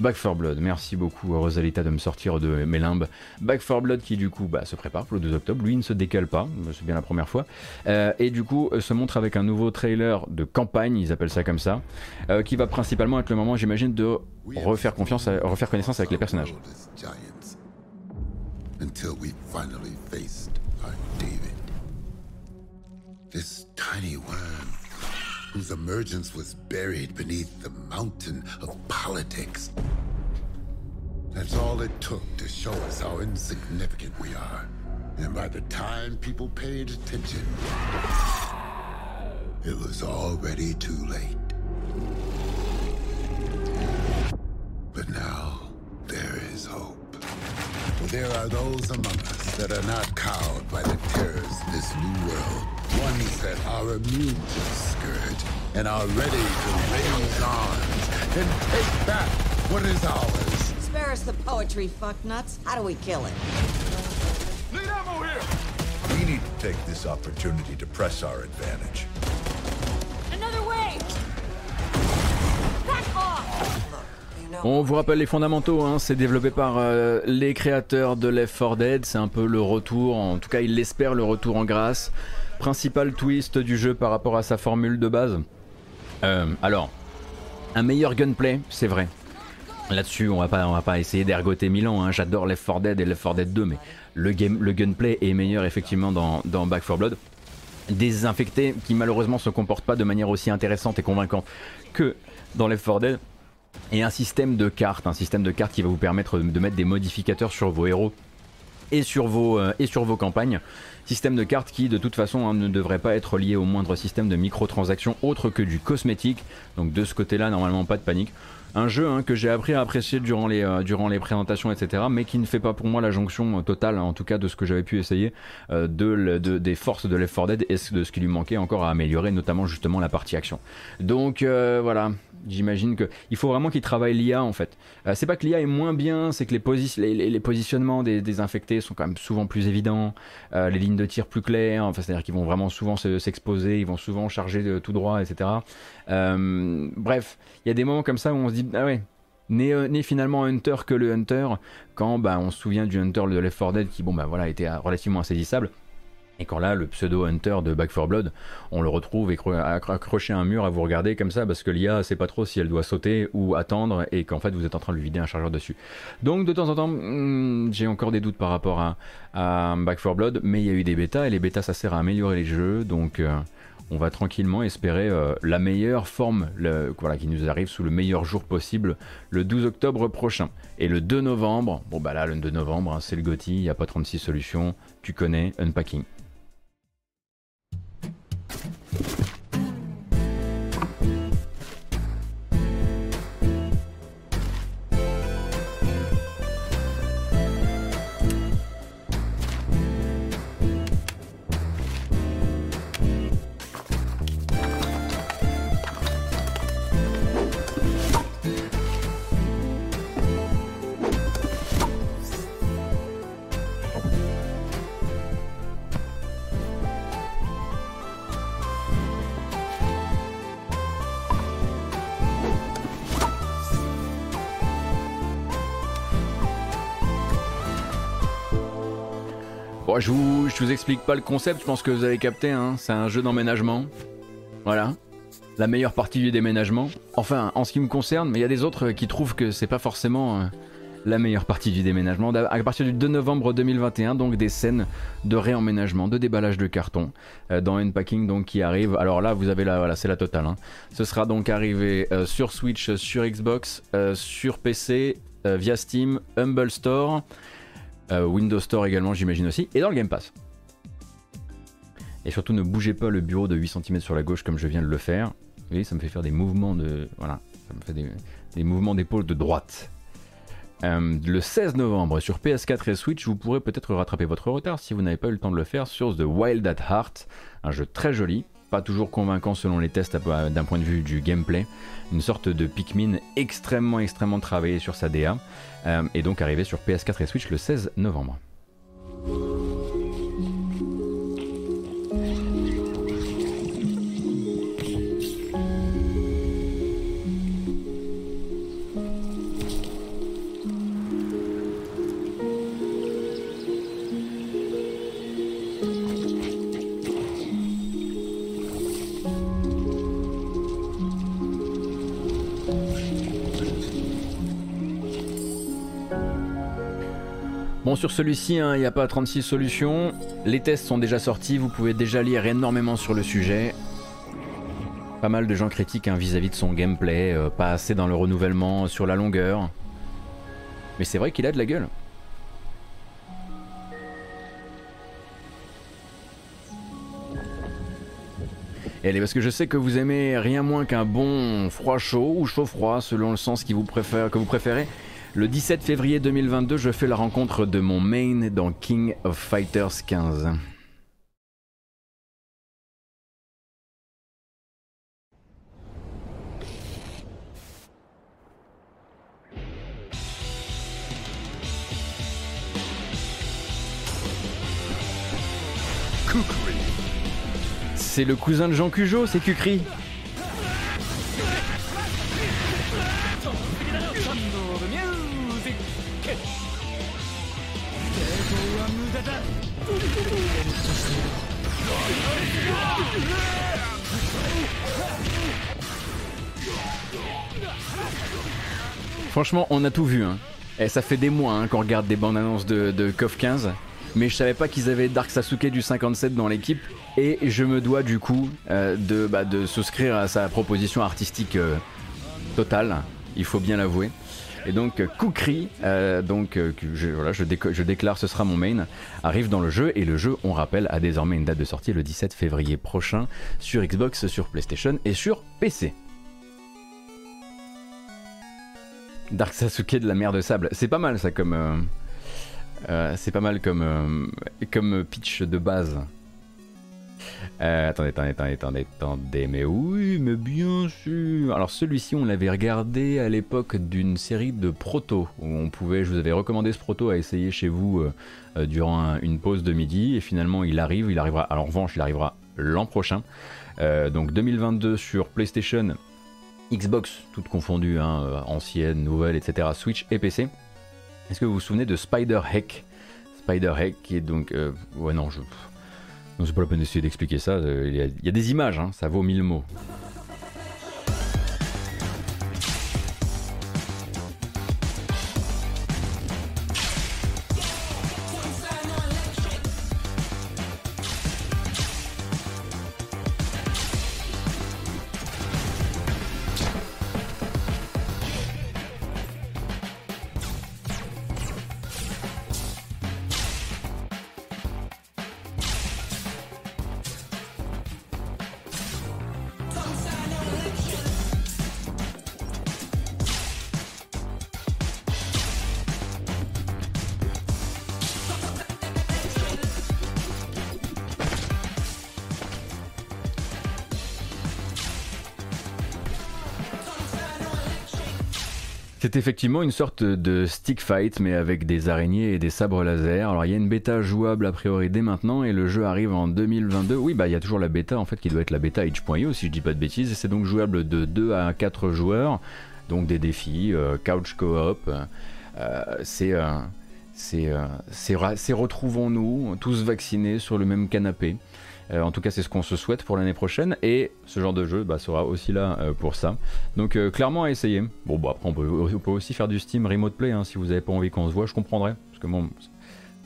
Back 4 Blood, merci beaucoup Rosalita de me sortir de mes limbes. Back 4 Blood qui du coup bah, se prépare pour le 2 octobre, lui ne se décale pas, c'est bien la première fois, euh, et du coup euh, se montre avec un nouveau trailer de campagne, ils appellent ça comme ça, euh, qui va principalement être le moment j'imagine de refaire confiance, refaire connaissance avec les personnages. Whose emergence was buried beneath the mountain of politics. That's all it took to show us how insignificant we are. And by the time people paid attention, it was already too late. But now, there is hope. There are those among us that are not cowed by the terrors of this new world. Ones that are immune to the scourge and are ready to raise arms and take back what is ours. Spare us the poetry, fucknuts. How do we kill it? Need ammo here! We need to take this opportunity to press our advantage. Another way! Back off! On vous rappelle les fondamentaux, hein, c'est développé par euh, les créateurs de Left 4 Dead, c'est un peu le retour, en tout cas il espère le retour en grâce. Principal twist du jeu par rapport à sa formule de base. Euh, alors, Un meilleur gunplay, c'est vrai. Là-dessus, on va pas, va pas essayer d'ergoter Milan. Hein. J'adore Left 4 Dead et Left 4 Dead 2, mais le, game, gunplay est meilleur effectivement dans, Back 4 Blood. Des infectés qui malheureusement se comportent pas de manière aussi intéressante et convaincante que dans Left 4 Dead. Et un système de cartes, un système de cartes qui va vous permettre de mettre des modificateurs sur vos héros et sur vos, euh, et sur vos campagnes. Système de cartes qui de toute façon hein, ne devrait pas être lié au moindre système de microtransactions autre que du cosmétique. Donc de ce côté-là, normalement pas de panique. Un jeu hein, que j'ai appris à apprécier durant les, euh, durant les présentations, etc. Mais qui ne fait pas pour moi la jonction euh, totale, en tout cas de ce que j'avais pu essayer, de, de, des forces de Left 4 Dead et de ce qui lui manquait encore à améliorer, notamment justement la partie action. Donc voilà, J'imagine que il faut vraiment qu'ils travaillent l'IA en fait. Euh, c'est pas que l'IA est moins bien, c'est que les, les, positionnements des, infectés sont quand même souvent plus évidents, euh, les lignes de tir plus claires, enfin, c'est-à-dire qu'ils vont vraiment souvent s'exposer, ils vont souvent charger tout droit, etc. Euh, bref, il y a des moments comme ça où on se dit ah ouais. Né, finalement Hunter que le Hunter, quand bah, on se souvient du Hunter de Left 4 Dead qui bon bah voilà était relativement insaisissable, et quand là, le pseudo-hunter de Back 4 Blood, on le retrouve accroché à un mur à vous regarder comme ça parce que l'IA sait pas trop si elle doit sauter ou attendre et qu'en fait vous êtes en train de lui vider un chargeur dessus. Donc de temps en temps, hmm, j'ai encore des doutes par rapport à, Back 4 Blood, mais il y a eu des bêtas et les bêtas ça sert à améliorer les jeux donc. Euh, on va tranquillement espérer euh, la meilleure forme voilà, qui nous arrive sous le meilleur jour possible le 12 octobre prochain. Et le 2 novembre, bon bah là le 2 novembre, hein, c'est le GOTY, il n'y a pas 36 solutions, tu connais, unpacking. Thank you. Je vous, vous explique pas le concept, je pense que vous avez capté, hein. c'est un jeu d'emménagement. Voilà. La meilleure partie du déménagement. Enfin, en ce qui me concerne, mais il y a des autres qui trouvent que c'est pas forcément euh, la meilleure partie du déménagement. À partir du 2 novembre 2021, donc des scènes de réemménagement, de déballage de carton euh, dans Unpacking donc qui arrive. Alors là, vous avez la, voilà, c'est la totale. Hein. Ce sera donc arrivé euh, sur Switch, sur Xbox, sur PC, via Steam, Humble Store. Euh, Windows Store également, j'imagine aussi, et dans le Game Pass. Et surtout, ne bougez pas le bureau de 8 cm sur la gauche comme je viens de le faire. Vous voyez, ça me fait faire des mouvements de. Voilà, ça me fait des, mouvements d'épaule de droite. Euh, le 16 novembre sur PS4 et Switch, vous pourrez peut-être rattraper votre retard si vous n'avez pas eu le temps de le faire sur The Wild at Heart, un jeu très joli, toujours convaincant selon les tests d'un point de vue du gameplay, une sorte de Pikmin extrêmement extrêmement travaillé sur sa DA, euh, et donc arrivé sur PS4 et Switch le 16 novembre. Sur celui-ci, hein, il n'y a pas 36 solutions. Les tests sont déjà sortis, vous pouvez déjà lire énormément sur le sujet. Pas mal de gens critiquent hein, vis-à-vis de son gameplay, euh, pas assez dans le renouvellement, sur la longueur. Mais c'est vrai qu'il a de la gueule. Et allez, parce que je sais que vous aimez rien moins qu'un bon froid chaud ou chaud froid selon le sens qui que vous préférez. Le 17 février 2022, je fais la rencontre de mon main dans King of Fighters 15. C'est le cousin de Jean Cujo, c'est Kukri? Franchement, on a tout vu. Hein. Et ça fait des mois hein, qu'on regarde des bandes annonces de, de KOF 15. Mais je savais pas qu'ils avaient Dark Sasuke du 57 dans l'équipe. Et je me dois du coup euh, de, bah, de souscrire à sa proposition artistique euh, totale. Il faut bien l'avouer. Et donc Kukri, euh, donc je, voilà, je, déclare ce sera mon main, arrive dans le jeu et le jeu, on rappelle, a désormais une date de sortie le 17 février prochain sur Xbox, sur PlayStation et sur PC. Dark Sasuke de la mer de sable. C'est pas mal ça comme. Euh, euh, c'est pas mal comme, euh, pitch de base. attendez, attendez, attendez, attendez, attendez, mais oui, mais bien sûr. Alors celui-ci, on l'avait regardé à l'époque d'une série de proto où on pouvait, je vous avais recommandé ce proto à essayer chez vous durant une pause de midi et finalement il arrive, il arrivera. Alors en revanche, il arrivera l'an prochain, donc 2022 sur PlayStation Xbox, toutes confondues, hein, euh, anciennes, nouvelles, etc., Switch et PC. Est-ce que vous vous souvenez de Spider Heck? Spider Heck qui est donc... Euh, ouais non, je... Non, c'est pas la peine d'essayer d'expliquer ça, euh, il y, a, des images, hein, ça vaut mille mots. C'est effectivement une sorte de stick fight, mais avec des araignées et des sabres laser. Alors il y a une bêta jouable a priori dès maintenant et le jeu arrive en 2022. Oui, bah il y a toujours la bêta en fait qui doit être la bêta itch.io si je dis pas de bêtises. C'est donc jouable de 2 à 4 joueurs, donc des défis, euh, couch co-op. Euh, c'est euh, c'est retrouvons-nous tous vaccinés sur le même canapé. Euh, en tout cas, c'est ce qu'on se souhaite pour l'année prochaine. Et ce genre de jeu bah, sera aussi là euh, pour ça. Donc, euh, clairement à essayer. Bon, bah, après, on peut, aussi faire du Steam Remote Play hein, si vous n'avez pas envie qu'on se voit. Je comprendrais. Parce que bon,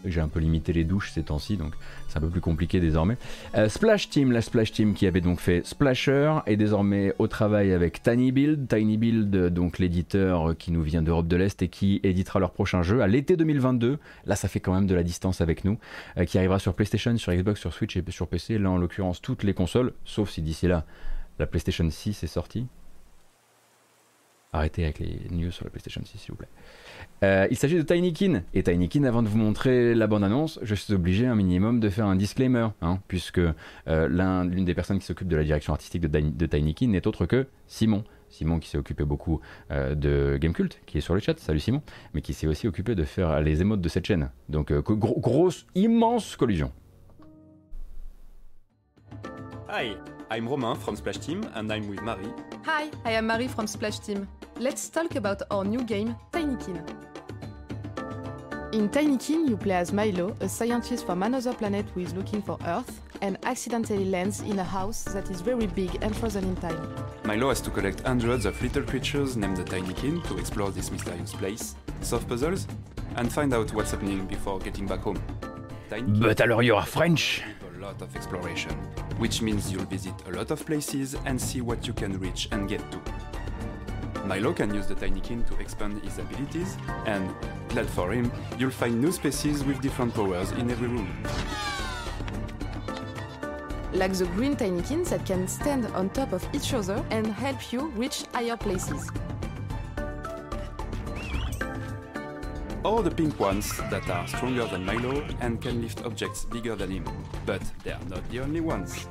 j'ai un peu limité les douches ces temps-ci, donc c'est un peu plus compliqué désormais. Euh, Splash Team, la Splash Team qui avait donc fait Splasher, est désormais au travail avec Tiny Build. Tiny Build, donc l'éditeur qui nous vient d'Europe de l'Est et qui éditera leur prochain jeu à l'été 2022. Là, ça fait quand même de la distance avec nous, euh, qui arrivera sur PlayStation, sur Xbox, sur Switch et sur PC. Là, en l'occurrence, toutes les consoles, sauf si d'ici là, la PlayStation 6 est sortie. Arrêtez avec les news sur la PlayStation 6, s'il vous plaît. Euh, il s'agit de Tinykin. Et Tinykin, avant de vous montrer la bande-annonce, je suis obligé un minimum de faire un disclaimer, hein, puisque euh, l'une des personnes qui s'occupe de la direction artistique de, de Tinykin n'est autre que Simon. Simon qui s'est occupé beaucoup euh, de Gamecult, qui est sur le chat, salut Simon, mais qui s'est aussi occupé de faire les émotes de cette chaîne. Donc grosse, immense collusion. I'm Romain from Splash Team and I'm with Marie. Hi, I am Marie from Splash Team. Let's talk about our new game, Tinykin. In Tinykin, you play as Milo, a scientist from another planet who is looking for Earth and accidentally lands in a house that is very big and frozen in time. Milo has to collect hundreds of little creatures named the Tinykin to explore this mysterious place, solve puzzles, and find out what's happening before getting back home. Tinykin but alors you are French. Lot of exploration, which means you'll visit a lot of places and see what you can reach and get to. Milo can use the tiny Tinykin to expand his abilities, and, glad for him, you'll find new species with different powers in every room. Like the green Tinykins that can stand on top of each other and help you reach higher places. Or the pink ones that are stronger than Milo and can lift objects bigger than him. But they are not the only ones.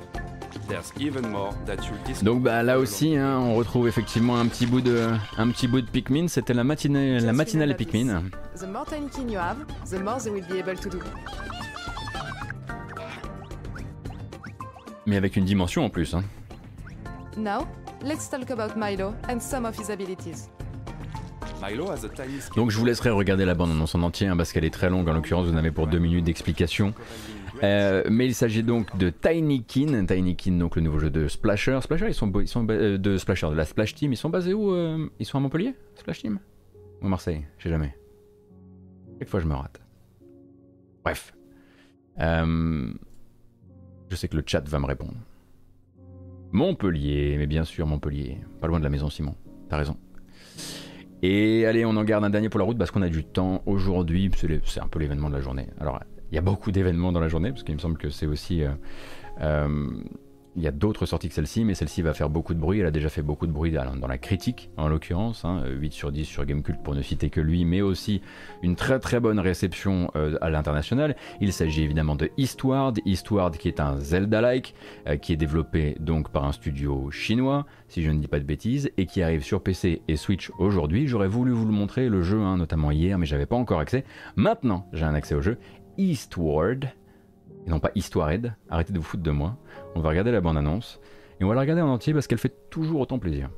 Donc bah là aussi, hein, on retrouve effectivement un petit bout de, un petit bout de Pikmin. C'était la matinée, la matinale Pikmin. Mais avec une dimension en plus. Hein. Now, let's talk about Milo and some of his abilities. Donc je vous laisserai regarder la bande annonce en entier hein, parce qu'elle est très longue. En l'occurrence, vous n'avez pour deux minutes d'explication. Euh, mais il s'agit donc de Tinykin, Tinykin donc le nouveau jeu de Splasher. Splasher ils sont, ils sont euh, de Splasher, de la Splash Team, ils sont basés où euh, Ils sont à Montpellier, Splash Team? Ou Marseille, je sais jamais. Chaque fois je me rate. Bref. Je sais que le chat va me répondre. Montpellier, mais bien sûr Montpellier. Pas loin de la maison Simon. T'as raison. Et allez, on en garde un dernier pour la route parce qu'on a du temps aujourd'hui. C'est un peu l'événement de la journée. Alors, il y a beaucoup d'événements dans la journée parce qu'il me semble que c'est aussi euh, euh, il y a d'autres sorties que celle-ci, mais celle-ci va faire beaucoup de bruit. Elle a déjà fait beaucoup de bruit dans la critique, en l'occurrence. 8 hein, sur 10 sur Gamecult pour ne citer que lui, mais aussi une très très bonne réception euh, à l'international. Il s'agit évidemment de Eastward. Eastward qui est un Zelda-like, euh, qui est développé donc par un studio chinois, si je ne dis pas de bêtises, et qui arrive sur PC et Switch aujourd'hui. J'aurais voulu vous le montrer, le jeu, hein, notamment hier, mais j'avais pas encore accès. Maintenant, j'ai un accès au jeu. Eastward, et non pas Histoire arrêtez de vous foutre de moi. On va regarder la bande-annonce, et on va la regarder en entier parce qu'elle fait toujours autant plaisir.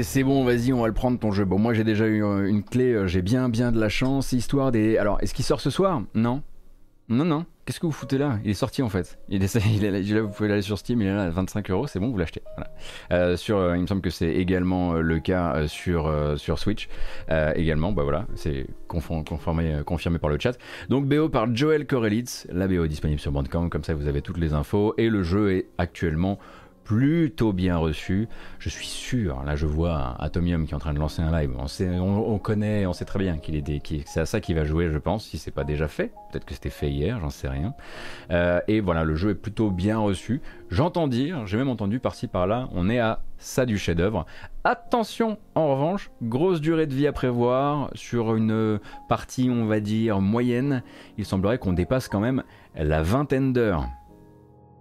C'est bon, vas-y, on va le prendre ton jeu. Bon, moi j'ai déjà eu euh, une clé, euh, j'ai bien bien de la chance, histoire des. Alors, est-ce qu'il sort ce soir? Non. Non, non. Qu'est-ce que vous foutez là? Il est sorti en fait. Il est, il est là, vous pouvez l'aller sur Steam, il est là à 25 euros, c'est bon, vous l'achetez. Euh, il me semble que c'est également le cas sur, sur Switch. également, bah voilà, c'est confirmé, par le chat. Donc BO par Joel Corelitz, la BO est disponible sur Bandcamp, comme ça vous avez toutes les infos. Et le jeu est actuellement plutôt bien reçu. Je suis sûr, là je vois Atomium qui est en train de lancer un live. On, sait, on, connaît, on sait très bien qu'il est, c'est à ça qu'il va jouer, je pense, si c'est pas déjà fait. Peut-être que c'était fait hier, j'en sais rien. Euh, et voilà, le jeu est plutôt bien reçu. J'entends dire, j'ai même entendu par-ci par-là, on est à ça du chef-d'œuvre. Attention, en revanche, grosse durée de vie à prévoir sur une partie, on va dire moyenne. Il semblerait qu'on dépasse quand même la vingtaine d'heures.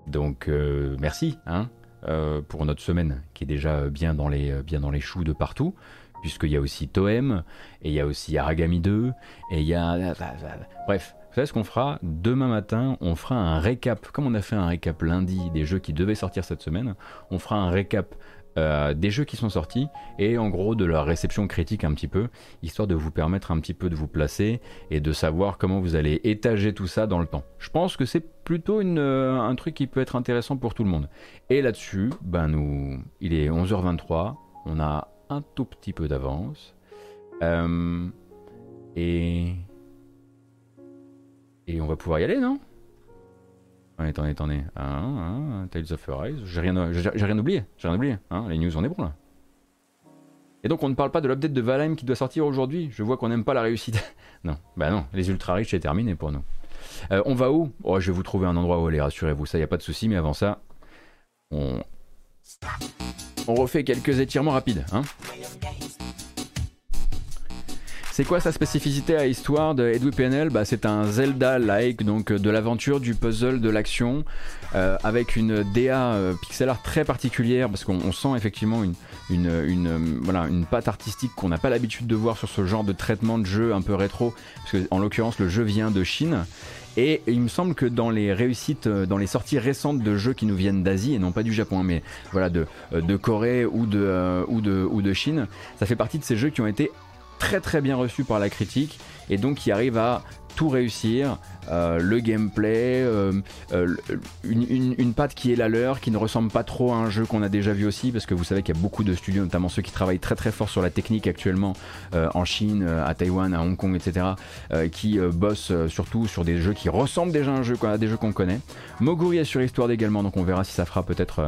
Donc euh, merci, hein, euh, pour notre semaine, qui est déjà bien dans les, bien dans les choux de partout, puisqu'il y a aussi Toem, et il y a aussi Aragami 2, et il y a... Bref, vous savez ce qu'on fera Demain matin, on fera un récap, comme on a fait un récap lundi des jeux qui devaient sortir cette semaine, on fera un récap euh, des jeux qui sont sortis et en gros de leur réception critique un petit peu, histoire de vous permettre un petit peu de vous placer et de savoir comment vous allez étager tout ça dans le temps. Je pense que c'est plutôt une, euh, un truc qui peut être intéressant pour tout le monde. Et là-dessus, ben nous, il est 11h23, on a un tout petit peu d'avance. Euh, et... Et on va pouvoir y aller, non? Attendez, attendez. Ah, ah, Tales of Arise. J'ai rien, j'ai rien oublié. J'ai rien oublié. Hein, les news, on est bon là. Et donc on ne parle pas de l'update de Valheim qui doit sortir aujourd'hui. Je vois qu'on n'aime pas la réussite. non, bah non, les ultra riches c'est terminé pour nous. Euh, on va où? Oh, Je vais vous trouver un endroit où aller, rassurez-vous, ça y a pas de souci. Mais avant ça, on on refait quelques étirements rapides. Hein C'est quoi sa spécificité à histoire de Edwin PNL bah, C'est un Zelda-like, donc de l'aventure, du puzzle, de l'action, avec une DA pixel art très particulière, parce qu'on sent effectivement une, une, une, voilà, une patte artistique qu'on n'a pas l'habitude de voir sur ce genre de traitement de jeu un peu rétro, parce que en l'occurrence le jeu vient de Chine. Et il me semble que dans les réussites, euh, dans les sorties récentes de jeux qui nous viennent d'Asie, et non pas du Japon, hein, mais voilà, de, euh, de Corée ou de, euh, ou, de, ou de Chine, ça fait partie de ces jeux qui ont été très très bien reçus par la critique et donc qui arrivent à tout réussir, euh, le gameplay, euh, euh, une, une, patte qui est la leur, qui ne ressemble pas trop à un jeu qu'on a déjà vu aussi, parce que vous savez qu'il y a beaucoup de studios, notamment ceux qui travaillent très très fort sur la technique actuellement en Chine, à Taïwan, à Hong Kong, etc., qui bossent surtout sur des jeux qui ressemblent déjà à, un jeu, à des jeux qu'on connaît. Moguri est sur Histoire également, donc on verra si ça fera peut-être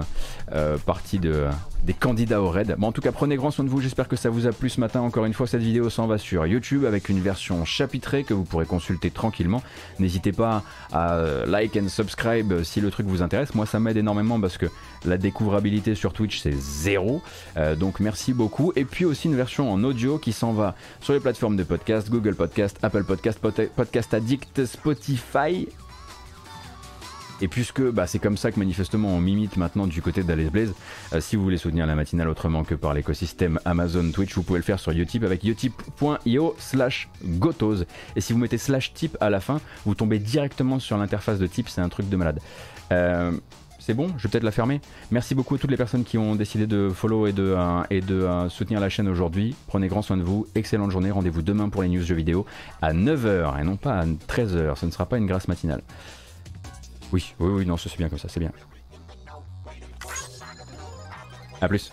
partie de, des candidats au raid. Bon, en tout cas, prenez grand soin de vous. J'espère que ça vous a plu ce matin. Encore une fois, cette vidéo s'en va sur YouTube avec une version chapitrée que vous pourrez consulter tranquillement. N'hésitez pas à euh, like and subscribe si le truc vous intéresse. Moi, ça m'aide énormément parce que la découvrabilité sur Twitch, c'est zéro. Euh, donc, merci beaucoup. Et puis aussi une version en audio qui s'en va sur les plateformes de podcast, Google Podcast, Apple Podcast, Podcast Addict, Spotify et puisque bah, c'est comme ça que manifestement on m'imite maintenant du côté d'Alice Blaze, euh, si vous voulez soutenir la matinale autrement que par l'écosystème Amazon Twitch, vous pouvez le faire sur Utip avec utip.io slash gotos. Et si vous mettez slash tip à la fin, vous tombez directement sur l'interface de tip, c'est un truc de malade. Euh, c'est bon, je vais peut-être la fermer. Merci beaucoup à toutes les personnes qui ont décidé de follow et de, euh, et de soutenir la chaîne aujourd'hui. Prenez grand soin de vous, excellente journée, rendez-vous demain pour les news jeux vidéo à 9h et non pas à 13h, ce ne sera pas une grâce matinale. Oui, oui, oui, non, c'est bien comme ça, c'est bien. A plus.